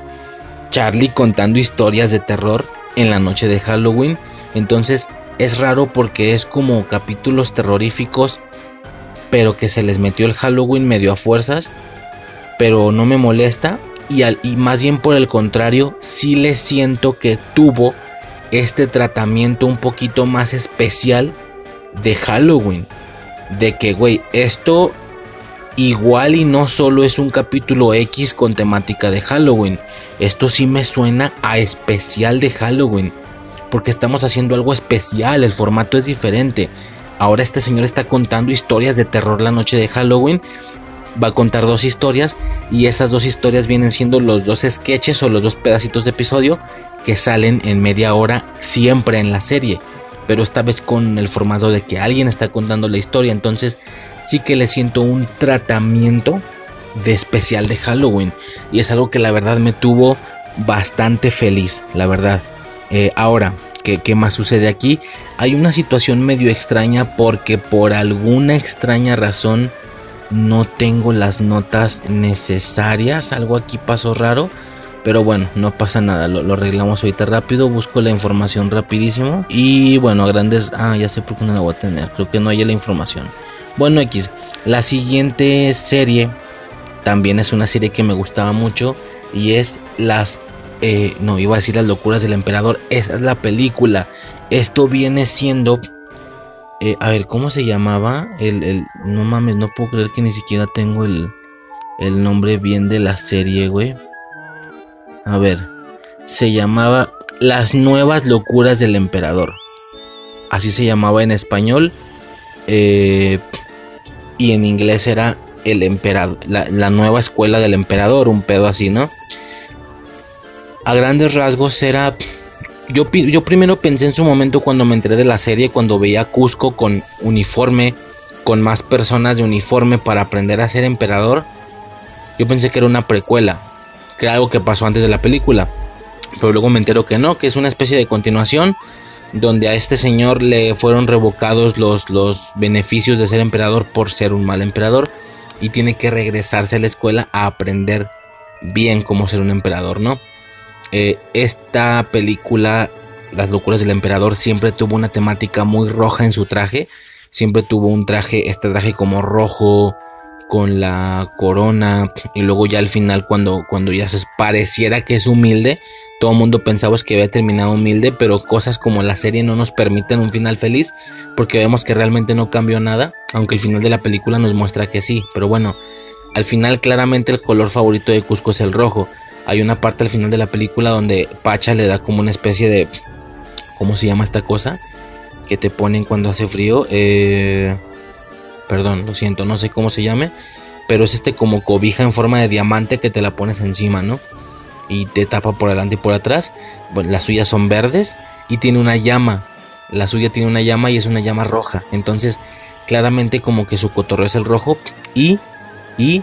Charlie contando historias de terror en la noche de Halloween. Entonces es raro porque es como capítulos terroríficos, pero que se les metió el Halloween medio a fuerzas. Pero no me molesta. Y, al, y más bien por el contrario, sí le siento que tuvo este tratamiento un poquito más especial de Halloween de que, güey, esto igual y no solo es un capítulo X con temática de Halloween. Esto sí me suena a especial de Halloween. Porque estamos haciendo algo especial, el formato es diferente. Ahora este señor está contando historias de terror la noche de Halloween. Va a contar dos historias y esas dos historias vienen siendo los dos sketches o los dos pedacitos de episodio que salen en media hora siempre en la serie pero esta vez con el formato de que alguien está contando la historia. Entonces sí que le siento un tratamiento de especial de Halloween. Y es algo que la verdad me tuvo bastante feliz, la verdad. Eh, ahora, ¿qué, ¿qué más sucede aquí? Hay una situación medio extraña porque por alguna extraña razón no tengo las notas necesarias. Algo aquí pasó raro Pero bueno, no pasa nada, lo, arreglamos ahorita rápido, busco la información rapidísimo. Y bueno, a grandes... Ah, ya sé por qué no la voy a tener, creo que no hay la información. Bueno, X, la siguiente serie también es una serie que me gustaba mucho y es las... Eh, no, iba a decir las locuras del emperador, esa es la película. Esto viene siendo... Eh, a ver, ¿cómo se llamaba? El, el, no mames, no puedo creer que ni siquiera tengo el, el nombre bien de la serie, güey. A ver, se llamaba Las nuevas locuras del emperador. Así se llamaba en español. Eh, y en inglés era el emperador, la, nueva escuela del emperador, un pedo así, ¿no? A grandes rasgos era... Yo, yo primero pensé en su momento cuando me enteré de la serie, cuando veía a Cusco con uniforme, con más personas de uniforme para aprender a ser emperador. Yo pensé que era una precuela, que era algo que pasó antes de la película. Pero luego me entero que no, que es una especie de continuación donde a este señor le fueron revocados los, los beneficios de ser emperador por ser un mal emperador y tiene que regresarse a la escuela a aprender bien cómo ser un emperador, ¿no? Eh, esta película, Las locuras del emperador, siempre tuvo una temática muy roja en su traje, siempre tuvo un traje, este traje como rojo, con la corona y luego ya al final cuando, cuando ya se pareciera que es humilde, todo el mundo pensaba que había terminado humilde, pero cosas como la serie no nos permiten un final feliz porque vemos que realmente no cambió nada, aunque el final de la película nos muestra que sí, pero bueno, al final claramente el color favorito de Cusco es el rojo. Hay una parte al final de la película donde Pacha le da como una especie de... ¿Cómo se llama esta cosa? Que te ponen cuando hace frío. Eh perdón, lo siento, no sé cómo se llame, pero es este como cobija en forma de diamante que te la pones encima, ¿no? Y te tapa por delante y por atrás. Bueno, las suyas son verdes y tiene una llama. La suya tiene una llama y es una llama roja. Entonces, claramente como que su cotorreo es el rojo y, y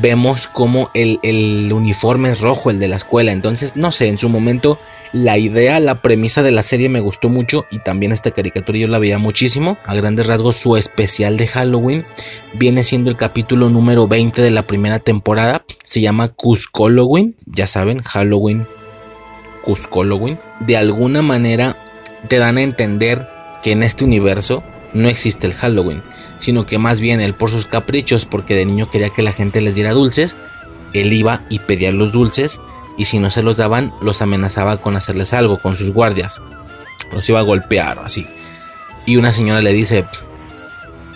vemos como el, el uniforme es rojo, el de la escuela. Entonces, no sé, en su momento la idea, la premisa de la serie me gustó mucho y también esta caricatura yo la veía muchísimo. A grandes rasgos su especial de Halloween viene siendo el capítulo número 20 de la primera temporada. Se llama Cuscoloween, ya saben, Halloween, Cuscoloween. De alguna manera te dan a entender que en este universo no existe el Halloween, sino que más bien él por sus caprichos, porque de niño quería que la gente les diera dulces, él iba y pedía los dulces y si no se los daban, los amenazaba con hacerles algo con sus guardias. Los iba a golpear o así. Y una señora le dice,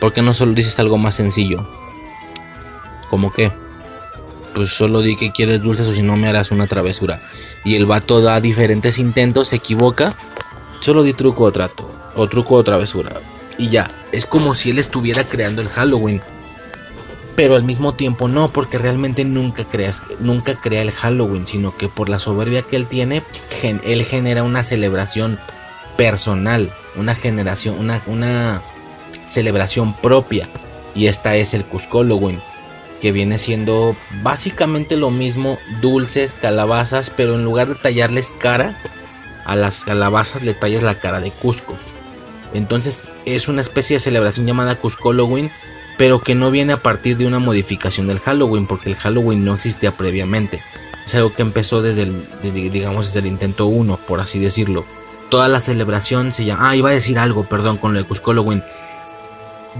¿por qué no solo dices algo más sencillo? ¿Cómo qué? Pues solo di que quieres dulces o si no me harás una travesura. Y el vato da diferentes intentos, se equivoca. Solo di truco o trato. O truco o travesura. Y ya, es como si él estuviera creando el Halloween pero al mismo tiempo no, porque realmente nunca nunca crea el Halloween, sino que por la soberbia que él tiene, él genera una celebración personal, una generación, una, una celebración propia. Y esta es el Cusco Halloween, que viene siendo básicamente lo mismo, dulces, calabazas, pero en lugar de tallarles cara, a las calabazas le tallas la cara de Cusco. Entonces es una especie de celebración llamada Cusco Halloween pero que no viene a partir de una modificación del Halloween, porque el Halloween no existía previamente. Es algo que empezó desde el, digamos, desde el intento 1, por así decirlo. Toda la celebración se llama... Ah, iba a decir algo, perdón, con lo de Cusco Halloween.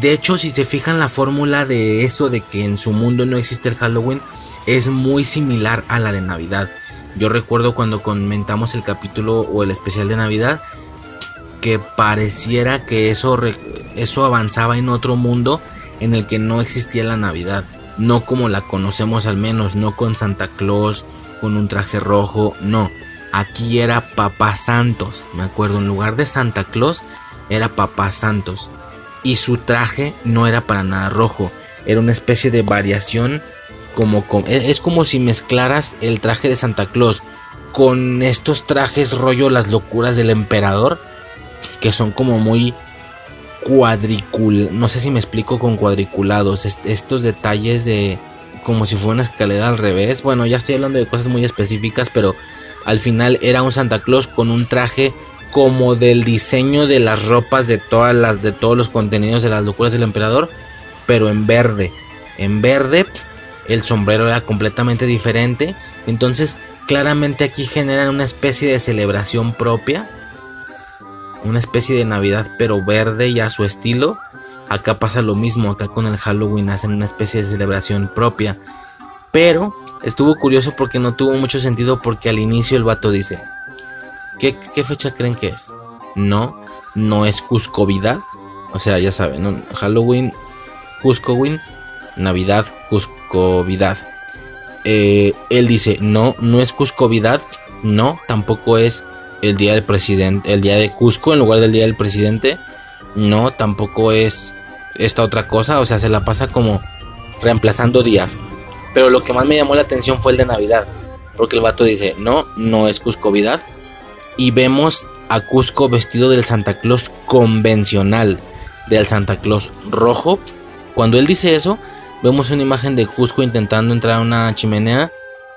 De hecho, si se fijan la fórmula de eso de que en su mundo no existe el Halloween, es muy similar a la de Navidad. Yo recuerdo cuando comentamos el capítulo o el especial de Navidad, pareciera que eso, eso avanzaba en otro mundo en el que no existía la Navidad, no como la conocemos al menos, no con Santa Claus, con un traje rojo, no, aquí era Papá Santos, me acuerdo, en lugar de Santa Claus era Papá Santos. Y su traje no era para nada rojo, era una especie de variación como, e, es como si mezclaras el traje de Santa Claus con estos trajes rollo las locuras del emperador que son como muy cuadricul... No sé si me explico con cuadriculados. estos detalles de... Como si fuera una escalera al revés. Bueno, ya estoy hablando de cosas muy específicas, pero al final era un Santa Claus con un traje como del diseño de las ropas de todas las de todos los contenidos de las locuras del emperador, pero en verde. En verde el sombrero era completamente diferente, entonces claramente aquí generan una especie de celebración propia. Una especie de Navidad pero verde y a su estilo. Acá pasa lo mismo, acá con el Halloween hacen una especie de celebración propia. Pero estuvo curioso porque no tuvo mucho sentido porque al inicio el vato dice, ¿qué, fecha creen que es? No, no es Cuscovidad. O sea, ya saben, Halloween, Cuscowin, Navidad, Cuscovidad. Eh, él dice, no, no es Cuscovidad, no, tampoco es el día del presidente, el día de Cusco en lugar del día del presidente, no, tampoco es esta otra cosa, o sea, se la pasa como reemplazando días. Pero lo que más me llamó la atención fue el de Navidad, porque el vato dice, no, no es Cuscovidad, y vemos a Cusco vestido del Santa Claus convencional, del Santa Claus rojo. Cuando él dice eso, vemos una imagen de Cusco intentando entrar a una chimenea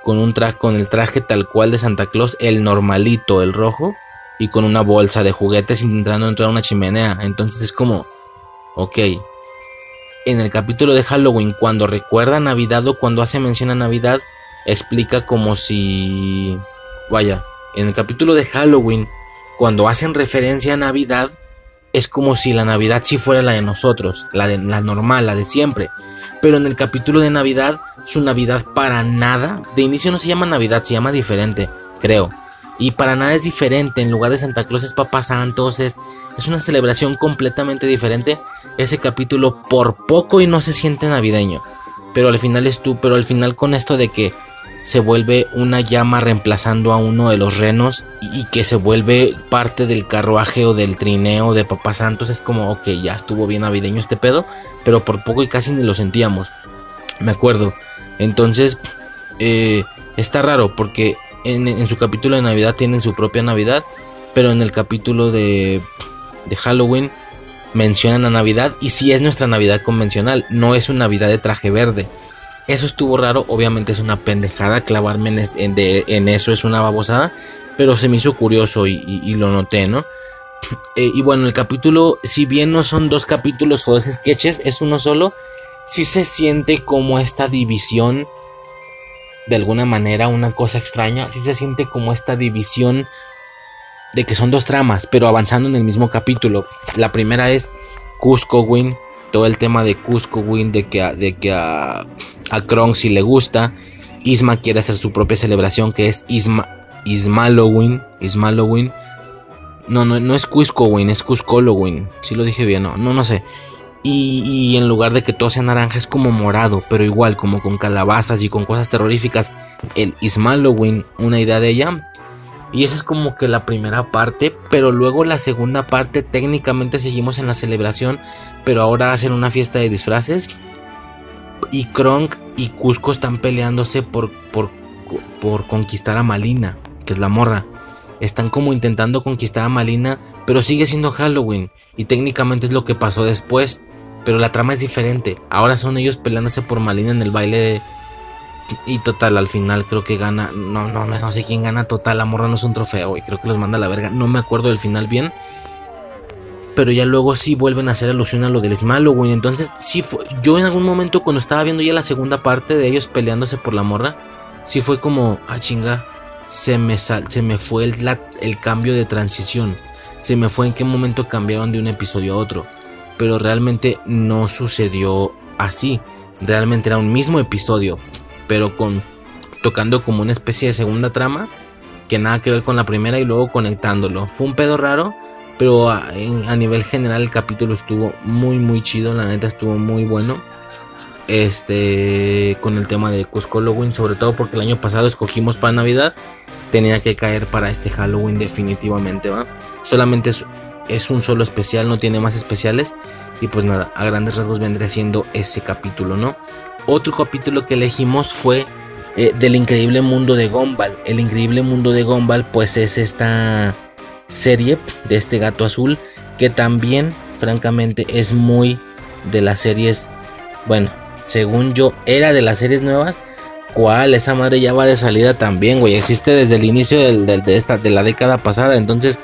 con, un con el traje tal cual de Santa Claus, el normalito, el rojo, y con una bolsa de juguetes intentando entrar a una chimenea. Entonces es como, ok. En el capítulo de Halloween, cuando recuerda Navidad o cuando hace mención a Navidad, explica como si... Vaya, en el capítulo de Halloween, cuando hacen referencia a Navidad, es como si la Navidad sí fuera la de nosotros, la, de, la normal, la de siempre. Pero en el capítulo de Navidad, su Navidad para nada, de inicio no se llama Navidad, se llama diferente, creo. Y para nada es diferente, en lugar de Santa Claus es Papá Santos, es, es una celebración completamente diferente. Ese capítulo por poco y no se siente navideño. Pero al final es tú, pero al final con esto de que se vuelve una llama reemplazando a uno de los renos y, que se vuelve parte del carruaje o del trineo de Papá Santos. Es como, ok, ya estuvo bien navideño este pedo, pero por poco y casi ni lo sentíamos. Me acuerdo. Entonces, eh, está raro porque en, su capítulo de Navidad tienen su propia Navidad, pero en el capítulo de, de Halloween mencionan a Navidad y si es nuestra Navidad convencional, no es una Navidad de traje verde eso estuvo raro, obviamente es una pendejada, clavarme en, eso es una babosada, pero se me hizo curioso y, lo noté, ¿no? Eh, y bueno, el capítulo, si bien no son dos capítulos o dos sketches, es uno solo, sí se siente como esta división, de alguna manera, una cosa extraña, sí se siente como esta división de que son dos tramas, pero avanzando en el mismo capítulo. La primera es Cusco Win, todo el tema de Cusco Win, de que, de que a a Kronk si le gusta. Isma quiere hacer su propia celebración que es Isma, Ismalowin. Ismalowin. No, no, no es Cuscowin, es Cuscolowin. Si lo dije bien, no, no, no sé. Y, en lugar de que todo sea naranja es como morado, pero igual como con calabazas y con cosas terroríficas. El Ismalowin, una idea de ella. Y esa es como que la primera parte, pero luego la segunda parte técnicamente seguimos en la celebración, pero ahora hacen una fiesta de disfraces y Kronk y Cusco están peleándose por, por, por conquistar a Malina, que es la morra. Están como intentando conquistar a Malina, pero sigue siendo Halloween. Y técnicamente es lo que pasó después. Pero la trama es diferente. Ahora son ellos peleándose por Malina en el baile de... Y total, al final creo que gana... No, no, no sé quién gana total. La morra no es un trofeo, y Creo que los manda a la verga. No me acuerdo del final bien pero ya luego sí vuelven a hacer alusión a lo del Halloween. Entonces, sí fue. Yo en algún momento, cuando estaba viendo ya la segunda parte de ellos peleándose por la morra, sí fue como, ah, chinga, se me, se me fue el cambio de transición. Se me fue en qué momento cambiaron de un episodio a otro. Pero realmente no sucedió así. Realmente era un mismo episodio, pero con tocando como una especie de segunda trama que nada que ver con la primera y luego conectándolo. Fue un pedo raro pero a, nivel general el capítulo estuvo muy muy chido, la neta estuvo muy bueno. Este con el tema de Cusco Halloween, sobre todo porque el año pasado escogimos para Navidad, tenía que caer para este Halloween definitivamente, ¿va? Solamente es, es un solo especial, no tiene más especiales y pues nada, a grandes rasgos vendría siendo ese capítulo, ¿no? Otro capítulo que elegimos fue eh, del increíble mundo de Gumball. El increíble mundo de Gumball pues es esta serie de este gato azul que también francamente es muy de las series bueno según yo era de las series nuevas cuál esa madre ya va de salida también güey existe desde el inicio de, esta, de la década pasada entonces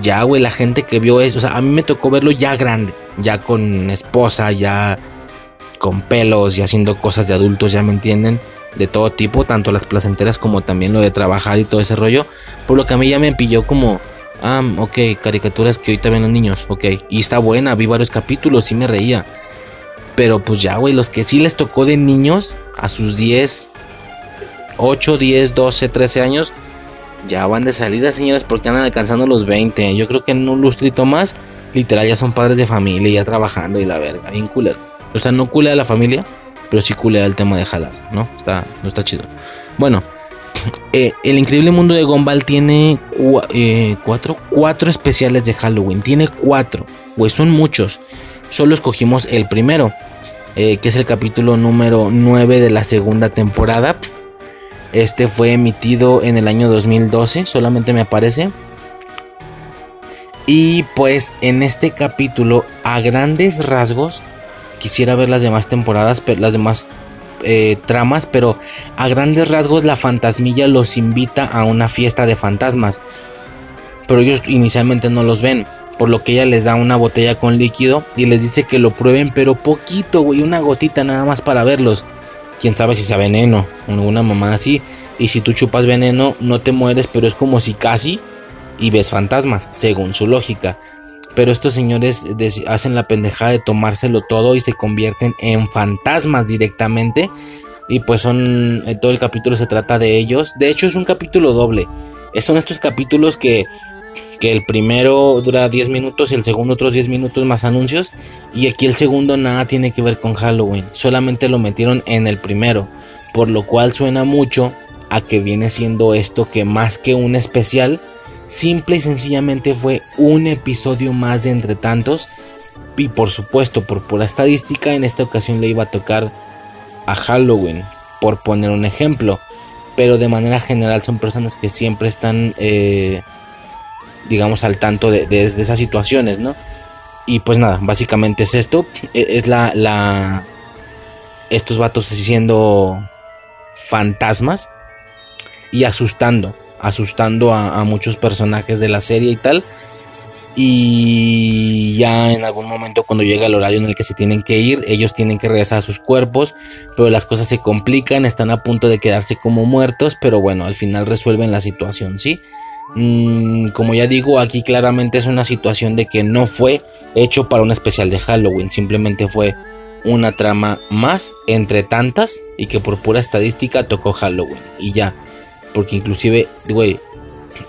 ya güey la gente que vio eso o sea a mí me tocó verlo ya grande ya con esposa ya con pelos y haciendo cosas de adultos ya me entienden de todo tipo, tanto las placenteras como también lo de trabajar y todo ese rollo. Por lo que a mí ya me pilló como, ah, ok, caricaturas que ahorita ven los niños, ok. Y está buena, vi varios capítulos, sí me reía. Pero pues ya, güey, los que sí les tocó de niños a sus 10, 8, 10, 12, 13 años, ya van de salida, señores, porque andan alcanzando los 20. Yo creo que en un lustrito más, literal, ya son padres de familia, ya trabajando y la verga, bien culero. O sea, no culea a la familia, pero sí culea el tema de jalar, ¿no? Está, no está chido. Bueno, [CLEARS THROAT] eh, el increíble mundo de Gumball tiene eh, cuatro, cuatro especiales de Halloween. Tiene cuatro, güey, son muchos. Solo escogimos el primero, eh, que es el capítulo número 9 de la segunda temporada. Este fue emitido en el año 2012, solamente me aparece. Y pues en este capítulo, a grandes rasgos, quisiera ver las demás temporadas, las demás eh, tramas, pero a grandes rasgos la fantasmilla los invita a una fiesta de fantasmas. Pero ellos inicialmente no los ven, por lo que ella les da una botella con líquido y les dice que lo prueben, pero poquito, güey, una gotita nada más para verlos quién sabe si sea veneno, una mamá así. Y si tú chupas veneno, no te mueres, pero es como si casi y ves fantasmas, según su lógica. Pero estos señores hacen la pendejada de tomárselo todo y se convierten en fantasmas directamente. Y pues son, todo el capítulo se trata de ellos. De hecho es un capítulo doble. Son estos capítulos que que el primero dura 10 minutos y el segundo otros 10 minutos más anuncios. Y aquí el segundo nada tiene que ver con Halloween, solamente lo metieron en el primero, por lo cual suena mucho a que viene siendo esto que más que un especial, simple y sencillamente fue un episodio más de entre tantos. Y por supuesto, por pura estadística, en esta ocasión le iba a tocar a Halloween, por poner un ejemplo. Pero de manera general son personas que siempre están... Eh, digamos, al tanto de, esas situaciones, ¿no? Y pues nada, básicamente es esto. E, es la. la estos vatos siendo fantasmas y asustando. Asustando a, muchos personajes de la serie y tal. Y ya en algún momento cuando llega el horario en el que se tienen que ir, ellos tienen que regresar a sus cuerpos, pero las cosas se complican, están a punto de quedarse como muertos, pero bueno, al final resuelven la situación, ¿sí? Mm, como ya digo, aquí claramente es una situación de que no fue hecho para un especial de Halloween, simplemente fue una trama más entre tantas y que por pura estadística tocó Halloween y ya, porque inclusive, güey,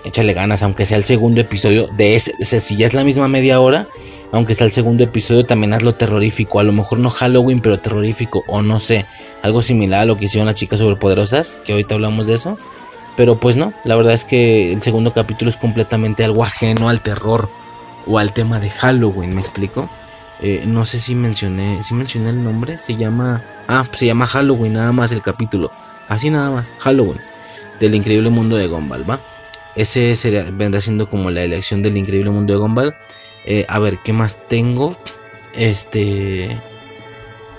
échale ganas, aunque sea el segundo episodio de ese, si ya es la misma media hora, aunque sea el segundo episodio, también hazlo terrorífico, a lo mejor no Halloween, pero terrorífico, o no sé, algo similar a lo que hicieron las chicas superpoderosas, que ahorita hablamos de eso. Pero pues no, la verdad es que el segundo capítulo es completamente algo ajeno al terror o al tema de Halloween, ¿me explico? Eh, no sé si mencioné, si mencioné el nombre, se llama, ah, se llama Halloween nada más el capítulo, así nada más, Halloween, del increíble mundo de Gumball, ¿va? Ese sería, vendrá siendo como la elección del increíble mundo de Gumball. Eh, a ver, ¿qué más tengo? Este...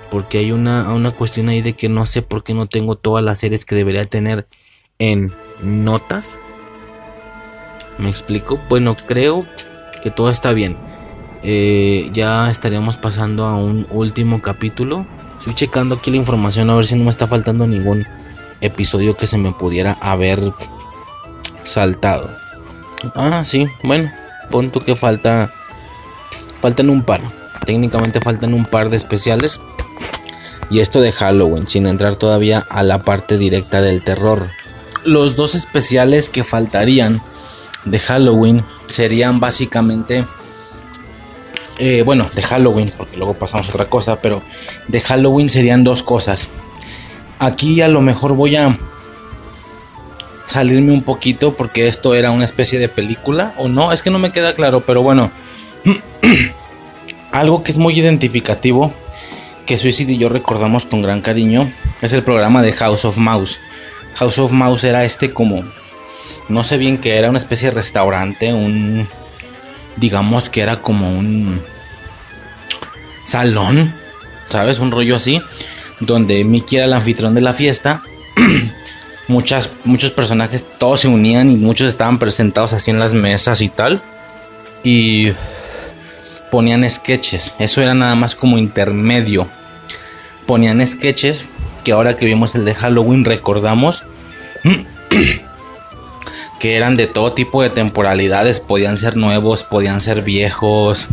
Porque hay una, una cuestión ahí de que no sé por qué no tengo todas las series que debería tener en notas. ¿Me explico? Bueno, creo que todo está bien. Eh, ya estaríamos pasando a un último capítulo. Estoy checando aquí la información a ver si no me está faltando ningún episodio que se me pudiera haber saltado. Ah, sí, bueno, punto que falta. Faltan un par. Técnicamente faltan un par de especiales. Y esto de Halloween, sin entrar todavía a la parte directa del terror los dos especiales que faltarían de Halloween serían básicamente eh, bueno, de Halloween, porque luego pasamos a otra cosa, pero de Halloween serían dos cosas. Aquí a lo mejor voy a salirme un poquito porque esto era una especie de película o no, es que no me queda claro, pero bueno, [CLEARS THROAT] algo que es muy identificativo, que Suicide y yo recordamos con gran cariño, es el programa de House of Mouse. House of Mouse era este como, no sé bien qué era, una especie de restaurante, un, digamos que era como un salón, ¿sabes? Un rollo así, donde Mickey era el anfitrión de la fiesta. [CLEARS THROAT] Muchas, muchos personajes, todos se unían y muchos estaban presentados así en las mesas y tal. Y ponían sketches. Eso era nada más como intermedio. Ponían sketches que ahora que vimos el de Halloween recordamos [CLEARS THROAT] que eran de todo tipo de temporalidades, podían ser nuevos, podían ser viejos,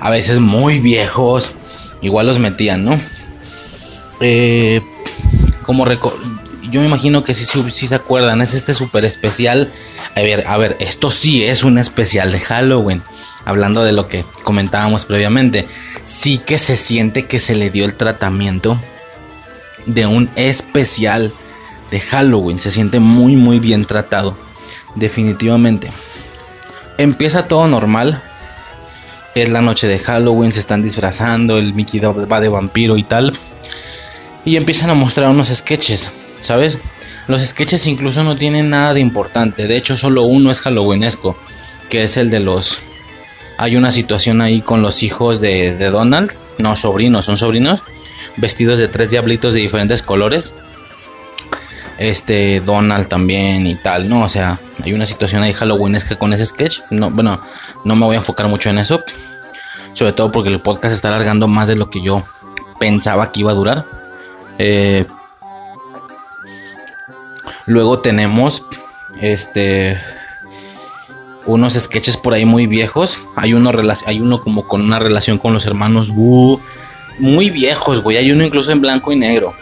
a veces muy viejos, igual los metían, ¿no? Eh, como yo me imagino que sí, sí, se acuerdan, es este súper especial. A ver, a ver, esto sí es un especial de Halloween. Hablando de lo que comentábamos previamente, sí que se siente que se le dio el tratamiento de un especial de Halloween. Se siente muy, muy bien tratado. Definitivamente. Empieza todo normal. Es la noche de Halloween, se están disfrazando, el Mickey va de vampiro y tal. Y empiezan a mostrar unos sketches, ¿sabes? Los sketches incluso no tienen nada de importante. De hecho, solo uno es halloweenesco, que es el de los... Hay una situación ahí con los hijos de, de Donald. No, sobrinos, son sobrinos. Vestidos de tres diablitos de diferentes colores este Donald también y tal, ¿no? O sea, hay una situación ahí que con ese sketch. No, bueno, no me voy a enfocar mucho en eso. Sobre todo porque el podcast está alargando más de lo que yo pensaba que iba a durar. Eh, luego tenemos este unos sketches por ahí muy viejos. Hay uno, hay uno como con una relación con los hermanos Wu. Muy viejos, güey. Hay uno incluso en blanco y negro.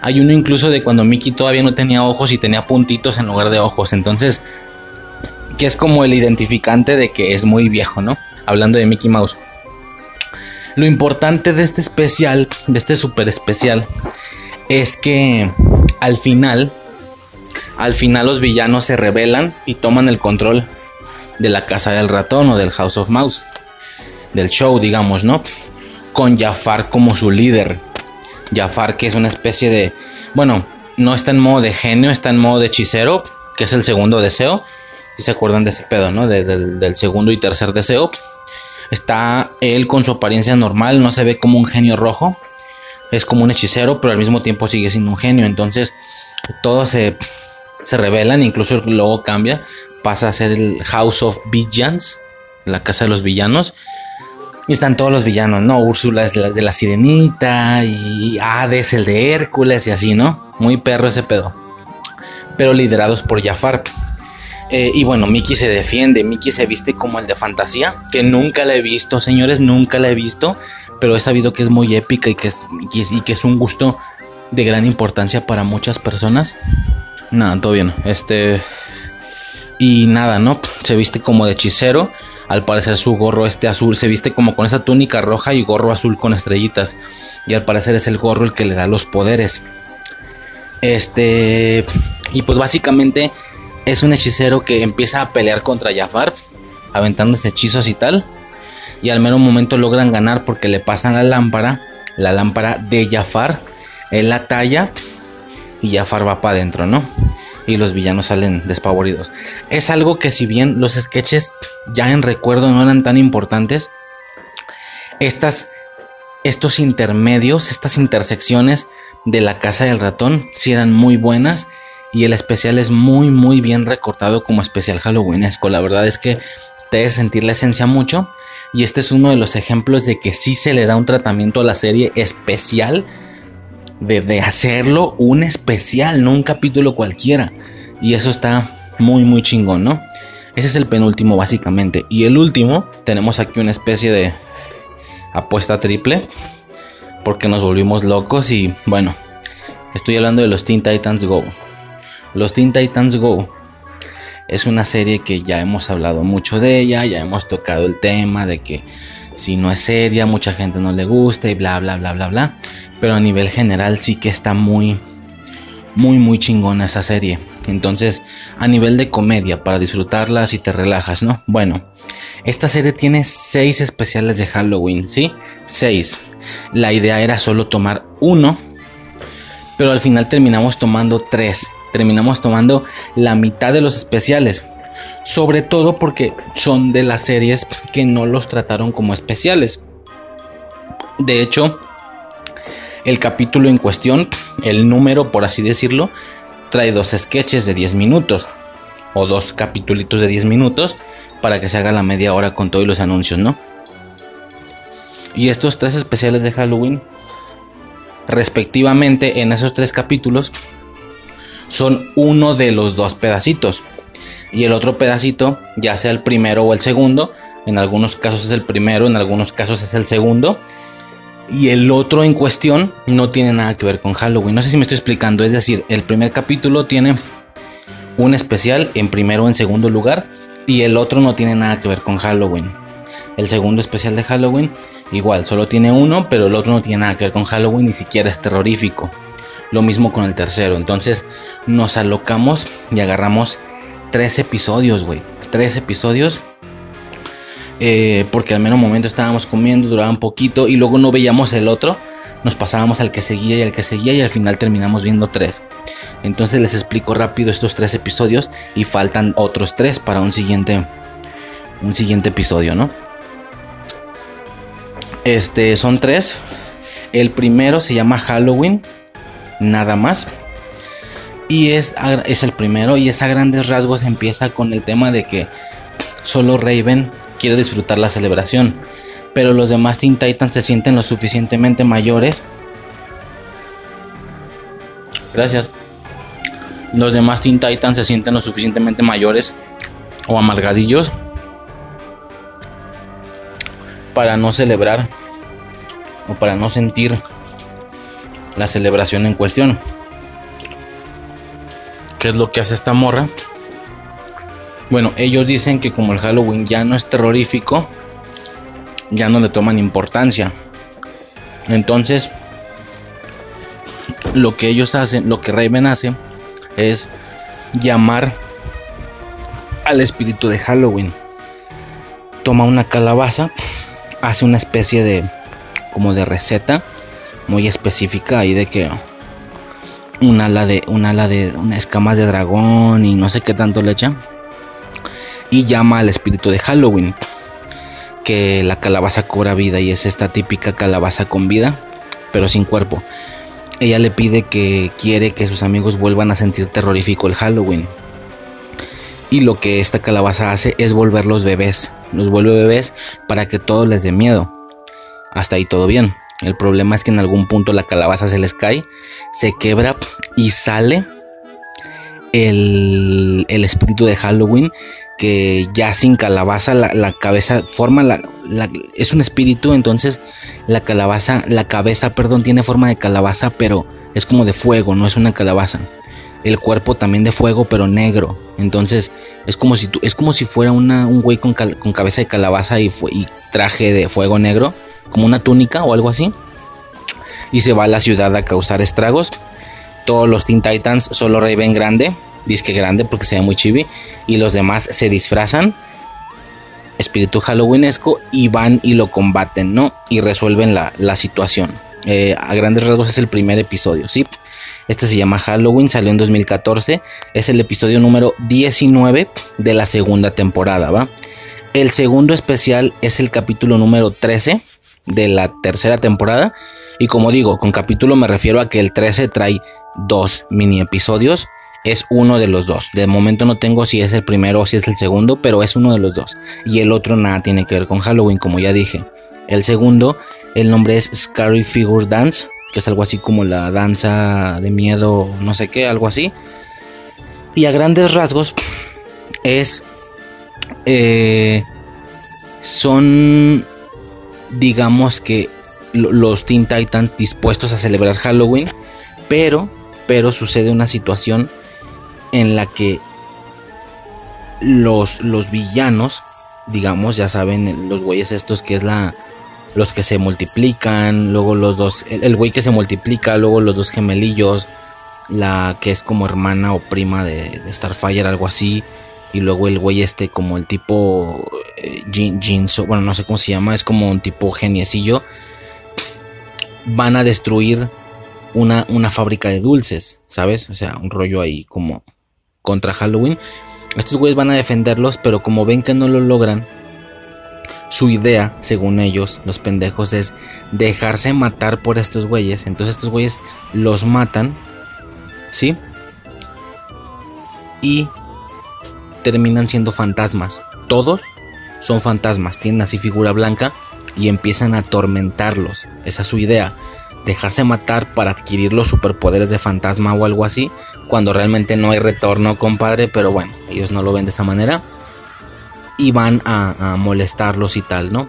Hay uno incluso de cuando Mickey todavía no tenía ojos y tenía puntitos en lugar de ojos. Entonces, que es como el identificante de que es muy viejo, ¿no? Hablando de Mickey Mouse. Lo importante de este especial, de este super especial, es que al final, al final los villanos se rebelan y toman el control de la casa del ratón o del House of Mouse. Del show, digamos, ¿no? Con Jafar como su líder. Jafar, que es una especie de. Bueno, no está en modo de genio, está en modo de hechicero, que es el segundo deseo. Si se acuerdan de ese pedo, ¿no? del segundo y tercer deseo. Está él con su apariencia normal, no se ve como un genio rojo. Es como un hechicero, pero al mismo tiempo sigue siendo un genio. Entonces, todos se, se revelan, incluso el logo cambia. Pasa a ser el House of Villains, la casa de los villanos. Y están todos los villanos, ¿no? Úrsula es de la, sirenita y Hades el de Hércules y así, ¿no? Muy perro ese pedo. Pero liderados por Jafar. Eh, y bueno, Mickey se defiende, Mickey se viste como el de fantasía, que nunca la he visto, señores, nunca la he visto, pero he sabido que es muy épica y que es, y que es un gusto de gran importancia para muchas personas. Nada, todo bien. Este. Y nada, ¿no? Se viste como de hechicero al parecer su gorro este azul se viste como con esa túnica roja y gorro azul con estrellitas. Y al parecer es el gorro el que le da los poderes. Este... Y pues básicamente es un hechicero que empieza a pelear contra Jafar, aventándose hechizos y tal. Y al mero momento logran ganar porque le pasan la lámpara, la lámpara de Jafar, en la talla y Jafar va para adentro, ¿no? Y los villanos salen despavoridos. Es algo que si bien los sketches ya en recuerdo no eran tan importantes, estas, estos intermedios, estas intersecciones de la casa del ratón sí eran muy buenas y el especial es muy muy bien recortado como especial halloweenesco. La verdad es que te debe sentir la esencia mucho y este es uno de los ejemplos de que sí se le da un tratamiento a la serie especial de, hacerlo un especial, no un capítulo cualquiera. Y eso está muy, muy chingón, ¿no? Ese es el penúltimo básicamente. Y el último, tenemos aquí una especie de apuesta triple. Porque nos volvimos locos y bueno, estoy hablando de los Teen Titans Go. Los Teen Titans Go es una serie que ya hemos hablado mucho de ella, ya hemos tocado el tema de que si no es seria, mucha gente no le gusta y bla, bla, bla, bla, bla. Pero a nivel general sí que está muy, muy, muy chingona esa serie. Entonces, a nivel de comedia, para disfrutarla si te relajas, ¿no? Bueno, esta serie tiene seis especiales de Halloween, ¿sí? Seis. La idea era solo tomar uno, pero al final terminamos tomando tres. Terminamos tomando la mitad de los especiales. Sobre todo porque son de las series que no los trataron como especiales. De hecho, el capítulo en cuestión, el número por así decirlo, trae dos sketches de 10 minutos o dos capítulos de 10 minutos para que se haga la media hora con todos los anuncios, ¿no? Y estos tres especiales de Halloween respectivamente en esos tres capítulos son uno de los dos pedacitos. Y el otro pedacito, ya sea el primero o el segundo, en algunos casos es el primero, en algunos casos es el segundo. Y el otro en cuestión no tiene nada que ver con Halloween. No sé si me estoy explicando. Es decir, el primer capítulo tiene un especial en primero o en segundo lugar. Y el otro no tiene nada que ver con Halloween. El segundo especial de Halloween igual, solo tiene uno, pero el otro no tiene nada que ver con Halloween, ni siquiera es terrorífico. Lo mismo con el tercero. Entonces nos alocamos y agarramos tres episodios, güey. Tres episodios. Eh, porque al menos momento estábamos comiendo, duraba un poquito y luego no veíamos el otro. Nos pasábamos al que seguía y al que seguía y al final terminamos viendo tres. Entonces les explico rápido estos tres episodios y faltan otros tres para un siguiente, un siguiente episodio, ¿no? Este son tres. El primero se llama Halloween, nada más. Y es, es el primero y es a grandes rasgos empieza con el tema de que solo Raven quiere disfrutar la celebración. Pero los demás Teen Titans se sienten lo suficientemente mayores. Gracias. Los demás Teen Titans se sienten lo suficientemente mayores o amargadillos para no celebrar o para no sentir la celebración en cuestión. ¿Qué es lo que hace esta morra? Bueno, ellos dicen que como el Halloween ya no es terrorífico, ya no le toman importancia. Entonces, lo que ellos hacen, lo que Raven hace, es llamar al espíritu de Halloween. Toma una calabaza, hace una especie de como de receta muy específica ahí de que un ala de un ala de escamas de dragón y no sé qué tanto le echa y llama al espíritu de Halloween que la calabaza cobra vida y es esta típica calabaza con vida pero sin cuerpo. Ella le pide que quiere que sus amigos vuelvan a sentir terrorífico el Halloween. Y lo que esta calabaza hace es volverlos bebés los vuelve bebés para que todo les dé miedo. Hasta ahí todo bien el problema es que en algún punto la calabaza se les cae, se quebra y sale el, espíritu de Halloween que ya sin calabaza la, cabeza forma la, es un espíritu entonces la calabaza la cabeza perdón tiene forma de calabaza pero es como de fuego no es una calabaza. El cuerpo también de fuego pero negro. Entonces es como si es como si fuera una, un güey con, cabeza de calabaza y, y traje de fuego negro como una túnica o algo así. Y se va a la ciudad a causar estragos. Todos los Teen Titans, solo Raven grande, disque grande porque se ve muy chibi. Y los demás se disfrazan. Espíritu Halloweenesco y van y lo combaten, ¿no? Y resuelven la, situación. Eh, a grandes rasgos es el primer episodio, ¿sí? Este se llama Halloween, salió en 2014. Es el episodio número 19 de la segunda temporada, ¿va? El segundo especial es el capítulo número 13 de la tercera temporada. Y como digo, con capítulo me refiero a que el 13 trae dos mini episodios. Es uno de los dos. De momento no tengo si es el primero o si es el segundo, pero es uno de los dos. Y el otro nada tiene que ver con Halloween, como ya dije. El segundo, el nombre es Scary Figure Dance, que es algo así como la danza de miedo, no sé qué, algo así. Y a grandes rasgos es... Eh, son digamos que los Teen Titans dispuestos a celebrar Halloween, pero, pero sucede una situación en la que los, los villanos, digamos, ya saben, los güeyes estos que es la, los que se multiplican, luego los dos, el, güey que se multiplica, luego los dos gemelillos, la que es como hermana o prima de, de Starfire, algo así, y luego el güey este como el tipo eh, bueno, no sé cómo se llama, es como un tipo geniecillo, van a destruir una, una fábrica de dulces, ¿sabes? O sea, un rollo ahí como contra Halloween. Estos güeyes van a defenderlos, pero como ven que no lo logran, su idea, según ellos, los pendejos, es dejarse matar por estos güeyes. Entonces estos güeyes los matan, ¿sí? Y terminan siendo fantasmas. Todos son fantasmas, tienen así figura blanca y empiezan a atormentarlos. Esa es su idea. dejarse matar para adquirir los superpoderes de fantasma o algo así, cuando realmente no hay retorno, compadre, pero bueno, ellos no lo ven de esa manera y van a, molestarlos y tal, ¿no?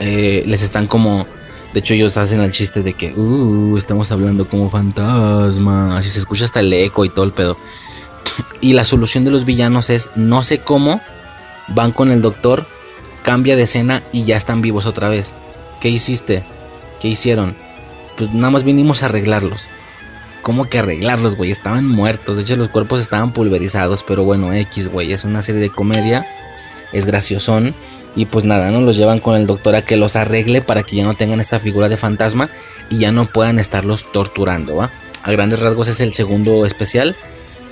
Eh, les están como... De hecho, ellos hacen el chiste de que, uh, estamos hablando como fantasma. Así se escucha hasta el eco y todo el pedo. Y la solución de los villanos es, no sé cómo, van con el doctor, cambia de escena y ya están vivos otra vez. ¿Qué hiciste? ¿Qué hicieron? Pues nada más vinimos a arreglarlos. ¿Cómo que arreglarlos, güey? Estaban muertos. De hecho, los cuerpos estaban pulverizados. Pero bueno, X, güey. Es una serie de comedia. Es graciosón. Y pues nada, ¿no? Los llevan con el doctor a que los arregle para que ya no tengan esta figura de fantasma y ya no puedan estarlos torturando, ¿va? A grandes rasgos es el segundo especial.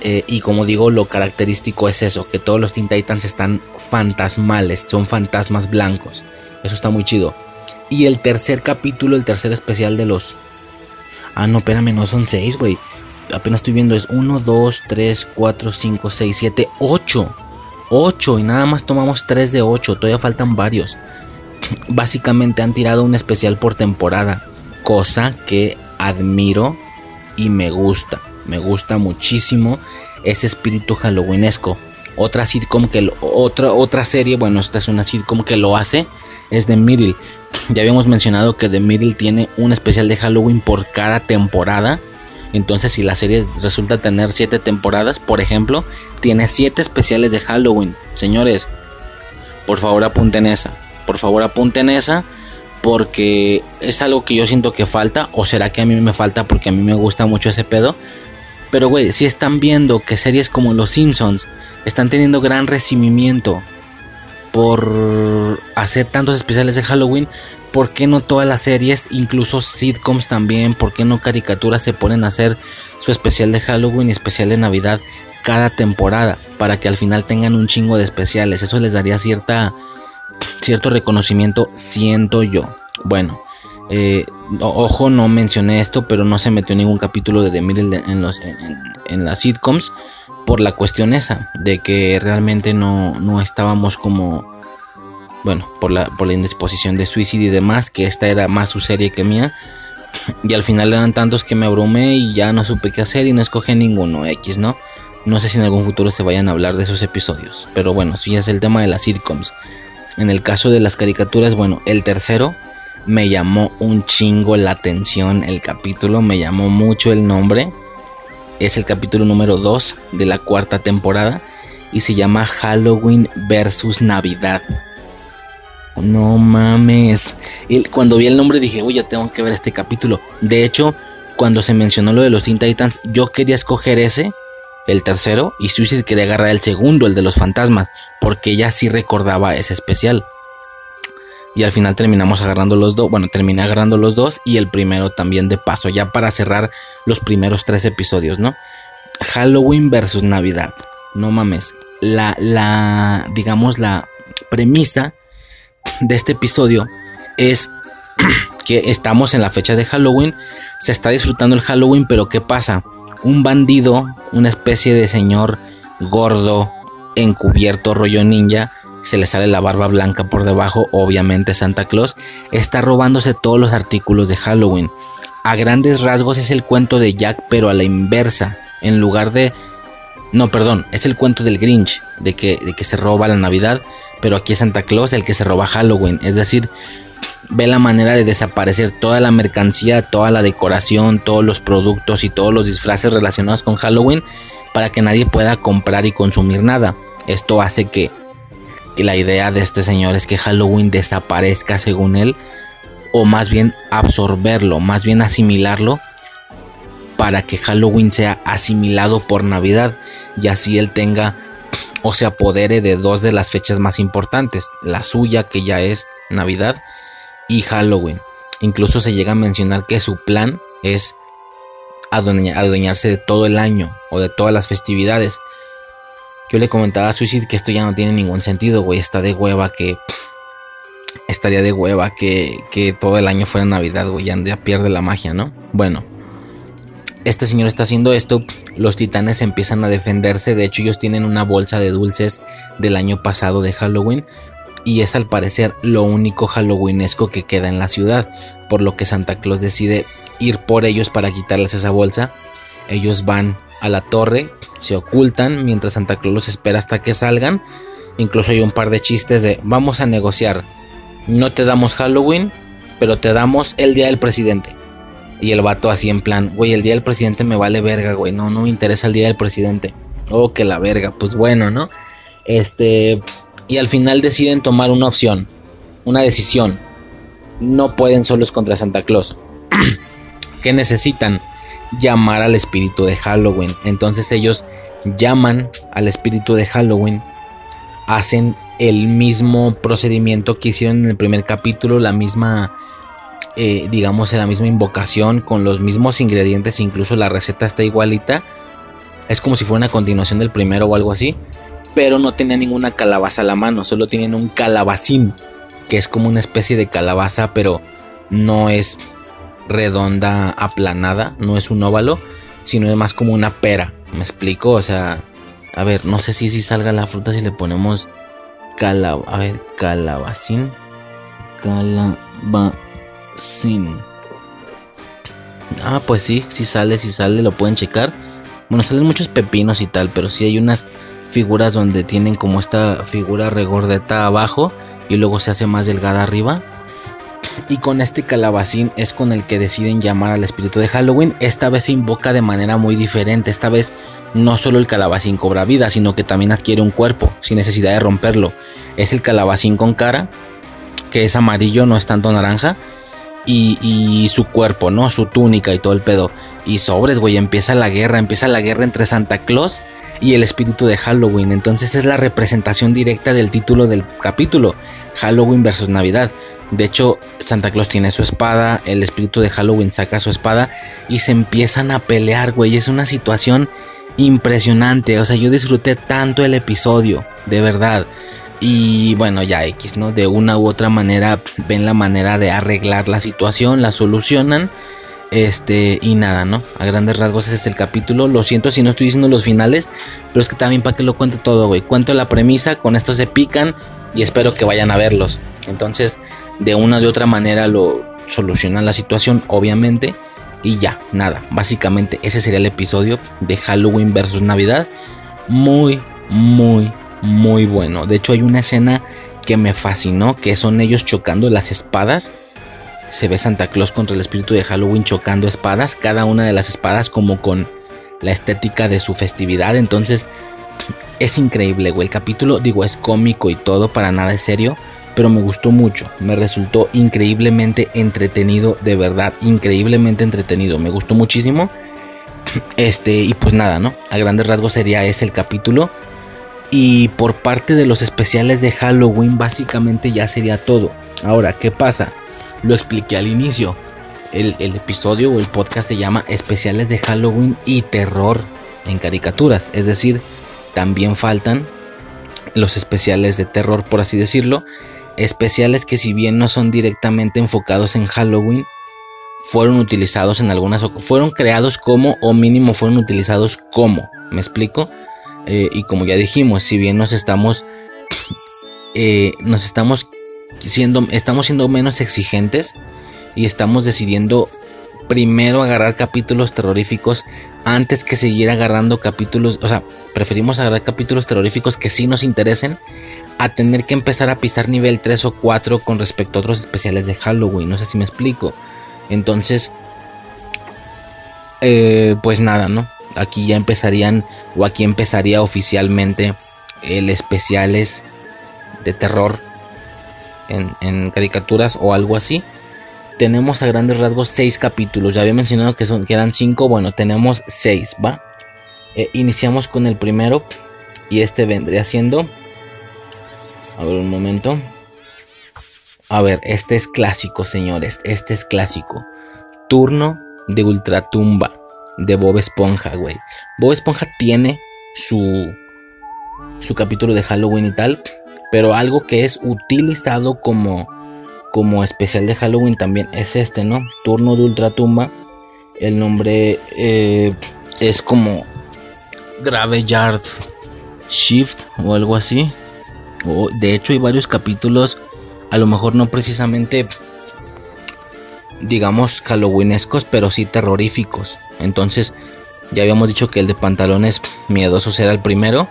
Eh, y como digo, lo característico es eso, que todos los Teen Titans están fantasmales, son fantasmas blancos. Eso está muy chido. Y el tercer capítulo, el tercer especial de los... Ah, no, espérame, no son seis, güey. Apenas estoy viendo, es 1, 2, 3, 4, 5, 6, 7, 8. 8 y nada más tomamos 3 de 8, todavía faltan varios. [LAUGHS] Básicamente han tirado un especial por temporada, cosa que admiro y me gusta. Me gusta muchísimo ese espíritu halloweenesco. Otra sitcom que otra serie, bueno, esta es una sitcom que lo hace es The Middle. Ya habíamos mencionado que The Middle tiene un especial de Halloween por cada temporada. Entonces, si la serie resulta tener 7 temporadas, por ejemplo, tiene 7 especiales de Halloween. Señores, por favor apunten esa. Por favor apunten esa. Porque es algo que yo siento que falta. O será que a mí me falta porque a mí me gusta mucho ese pedo. Pero, güey, si están viendo que series como Los Simpsons están teniendo gran recibimiento por hacer tantos especiales de Halloween, ¿por qué no todas las series, incluso sitcoms también, por qué no caricaturas se ponen a hacer su especial de Halloween y especial de Navidad cada temporada para que al final tengan un chingo de especiales? Eso les daría cierta cierto reconocimiento, siento yo. Bueno, eh, ojo, no mencioné esto, pero no se metió ningún capítulo de The Middle en, los, en, las sitcoms por la cuestión esa, de que realmente no, no estábamos como, bueno, por la, por la indisposición de suicidio y demás, que esta era más su serie que mía. [LAUGHS] Y al final eran tantos que me abrumé y ya no supe qué hacer y no escogí ninguno X, ¿no? No sé si en algún futuro se vayan a hablar de esos episodios. Pero bueno, sí es el tema de las sitcoms. En el caso de las caricaturas, bueno, el tercero me llamó un chingo la atención el capítulo, me llamó mucho el nombre. Es el capítulo número 2 de la cuarta temporada y se llama Halloween versus Navidad. No mames. cuando vi el nombre dije, uy, ya tengo que ver este capítulo. De hecho, cuando se mencionó lo de los Teen Titans, yo quería escoger ese, el tercero, y Suicide quería agarrar el segundo, el de los fantasmas, porque ella sí recordaba ese especial. Y al final terminamos agarrando los dos. Bueno, terminé agarrando los dos y el primero también de paso, ya para cerrar los primeros tres episodios, ¿no? Halloween versus Navidad. No mames. La, la, digamos, la premisa de este episodio es [CLEARS THROAT] que estamos en la fecha de Halloween. Se está disfrutando el Halloween, pero ¿qué pasa? Un bandido, una especie de señor gordo, encubierto, rollo ninja, se le sale la barba blanca por debajo, obviamente Santa Claus, está robándose todos los artículos de Halloween. A grandes rasgos es el cuento de Jack, pero a la inversa. En lugar de... No, perdón, es el cuento del Grinch, de que, de que se roba la Navidad, pero aquí es Santa Claus el que se roba Halloween. Es decir, ve la manera de desaparecer toda la mercancía, toda la decoración, todos los productos y todos los disfraces relacionados con Halloween para que nadie pueda comprar y consumir nada. Esto hace que que la idea de este señor es que Halloween desaparezca según él, o más bien absorberlo, más bien asimilarlo, para que Halloween sea asimilado por Navidad y así él tenga o se apodere de dos de las fechas más importantes, la suya que ya es Navidad y Halloween. Incluso se llega a mencionar que su plan es adueñarse de todo el año o de todas las festividades yo le comentaba a Suicide que esto ya no tiene ningún sentido, güey. Está de hueva que. Estaría de hueva que, que todo el año fuera Navidad, güey. Ya, ya pierde la magia, ¿no? Bueno. Este señor está haciendo esto. Los titanes empiezan a defenderse. De hecho, ellos tienen una bolsa de dulces del año pasado de Halloween. y es al parecer lo único halloweenesco que queda en la ciudad, por lo que Santa Claus decide ir por ellos para quitarles esa bolsa. Ellos van a la torre, se ocultan mientras Santa Claus los espera hasta que salgan. Incluso hay un par de chistes de vamos a negociar. No te damos Halloween, pero te damos el día del presidente. Y el vato así en plan, güey, el día del presidente me vale verga, güey. No, no me interesa el día del presidente. Oh, que la verga. Pues bueno, ¿no? Este. Y al final deciden tomar una opción. Una decisión. No pueden solos contra Santa Claus. [CLEARS THROAT] ¿Qué necesitan? Llamar al espíritu de Halloween. Entonces ellos llaman al espíritu de Halloween. Hacen el mismo procedimiento que hicieron en el primer capítulo. La misma eh, digamos, la misma invocación, con los mismos ingredientes, incluso la receta está igualita. Es como si fuera una continuación del primero o algo así. Pero no tenía ninguna calabaza a la mano, solo tienen un calabacín, que es como una especie de calabaza, pero no es redonda aplanada, no es un óvalo, sino es más como una pera. ¿Me explico? O sea, a ver, no sé si, si salga la fruta si le ponemos calab a ver, calabacín. Calabacín. Ah, pues sí, si sale, si sale, lo pueden checar. Bueno, salen muchos pepinos y tal, pero sí hay unas figuras donde tienen como esta figura regordeta abajo y luego se hace más delgada arriba. Y con este calabacín es con el que deciden llamar al espíritu de Halloween. Esta vez se invoca de manera muy diferente. Esta vez no solo el calabacín cobra vida, sino que también adquiere un cuerpo, sin necesidad de romperlo. Es el calabacín con cara, que es amarillo, no es tanto naranja y, su cuerpo, ¿no? Su túnica y todo el pedo. Y sobres, güey, empieza la guerra, empieza la guerra entre Santa Claus y el espíritu de Halloween. Entonces es la representación directa del título del capítulo, Halloween versus Navidad. De hecho, Santa Claus tiene su espada, el espíritu de Halloween saca su espada y se empiezan a pelear, güey. Es una situación impresionante. O sea, yo disfruté tanto el episodio, de verdad. Y bueno, ya X, ¿no? De una u otra manera ven la manera de arreglar la situación, la solucionan. Este, y nada, ¿no? A grandes rasgos ese es el capítulo. Lo siento si no estoy diciendo los finales, pero es que también para que lo cuente todo, güey. Cuento la premisa, con esto se pican y espero que vayan a verlos. Entonces, de una u otra manera lo solucionan la situación, obviamente. Y ya, nada. Básicamente ese sería el episodio de Halloween versus Navidad. Muy, muy, muy bueno. De hecho, hay una escena que me fascinó, que son ellos chocando las espadas. Se ve Santa Claus contra el espíritu de Halloween chocando espadas, cada una de las espadas como con la estética de su festividad. Entonces, es increíble, güey. El capítulo, digo, es cómico y todo, para nada es serio, pero me gustó mucho. Me resultó increíblemente entretenido, de verdad, increíblemente entretenido. Me gustó muchísimo. Este, y pues nada, ¿no? A grandes rasgos sería ese el capítulo. Y por parte de los especiales de Halloween básicamente ya sería todo. Ahora, ¿qué pasa? Lo expliqué al inicio. El, episodio o el podcast se llama Especiales de Halloween y Terror en caricaturas. Es decir, también faltan los especiales de terror, por así decirlo. Especiales que si bien no son directamente enfocados en Halloween, fueron utilizados en algunas... Fueron creados como o mínimo fueron utilizados como. ¿Me explico? Eh, y como ya dijimos, si bien nos estamos, [COUGHS] eh, nos estamos siendo, estamos siendo menos exigentes y estamos decidiendo primero agarrar capítulos terroríficos antes que seguir agarrando capítulos, o sea, preferimos agarrar capítulos terroríficos que sí nos interesen a tener que empezar a pisar nivel 3 o 4 con respecto a otros especiales de Halloween, no sé si me explico. Entonces, eh, pues nada, ¿no? aquí ya empezarían o aquí empezaría oficialmente el especiales de terror en, caricaturas o algo así. Tenemos a grandes rasgos seis capítulos. Ya había mencionado que, son, que eran cinco. Bueno, tenemos seis, ¿va? Eh, iniciamos con el primero. Y este vendría siendo. A ver un momento. A ver, este es clásico, señores. Este es clásico. Turno de Ultratumba de Bob Esponja, güey. Bob Esponja tiene su, su capítulo de Halloween y tal, pero algo que es utilizado como, como especial de Halloween también es este, ¿no? Turno de Ultratumba. El nombre eh, es como Graveyard Shift o algo así. O de hecho hay varios capítulos, a lo mejor no precisamente, digamos, halloweenescos, pero sí terroríficos. Entonces, ya habíamos dicho que el de pantalones miedosos era el primero.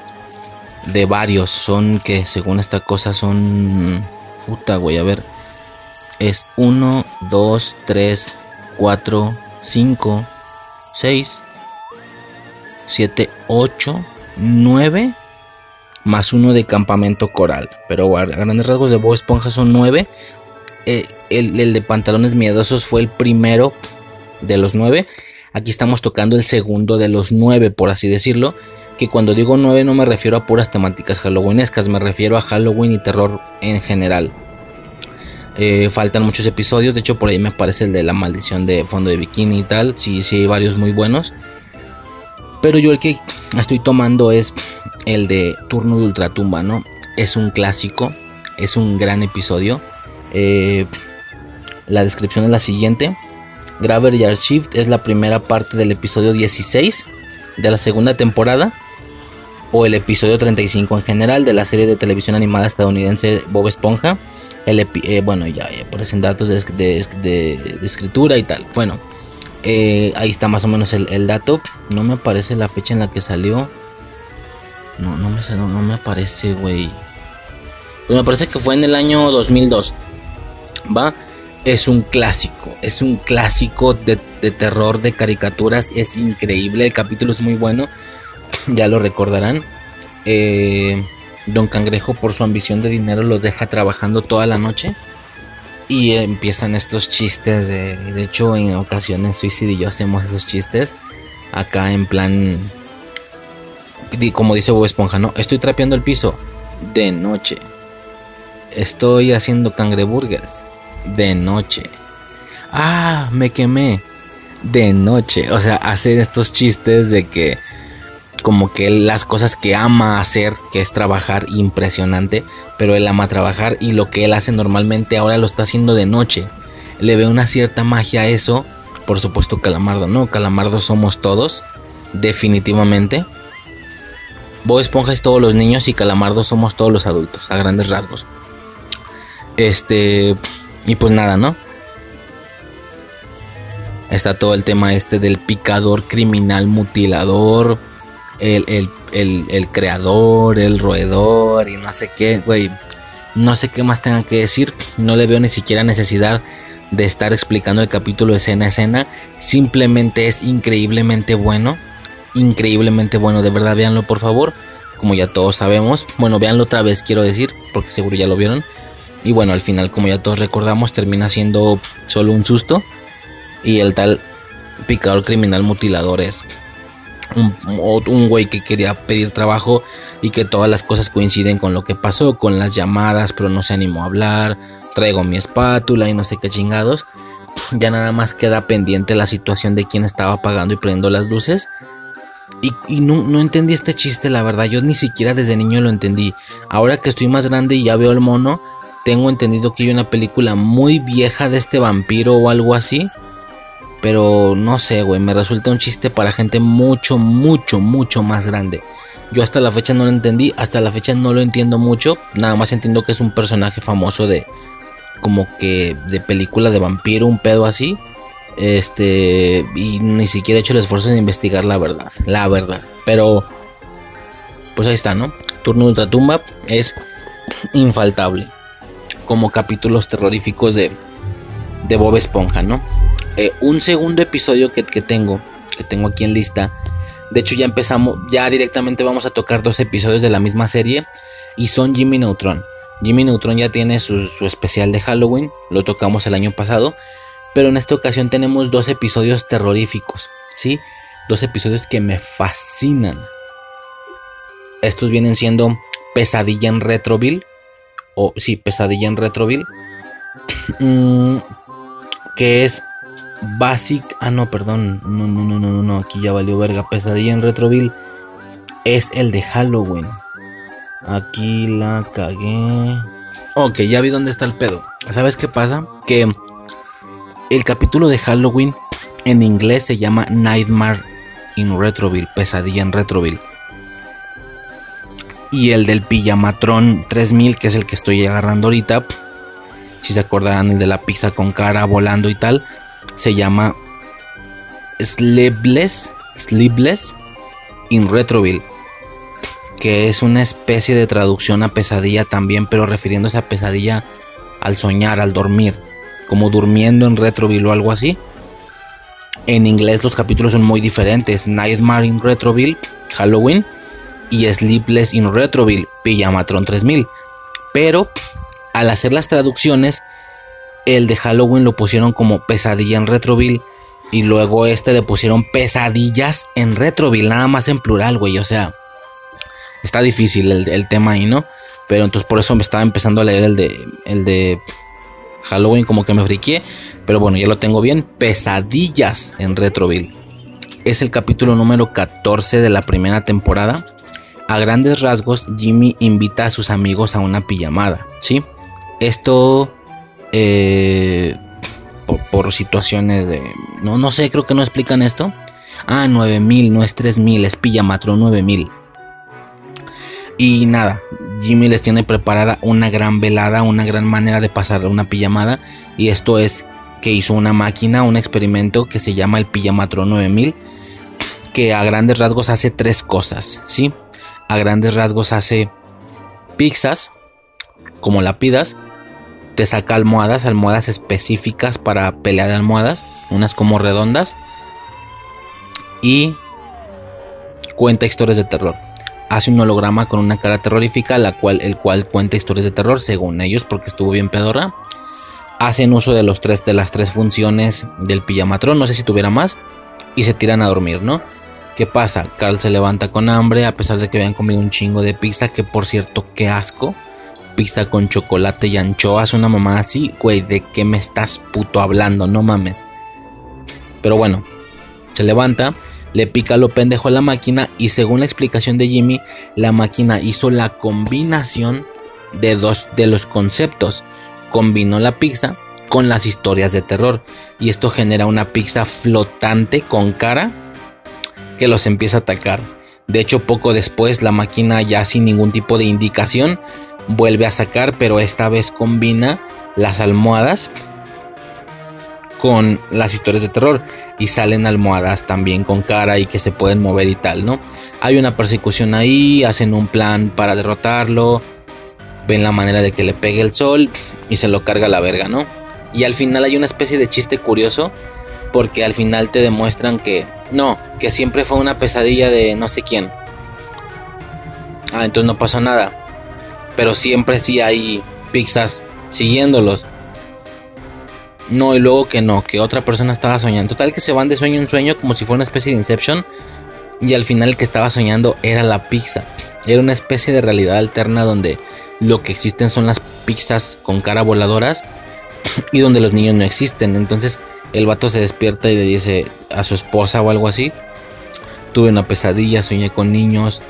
De varios, son que según esta cosa son... Puta, güey, a ver. Es 1, 2, 3, 4, 5, 6, 7, 8, 9 más uno de campamento coral. Pero a grandes rasgos de Bob Esponja son 9. Eh, el, de pantalones miedosos fue el primero de los 9. Aquí estamos tocando el segundo de los 9, por así decirlo. Que cuando digo 9 no me refiero a puras temáticas halloweenescas, me refiero a Halloween y terror en general. Eh, faltan muchos episodios, de hecho por ahí me aparece el de la maldición de fondo de bikini y tal. Sí, sí, hay varios muy buenos. Pero yo el que estoy tomando es el de Turno de Ultratumba, ¿no? Es un clásico, es un gran episodio. Eh, la descripción es la siguiente. Graveyard Shift es la primera parte del episodio 16 de la segunda temporada o el episodio 35 en general de la serie de televisión animada estadounidense Bob Esponja. El eh, bueno, ya, aparecen datos de, escritura y tal. Bueno, eh, ahí está más o menos el, dato. No me aparece la fecha en la que salió. No, no me, no, no me güey. Pues me parece que fue en el año 2002. ¿Va? Es un clásico. Es un clásico de, de terror, de caricaturas. Es increíble. El capítulo es muy bueno. [CLEARS THROAT] ya lo recordarán. Eh, Don Cangrejo, por su ambición de dinero, los deja trabajando toda la noche. Y empiezan estos chistes. De, de hecho, en ocasiones Suicide y yo hacemos esos chistes. Acá en plan. Como dice Bob Esponja, ¿no? Estoy trapeando el piso de noche. Estoy haciendo cangreburgers de noche. Ah, me quemé de noche. O sea, hacer estos chistes de que como que las cosas que ama hacer, que es trabajar impresionante, pero él ama trabajar y lo que él hace normalmente ahora lo está haciendo de noche. Le ve una cierta magia a eso. Por supuesto Calamardo no, Calamardo somos todos, definitivamente. Bob Esponja es todos los niños y Calamardo somos todos los adultos, a grandes rasgos. Este, y pues nada, ¿no? Está todo el tema este del picador criminal mutilador el, creador, el roedor y no sé qué, güey. No sé qué más tengan que decir. No le veo ni siquiera necesidad de estar explicando el capítulo escena a escena. Simplemente es increíblemente bueno. Increíblemente bueno. De verdad, véanlo por favor. Como ya todos sabemos. Bueno, véanlo otra vez, quiero decir. Porque seguro ya lo vieron. Y bueno, al final, como ya todos recordamos, termina siendo solo un susto. Y el tal picador criminal mutilador es un, güey que quería pedir trabajo y que todas las cosas coinciden con lo que pasó, con las llamadas, pero no se animó a hablar, traigo mi espátula y no sé qué chingados. Ya nada más queda pendiente la situación de quién estaba pagando y prendiendo las luces. Y, no, no, entendí este chiste, la verdad. Yo ni siquiera desde niño lo entendí. Ahora que estoy más grande y ya veo el mono, tengo entendido que hay una película muy vieja de este vampiro o algo así pero no sé, güey, me resulta un chiste para gente mucho, mucho, mucho más grande. Yo hasta la fecha no lo entendí, hasta la fecha no lo entiendo mucho. Nada más entiendo que es un personaje famoso de como que de película de vampiro, un pedo así. Este, y ni siquiera he hecho el esfuerzo de investigar la verdad, la verdad. Pero pues ahí está, ¿no? Turno de Ultratumba es infaltable. Como capítulos terroríficos de de Bob Esponja, ¿no? Eh, un segundo episodio que, tengo, que tengo aquí en lista. De hecho, ya empezamos, ya directamente vamos a tocar dos episodios de la misma serie. Y son Jimmy Neutron. Jimmy Neutron ya tiene su, especial de Halloween. Lo tocamos el año pasado. Pero en esta ocasión tenemos dos episodios terroríficos. ¿Sí? Dos episodios que me fascinan. Estos vienen siendo Pesadilla en Retroville. O sí, Pesadilla en Retroville. [CLEARS THROAT] Mm, que es Basic. Ah, no, perdón. No, no, no, no, no, aquí ya valió verga. Pesadilla en Retroville es el de Halloween. Aquí la cagué. Ok, ya vi dónde está el pedo. ¿Sabes qué pasa? Que el capítulo de Halloween en inglés se llama Nightmare in Retroville. Pesadilla en Retroville. Y el del Pijamatron 3000, que es el que estoy agarrando ahorita. Si se acordarán, el de la pizza con cara volando y tal. Se llama Sleepless, Sleepless in Retroville. Que es una especie de traducción a pesadilla también, pero refiriéndose a pesadilla al soñar, al dormir. Como durmiendo en Retroville o algo así. En inglés los capítulos son muy diferentes. Nightmare in Retroville, Halloween. Y Sleepless in Retroville, Pijamatron 3000. Pero al hacer las traducciones, el de Halloween lo pusieron como pesadilla en Retroville. Y luego este le pusieron pesadillas en Retroville, nada más en plural, güey. O sea, está difícil el, tema ahí, ¿no? Pero entonces por eso me estaba empezando a leer el de, el de Halloween, como que me friqué. Pero bueno, ya lo tengo bien. Pesadillas en Retroville. Es el capítulo número 14 de la primera temporada. A grandes rasgos, Jimmy invita a sus amigos a una pijamada, ¿sí? Esto eh, por, situaciones de... No, no sé, creo que no explican esto. Ah, 9000, no es 3000, es Pijamatron 9000. Y nada, Jimmy les tiene preparada una gran velada, una gran manera de pasar una pijamada. Y esto es que hizo una máquina, un experimento que se llama el Pijamatron 9000. Que a grandes rasgos hace tres cosas, ¿sí? a grandes rasgos hace pizzas, como la pidas, te saca almohadas, almohadas específicas para pelea de almohadas, unas como redondas, y cuenta historias de terror. Hace un holograma con una cara terrorífica, la cual, el cual cuenta historias de terror, según ellos, porque estuvo bien pedorra. Hacen uso de, tres, de las tres funciones del pijamatrón, no sé si tuviera más, y se tiran a dormir, ¿no? ¿Qué pasa? Carl se levanta con hambre a pesar de que habían comido un chingo de pizza, que por cierto, qué asco. Pizza con chocolate y anchoas, una mamá así, güey, ¿de qué me estás puto hablando? No mames. Pero bueno, se levanta, le pica lo pendejo a la máquina y según la explicación de Jimmy, la máquina hizo la combinación de dos de los conceptos. Combinó la pizza con las historias de terror y esto genera una pizza flotante con cara que los empieza a atacar. De hecho, poco después la máquina ya sin ningún tipo de indicación vuelve a sacar, pero esta vez combina las almohadas con las historias de terror y salen almohadas también con cara y que se pueden mover y tal, ¿no? Hay una persecución ahí, hacen un plan para derrotarlo, ven la manera de que le pegue el sol y se lo carga la verga, ¿no? Y al final hay una especie de chiste curioso porque al final te demuestran que no, que siempre fue una pesadilla de no sé quién. Ah, entonces no pasó nada. Pero siempre sí hay pizzas siguiéndolos. No, y luego que no, que otra persona estaba soñando. Total que se van de sueño en sueño como si fuera una especie de Inception. Y al final el que estaba soñando era la pizza. Era una especie de realidad alterna donde lo que existen son las pizzas con cara voladoras. Y donde los niños no existen. Entonces el vato se despierta y le dice a su esposa o algo así. Tuve una pesadilla, soñé con niños.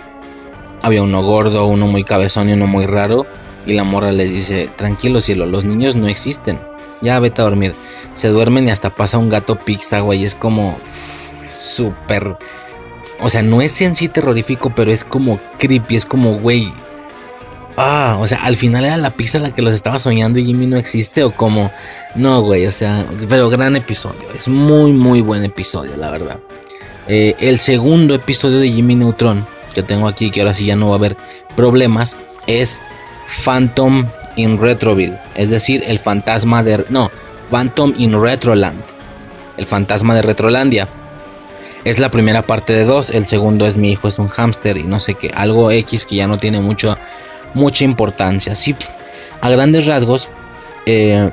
Había uno gordo, uno muy cabezón y uno muy raro. Y la morra les dice, tranquilo cielo, los niños no existen. Ya vete a dormir. Se duermen y hasta pasa un gato pizza, güey. Es como súper... O sea, no es en sí terrorífico, pero es como creepy. Es como, güey, Ah, o sea, al final era la pizza la que los estaba soñando y Jimmy no existe o como... No, güey, o sea, pero gran episodio. Es muy, muy buen episodio, la verdad. Eh, el segundo episodio de Jimmy Neutron, que tengo aquí, que ahora sí ya no va a haber problemas, es Phantom in Retroville. Es decir, el fantasma de... No, Phantom in Retroland. El fantasma de Retrolandia. Es la primera parte de dos. El segundo es mi hijo es un hámster y no sé qué. Algo X que ya no tiene mucho mucha importancia. Sí, a grandes rasgos, eh,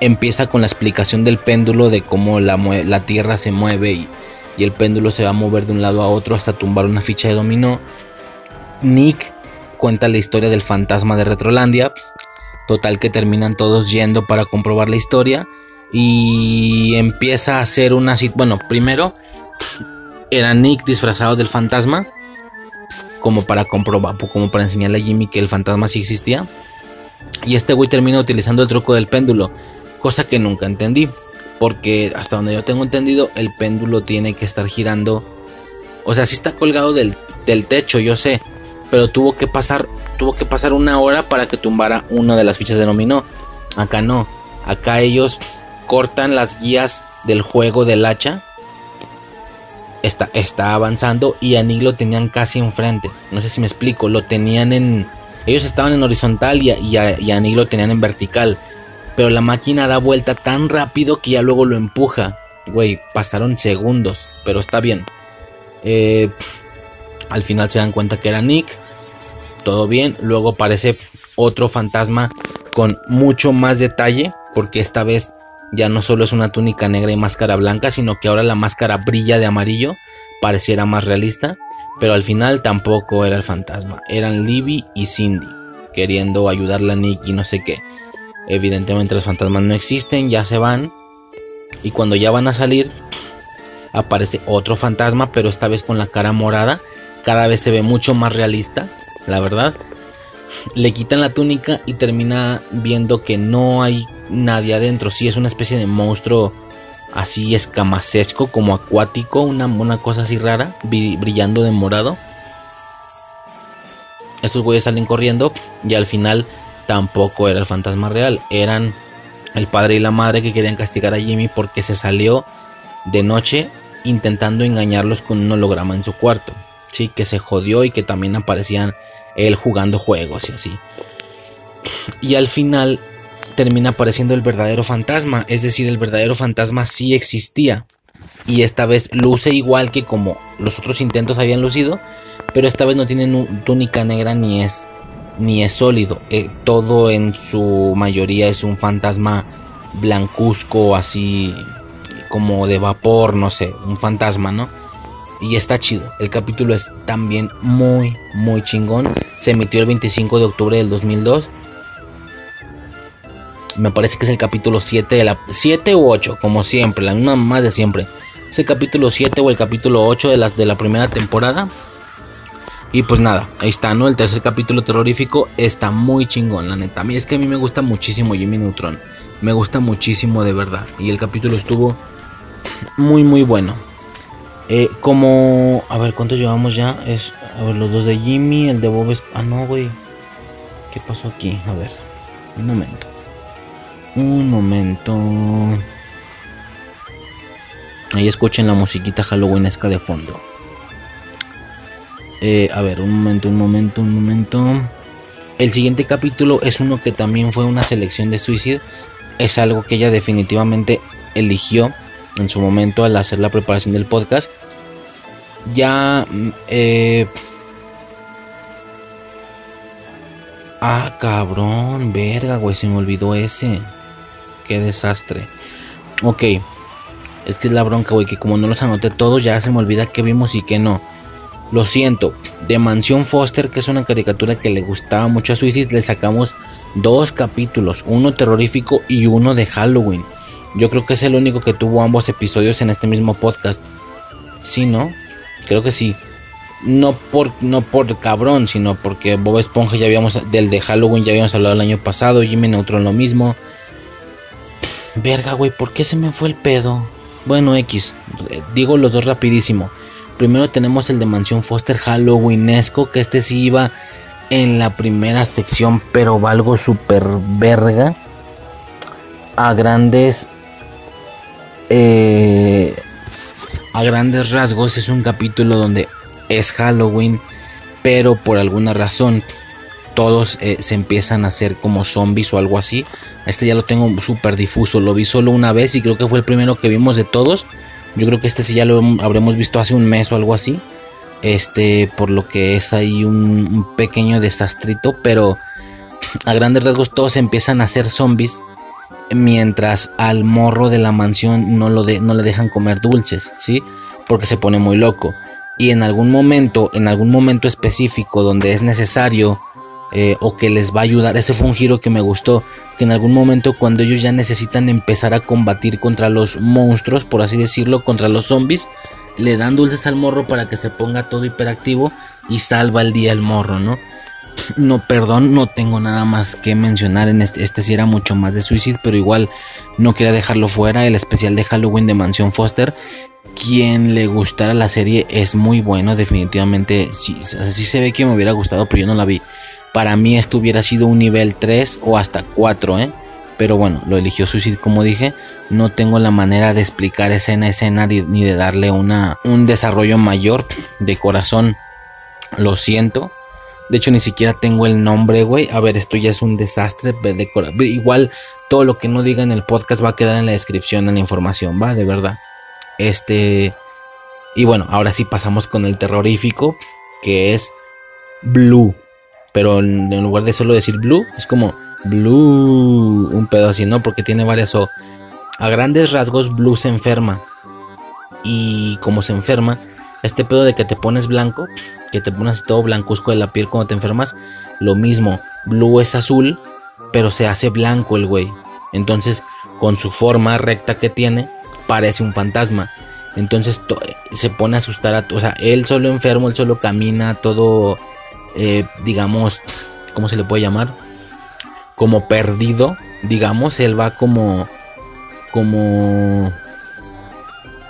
empieza con la explicación del péndulo, de cómo la, la Tierra se mueve y, y, el péndulo se va a mover de un lado a otro hasta tumbar una ficha de dominó. Nick cuenta la historia del fantasma de Retrolandia. Total que terminan todos yendo para comprobar la historia. Y empieza a hacer una... Bueno, primero era Nick disfrazado del fantasma como para comprobar, como para enseñarle a Jimmy que el fantasma sí existía. Y este güey termina utilizando el truco del péndulo, cosa que nunca entendí, porque hasta donde yo tengo entendido, el péndulo tiene que estar girando, o sea, si está colgado del, del techo, yo sé, pero tuvo que pasar, tuvo que pasar una hora para que tumbara una de las fichas de dominó. Acá no, acá ellos cortan las guías del juego del hacha. Está, está avanzando y a Nick lo tenían casi enfrente. No sé si me explico, lo tenían en... Ellos estaban en horizontal y y a Nick lo tenían en vertical. Pero la máquina da vuelta tan rápido que ya luego lo empuja. Güey, pasaron segundos, pero está bien. Eh, al final se dan cuenta que era Nick. Todo bien. Luego aparece otro fantasma con mucho más detalle. Porque esta vez ya no solo es una túnica negra y máscara blanca, sino que ahora la máscara brilla de amarillo. Pareciera más realista. Pero al final tampoco era el fantasma. Eran Libby y Cindy. Queriendo ayudarle a Nick y no sé qué. Evidentemente los fantasmas no existen, ya se van. Y cuando ya van a salir, aparece otro fantasma, pero esta vez con la cara morada. Cada vez se ve mucho más realista, la verdad. Le quitan la túnica y termina viendo que no hay nadie adentro. Sí, es una especie de monstruo así escamacesco, como acuático, una, una cosa así rara, brillando de morado. Estos güeyes salen corriendo y al final tampoco era el fantasma real. Eran el padre y la madre que querían castigar a Jimmy porque se salió de noche intentando engañarlos con un holograma en su cuarto. Sí, que se jodió y que también aparecían él jugando juegos y así. Y al final termina apareciendo el verdadero fantasma, es decir, el verdadero fantasma sí existía. Y esta vez luce igual que como los otros intentos habían lucido, pero esta vez no tiene túnica negra ni es ni es sólido. Eh, todo en su mayoría es un fantasma blancuzco, así como de vapor, no sé, un fantasma, ¿no? Y está chido. El capítulo es también muy, muy chingón. Se emitió el 25 de octubre del 2002. Me parece que es el capítulo 7 de la 7 u 8, como siempre, la misma más de siempre. Es el capítulo 7 o el capítulo 8 de la, de la primera temporada. Y pues nada, ahí está, ¿no? El tercer capítulo terrorífico está muy chingón, la neta. A mí es que a mí me gusta muchísimo Jimmy Neutron. Me gusta muchísimo de verdad. Y el capítulo estuvo muy, muy bueno. Eh, como... A ver, ¿cuántos llevamos ya? Es... A ver, los dos de Jimmy, el de Bob... Es, ah, no, güey. ¿Qué pasó aquí? A ver. Un momento. Un momento. Ahí escuchen la musiquita halloweenesca de fondo. Eh, a ver, un momento, un momento, un momento. El siguiente capítulo es uno que también fue una selección de Suicide. Es algo que ella definitivamente eligió en su momento al hacer la preparación del podcast. Ya... Mm, eh, ah, cabrón, verga, güey, se me olvidó ese. Qué desastre. Ok. Es que es la bronca, güey, que como no los anoté todos, ya se me olvida qué vimos y qué no. Lo siento, de Mansión Foster, que es una caricatura que le gustaba mucho a Suicide, le sacamos dos capítulos, uno terrorífico y uno de Halloween. Yo creo que es el único que tuvo ambos episodios en este mismo podcast. Sí, ¿no? Creo que sí. No por, no por cabrón, sino porque Bob Esponja ya habíamos, del de Halloween ya habíamos hablado el año pasado, Jimmy Neutron lo mismo. Verga, güey, ¿por qué se me fue el pedo? Bueno, X, digo los dos rapidísimo. Primero tenemos el de Mansión Foster Halloweenesco, que este sí iba en la primera sección, pero valgo super verga. A grandes. Eh, a grandes rasgos es un capítulo donde es Halloween, pero por alguna razón todos eh, se empiezan a hacer como zombies o algo así. Este ya lo tengo súper difuso, lo vi solo una vez y creo que fue el primero que vimos de todos. Yo creo que este sí ya lo habremos visto hace un mes o algo así. Este, por lo que es ahí un, pequeño desastrito, pero a grandes rasgos todos empiezan a ser zombies mientras al morro de la mansión no, lo no le dejan comer dulces, ¿sí? Porque se pone muy loco. Y en algún momento, en algún momento específico donde es necesario eh, o que les va a ayudar. Ese fue un giro que me gustó, que en algún momento cuando ellos ya necesitan empezar a combatir contra los monstruos, por así decirlo, contra los zombies, le dan dulces al morro para que se ponga todo hiperactivo y salva el día el morro, ¿no? No, perdón, no tengo nada más que mencionar en este. Este sí era mucho más de Suicide, pero igual no quería dejarlo fuera. El especial de Halloween de Mansión Foster quien le gustara la serie es muy bueno, definitivamente. Sí, sí se ve que me hubiera gustado, pero yo no la vi. Para mí esto hubiera sido un nivel 3 o hasta 4, ¿eh? Pero bueno, lo eligió Suicide como dije. No tengo la manera de explicar escena escena ni de darle una, un desarrollo mayor de corazón. Lo siento. De hecho, ni siquiera tengo el nombre, güey. A ver, esto ya es un desastre. Igual, todo lo que no diga en el podcast va a quedar en la descripción, en la información, va, de verdad. Este. Y bueno, ahora sí pasamos con el terrorífico, que es Blue. Pero en lugar de solo decir Blue, es como Blue. Un pedo así, ¿no? Porque tiene varias O. A grandes rasgos, Blue se enferma. Y como se enferma, este pedo de que te pones blanco, que te pones todo blancuzco de la piel cuando te enfermas, lo mismo. Blue es azul, pero se hace blanco el güey. Entonces, con su forma recta que tiene, parece un fantasma. Entonces se pone a asustar a... O sea, él solo enfermo, él solo camina, todo, eh, digamos, ¿cómo se le puede llamar? Como perdido, digamos, él va como... como...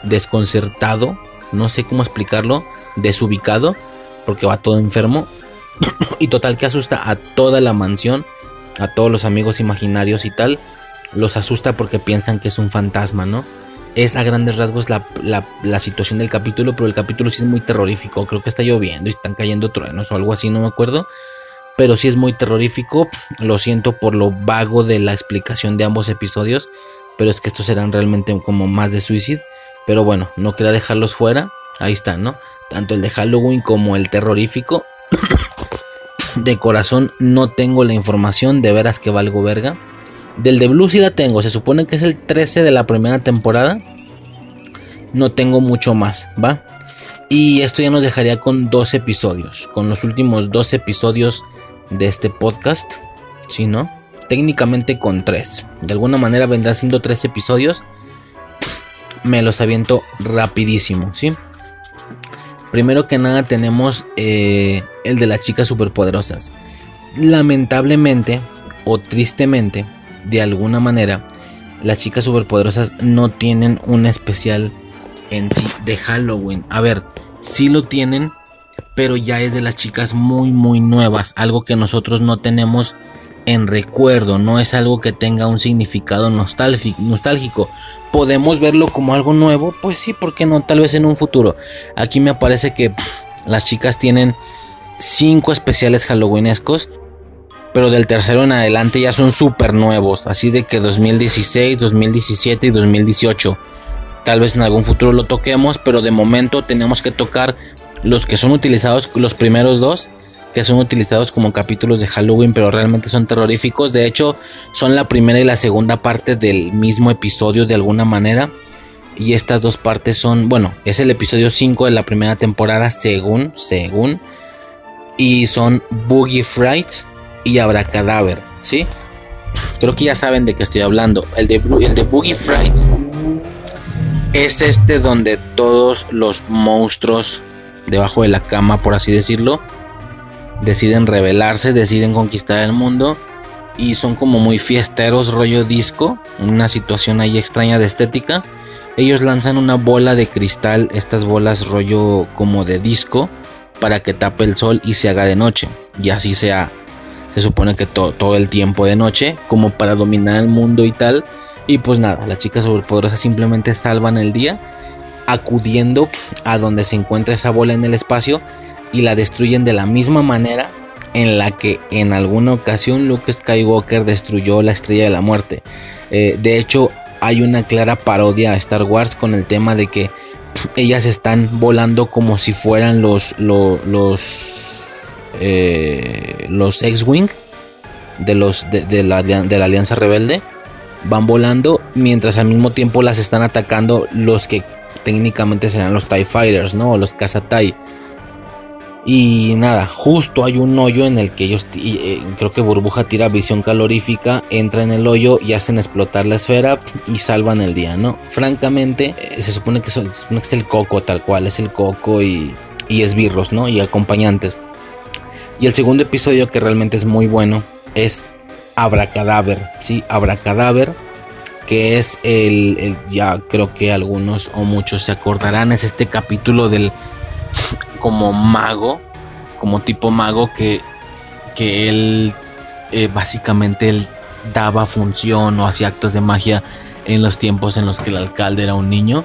desconcertado, no sé cómo explicarlo, desubicado, porque va todo enfermo. [COUGHS] y total que asusta a toda la mansión, a todos los amigos imaginarios y tal. Los asusta porque piensan que es un fantasma, ¿no? es a grandes rasgos la, situación del capítulo, pero el capítulo sí es muy terrorífico. Creo que está lloviendo y están cayendo truenos o algo así, no me acuerdo. Pero sí es muy terrorífico. [SNIFFS] Lo siento por lo vago de la explicación de ambos episodios. Pero es que estos serán realmente como más de suicidio. Pero bueno, no quería dejarlos fuera. Ahí están, ¿no? Tanto el de Halloween como el terrorífico. [COUGHS] de corazón no tengo la información. De veras que valgo verga. Del de Blue sí la tengo. Se supone que es el 13 de la primera temporada. No tengo mucho más, ¿va? Y esto ya nos dejaría con dos episodios. Con los últimos dos episodios de este podcast. ¿Sí, no? Técnicamente con tres. De alguna manera vendrá siendo tres episodios. Me los aviento rapidísimo, ¿sí? Primero que nada tenemos eh, el de las chicas superpoderosas. Lamentablemente o tristemente de alguna manera, las chicas superpoderosas no tienen un especial en sí de Halloween. A ver, sí lo tienen, pero ya es de las chicas muy, muy nuevas. Algo que nosotros no tenemos en recuerdo, no es algo que tenga un significado nostálgico. ¿Podemos verlo como algo nuevo? Pues sí, ¿por qué no? Tal vez en un futuro. Aquí me parece que las chicas tienen cinco especiales halloweenescos pero del tercero en adelante ya son súper nuevos, así de que 2016, 2017 y 2018. Tal vez en algún futuro lo toquemos, pero de momento tenemos que tocar los que son utilizados, los primeros dos, que son utilizados como capítulos de Halloween, pero realmente son terroríficos. De hecho, son la primera y la segunda parte del mismo episodio de alguna manera. Y estas dos partes son, bueno, es el episodio 5 de la primera temporada, según, según. Y son Boogie Frights y Abracadaver, ¿sí? Creo que ya saben de qué estoy hablando. El de, el de Boogie Fright es este donde todos los monstruos debajo de la cama, por así decirlo, deciden rebelarse, deciden conquistar el mundo y son como muy fiesteros, rollo disco, una situación ahí extraña de estética. Ellos lanzan una bola de cristal, estas bolas rollo como de disco, para que tape el sol y se haga de noche. Y así sea se supone que todo el tiempo de noche, como para dominar el mundo y tal. Y pues nada, las chicas sobrepoderosas simplemente salvan el día acudiendo a donde se encuentra esa bola en el espacio y la destruyen de la misma manera en la que en alguna ocasión Luke Skywalker destruyó la estrella de la muerte. Eh, de hecho, hay una clara parodia a Star Wars con el tema de que ellas están volando como si fueran los, los eh, los X-Wing de, los, de, la, de la Alianza Rebelde van volando mientras al mismo tiempo las están atacando los que técnicamente serán los TIE Fighters, ¿no? Los Caza TIE. Y nada, justo hay un hoyo en el que ellos, eh, creo que Burbuja tira visión calorífica, entra en el hoyo y hacen explotar la esfera y salvan el día, ¿no? Francamente, eh, se, supone que, es el coco tal cual, es el coco y, y esbirros, ¿no? Y acompañantes. Y el segundo episodio que realmente es muy bueno es Abracadaver, ¿sí? Abracadaver que es el, ya creo que algunos o muchos se acordarán, es este capítulo del como mago, como tipo mago que, que él eh, básicamente él daba función o hacía actos de magia en los tiempos en los que el alcalde era un niño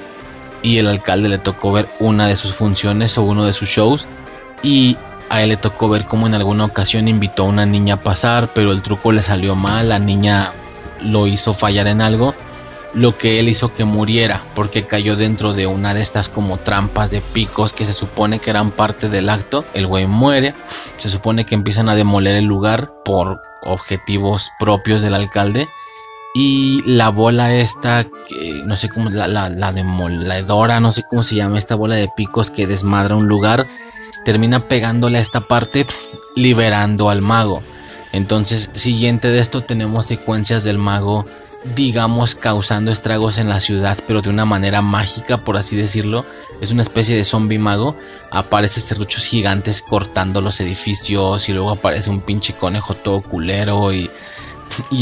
y el alcalde le tocó ver una de sus funciones o uno de sus shows y a él le tocó ver cómo en alguna ocasión invitó a una niña a pasar, pero el truco le salió mal, la niña lo hizo fallar en algo, lo que él hizo que muriera, porque cayó dentro de una de estas como trampas de picos que se supone que eran parte del acto, el güey muere, se supone que empiezan a demoler el lugar por objetivos propios del alcalde. Y la bola esta, que no sé cómo, la, la, la demoledora, no sé cómo se llama, esta bola de picos que desmadra un lugar, termina pegándole a esta parte, liberando al mago. Entonces, siguiente de esto tenemos secuencias del mago, digamos, causando estragos en la ciudad, pero de una manera mágica, por así decirlo. Es una especie de zombie mago. Aparece serruchos gigantes cortando los edificios y luego aparece un pinche conejo todo culero y,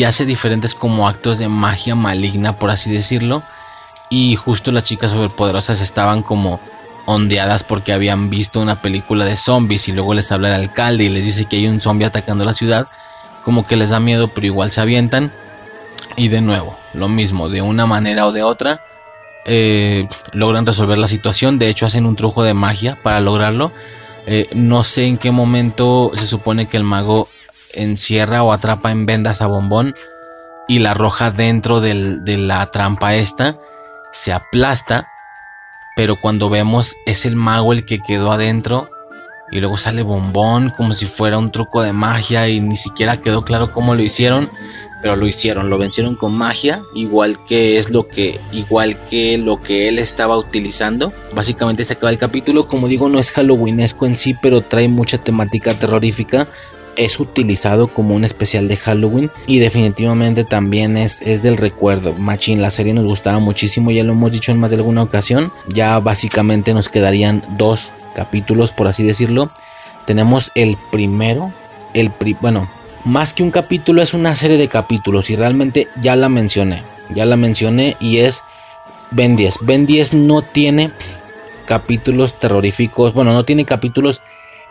hace diferentes como actos de magia maligna, por así decirlo. Y justo las chicas superpoderosas estaban como ondeadas porque habían visto una película de zombies y luego les habla el alcalde y les dice que hay un zombie atacando la ciudad como que les da miedo, pero igual se avientan. Y de nuevo, lo mismo, de una manera o de otra, eh, logran resolver la situación. De hecho, hacen un truco de magia para lograrlo. Eh, no sé en qué momento se supone que el mago encierra o atrapa en vendas a Bombón y la arroja dentro de la trampa esta. Se aplasta, pero cuando vemos es el mago el que quedó adentro y luego sale bombón como si fuera un truco de magia y ni siquiera quedó claro cómo lo hicieron, pero lo hicieron, lo vencieron con magia, igual que es lo que igual que lo que él estaba utilizando. Básicamente se acaba el capítulo, como digo, no es halloweenesco en sí, pero trae mucha temática terrorífica. Es utilizado como un especial de Halloween y definitivamente también es, es del recuerdo. Machine, la serie nos gustaba muchísimo, ya lo hemos dicho en más de alguna ocasión. Ya básicamente nos quedarían dos capítulos, por así decirlo. Tenemos el primero, el bueno, más que un capítulo es una serie de capítulos y realmente ya la mencioné, ya la mencioné y es Ben 10. Ben 10 no tiene capítulos terroríficos, bueno, no tiene capítulos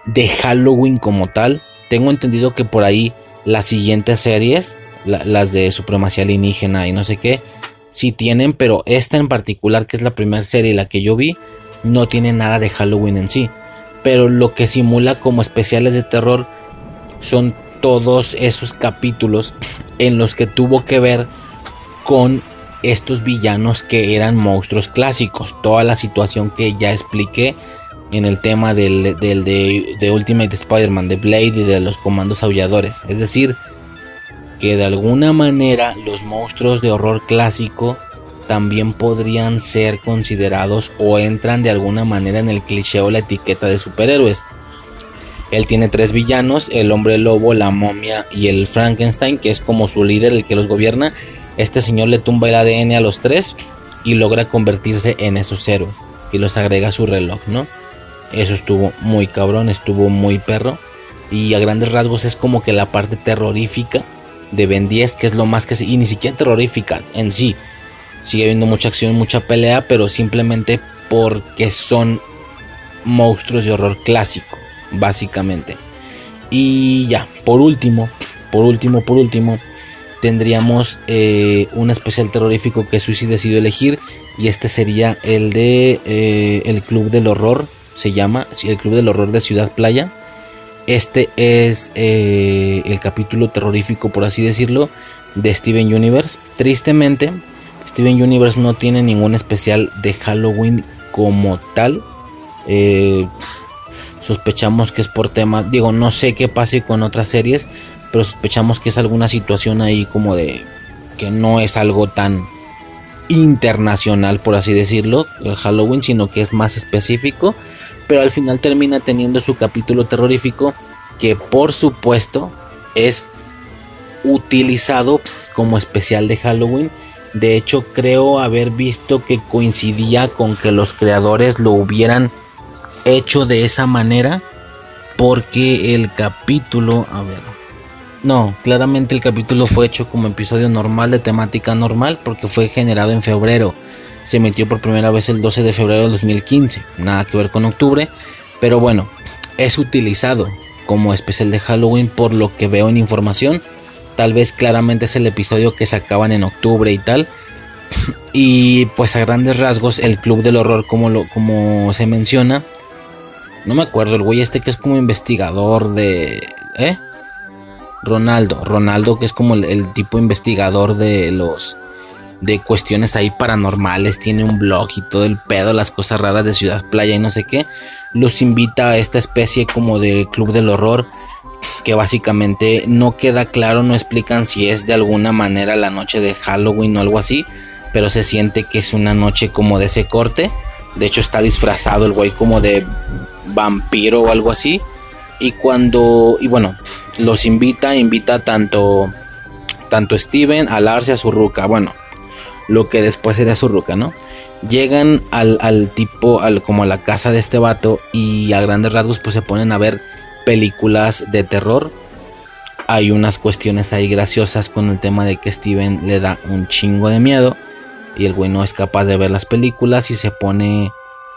de Halloween como tal. Tengo entendido que por ahí las siguientes series, las de supremacía alienígena y no sé qué, sí tienen, pero esta en particular, que es la primera serie la que yo vi, no tiene nada de Halloween en sí. Pero lo que simula como especiales de terror son todos esos capítulos en los que tuvo que ver con estos villanos que eran monstruos clásicos. Toda la situación que ya expliqué en el tema del, de, de Ultimate Spider-Man, de Blade y de los comandos aulladores. Es decir, que de alguna manera los monstruos de horror clásico también podrían ser considerados o entran de alguna manera en el cliché o la etiqueta de superhéroes. Él tiene tres villanos, el hombre lobo, la momia y el Frankenstein, que es como su líder, el que los gobierna. Este señor le tumba el ADN a los tres y logra convertirse en esos héroes y los agrega a su reloj, ¿no? Eso estuvo muy cabrón, estuvo muy perro. Y a grandes rasgos es como que la parte terrorífica de Ben 10, que es lo más que... Y ni siquiera terrorífica en sí, Sigue habiendo mucha acción, mucha pelea, pero simplemente porque son monstruos de horror clásico, básicamente. Y ya, por último, por último, por último, tendríamos eh, un especial terrorífico que Suicide decidió elegir. Y este sería el de eh, El Club del Horror, se llama, el Club del Horror de Ciudad Playa. Este es eh, el capítulo terrorífico, por así decirlo, de Steven Universe. Tristemente, Steven Universe no tiene ningún especial de Halloween como tal. Sospechamos que es por tema, digo, no sé qué pase con otras series, pero sospechamos que es alguna situación ahí como de que no es algo tan internacional, por así decirlo, el Halloween, sino que es más específico, pero al final termina teniendo su capítulo terrorífico que por supuesto es utilizado como especial de Halloween. De hecho, creo haber visto que coincidía con que los creadores lo hubieran hecho de esa manera. Porque el capítulo, a ver, No, claramente el capítulo fue hecho como episodio normal de temática normal porque fue generado en febrero. Se emitió por primera vez el 12 de febrero de 2015. Nada que ver con octubre. Pero bueno, es utilizado como especial de Halloween por lo que veo en información. Tal vez claramente es el episodio que sacaban en octubre y tal. [LAUGHS] Y pues a grandes rasgos el Club del Horror como, lo, como se menciona. No me acuerdo, el güey este que es como investigador de... ¿Eh? Ronaldo. Ronaldo que es como el, tipo investigador de los... De cuestiones ahí paranormales. Tiene un blog y todo el pedo, las cosas raras de Ciudad Playa y no sé qué. Los invita a esta especie como de Club del Horror que básicamente no queda claro, no explican si es de alguna manera la noche de Halloween o algo así, pero se siente que es una noche como de ese corte. De hecho está disfrazado el güey como de vampiro o algo así. Y cuando, y bueno, los invita, invita tanto, tanto Steven a Lars y a su ruca. Bueno, lo que después sería su ruca, ¿no? Llegan al, al tipo, al, como a la casa de este vato y a grandes rasgos pues se ponen a ver películas de terror. Hay unas cuestiones ahí graciosas con el tema de que Steven le da un chingo de miedo y el güey no es capaz de ver las películas y se pone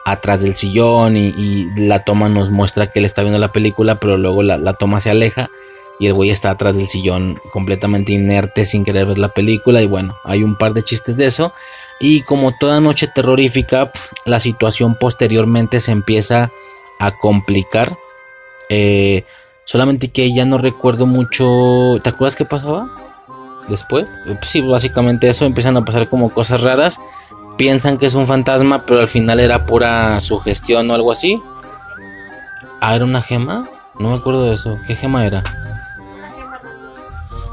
atrás del sillón y, la toma nos muestra que él está viendo la película, pero luego la, toma se aleja y el güey está atrás del sillón completamente inerte sin querer ver la película y bueno, hay un par de chistes de eso y como toda noche terrorífica, la situación posteriormente se empieza a complicar eh, solamente que ya no recuerdo mucho. ¿Te acuerdas qué pasaba? Después. Eh, pues sí, básicamente eso. Empiezan a pasar como cosas raras. Piensan que es un fantasma, pero al final era pura sugestión o algo así. Ah, era una gema. No me acuerdo de eso. ¿Qué gema era?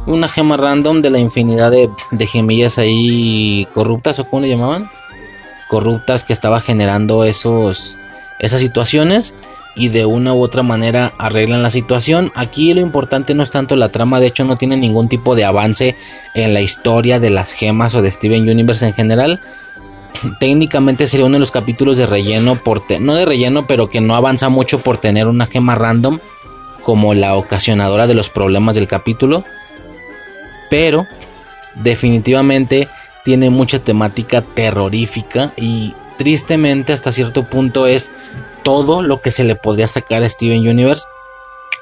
Una gema random de la infinidad de, gemillas ahí corruptas o como le llamaban. Corruptas que estaba generando esos, esas situaciones y de una u otra manera arreglan la situación. Aquí lo importante no es tanto la trama, de hecho no tiene ningún tipo de avance en la historia de las gemas o de Steven Universe en general. Técnicamente sería uno de los capítulos de relleno, por no de relleno, pero que no avanza mucho por tener una gema random como la ocasionadora de los problemas del capítulo. Pero definitivamente tiene mucha temática terrorífica y tristemente hasta cierto punto es todo lo que se le podría sacar a Steven Universe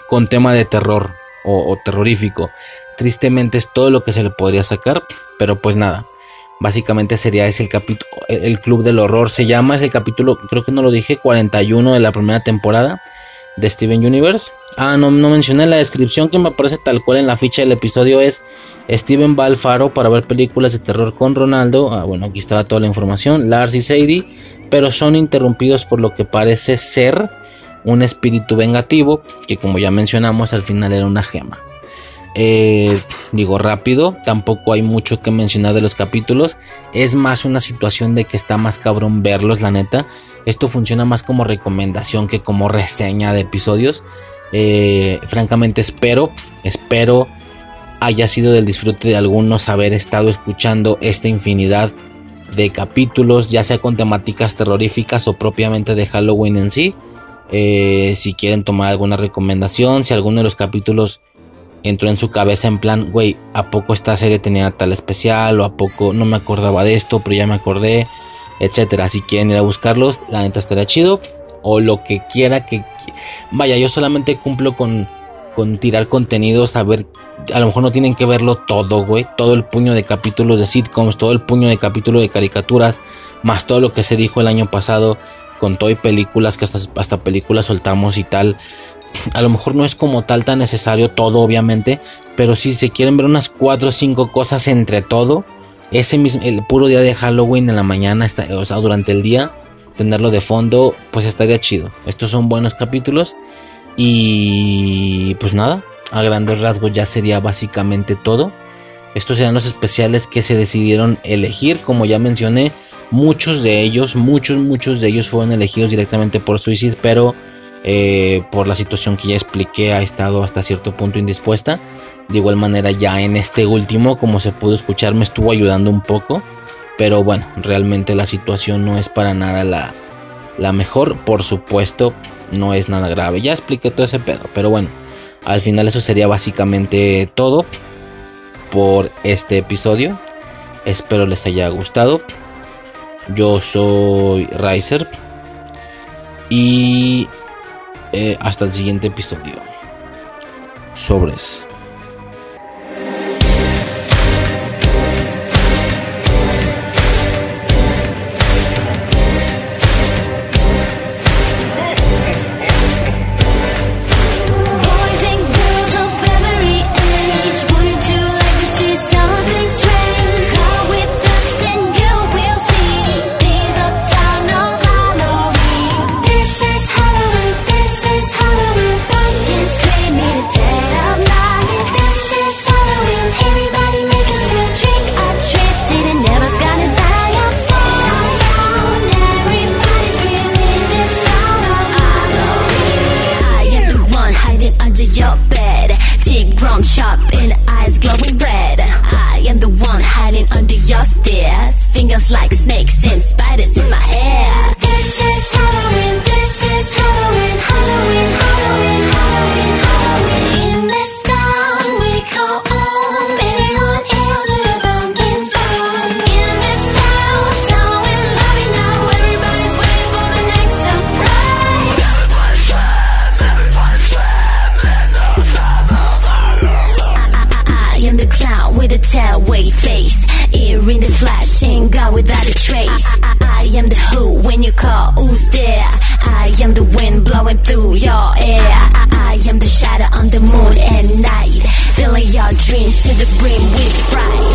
con tema de terror o, terrorífico. Tristemente es todo lo que se le podría sacar, pero pues nada. Básicamente sería ese el capítulo, el Club del Horror se llama, es el capítulo, creo que no lo dije, 41 de la primera temporada de Steven Universe. Ah, no, no mencioné la descripción que me aparece tal cual en la ficha del episodio es Steven va al faro para ver películas de terror con Ronaldo. Ah, bueno, aquí estaba toda la información. Lars y Sadie pero son interrumpidos por lo que parece ser un espíritu vengativo, que como ya mencionamos al final era una gema. Eh, digo rápido, tampoco hay mucho que mencionar de los capítulos, es más una situación de que está más cabrón verlos, la neta. Esto funciona más como recomendación que como reseña de episodios. Eh, francamente espero, espero haya sido del disfrute de algunos haber estado escuchando esta infinidad de capítulos, ya sea con temáticas terroríficas o propiamente de Halloween en sí. Eh, si quieren tomar alguna recomendación, si alguno de los capítulos entró en su cabeza en plan, güey, ¿a poco esta serie tenía tal especial? ¿O a poco no me acordaba de esto, pero ya me acordé? Etcétera. Si quieren ir a buscarlos, la neta estaría chido. O lo que quiera que... Vaya, yo solamente cumplo con con tirar contenidos, a ver, a lo mejor no tienen que verlo todo, güey, todo el puño de capítulos de sitcoms, todo el puño de capítulos de caricaturas, más todo lo que se dijo el año pasado con todo y películas que hasta, hasta películas soltamos y tal. A lo mejor no es como tal tan necesario todo, obviamente, pero si se quieren ver unas 4 o 5 cosas entre todo, ese mismo, el puro día de Halloween en la mañana, o sea, durante el día, tenerlo de fondo, pues estaría chido. Estos son buenos capítulos y pues nada, a grandes rasgos ya sería básicamente todo. Estos serán los especiales que se decidieron elegir. Como ya mencioné, muchos de ellos, muchos, muchos de ellos fueron elegidos directamente por Suicide, pero eh, por la situación que ya expliqué, ha estado hasta cierto punto indispuesta. De igual manera, ya en este último, como se pudo escuchar, me estuvo ayudando un poco. Pero bueno, realmente la situación no es para nada la, la mejor. Por supuesto, no es nada grave. Ya expliqué todo ese pedo. Pero bueno, al final eso sería básicamente todo por este episodio. Espero les haya gustado. Yo soy Riser. Y eh, hasta el siguiente episodio. Sobres. fingers like snakes and spiders in my head. am the who when you call, who's there? I am the wind blowing through your air. I, I am the shadow on the moon at night, filling your dreams to the brim with fright.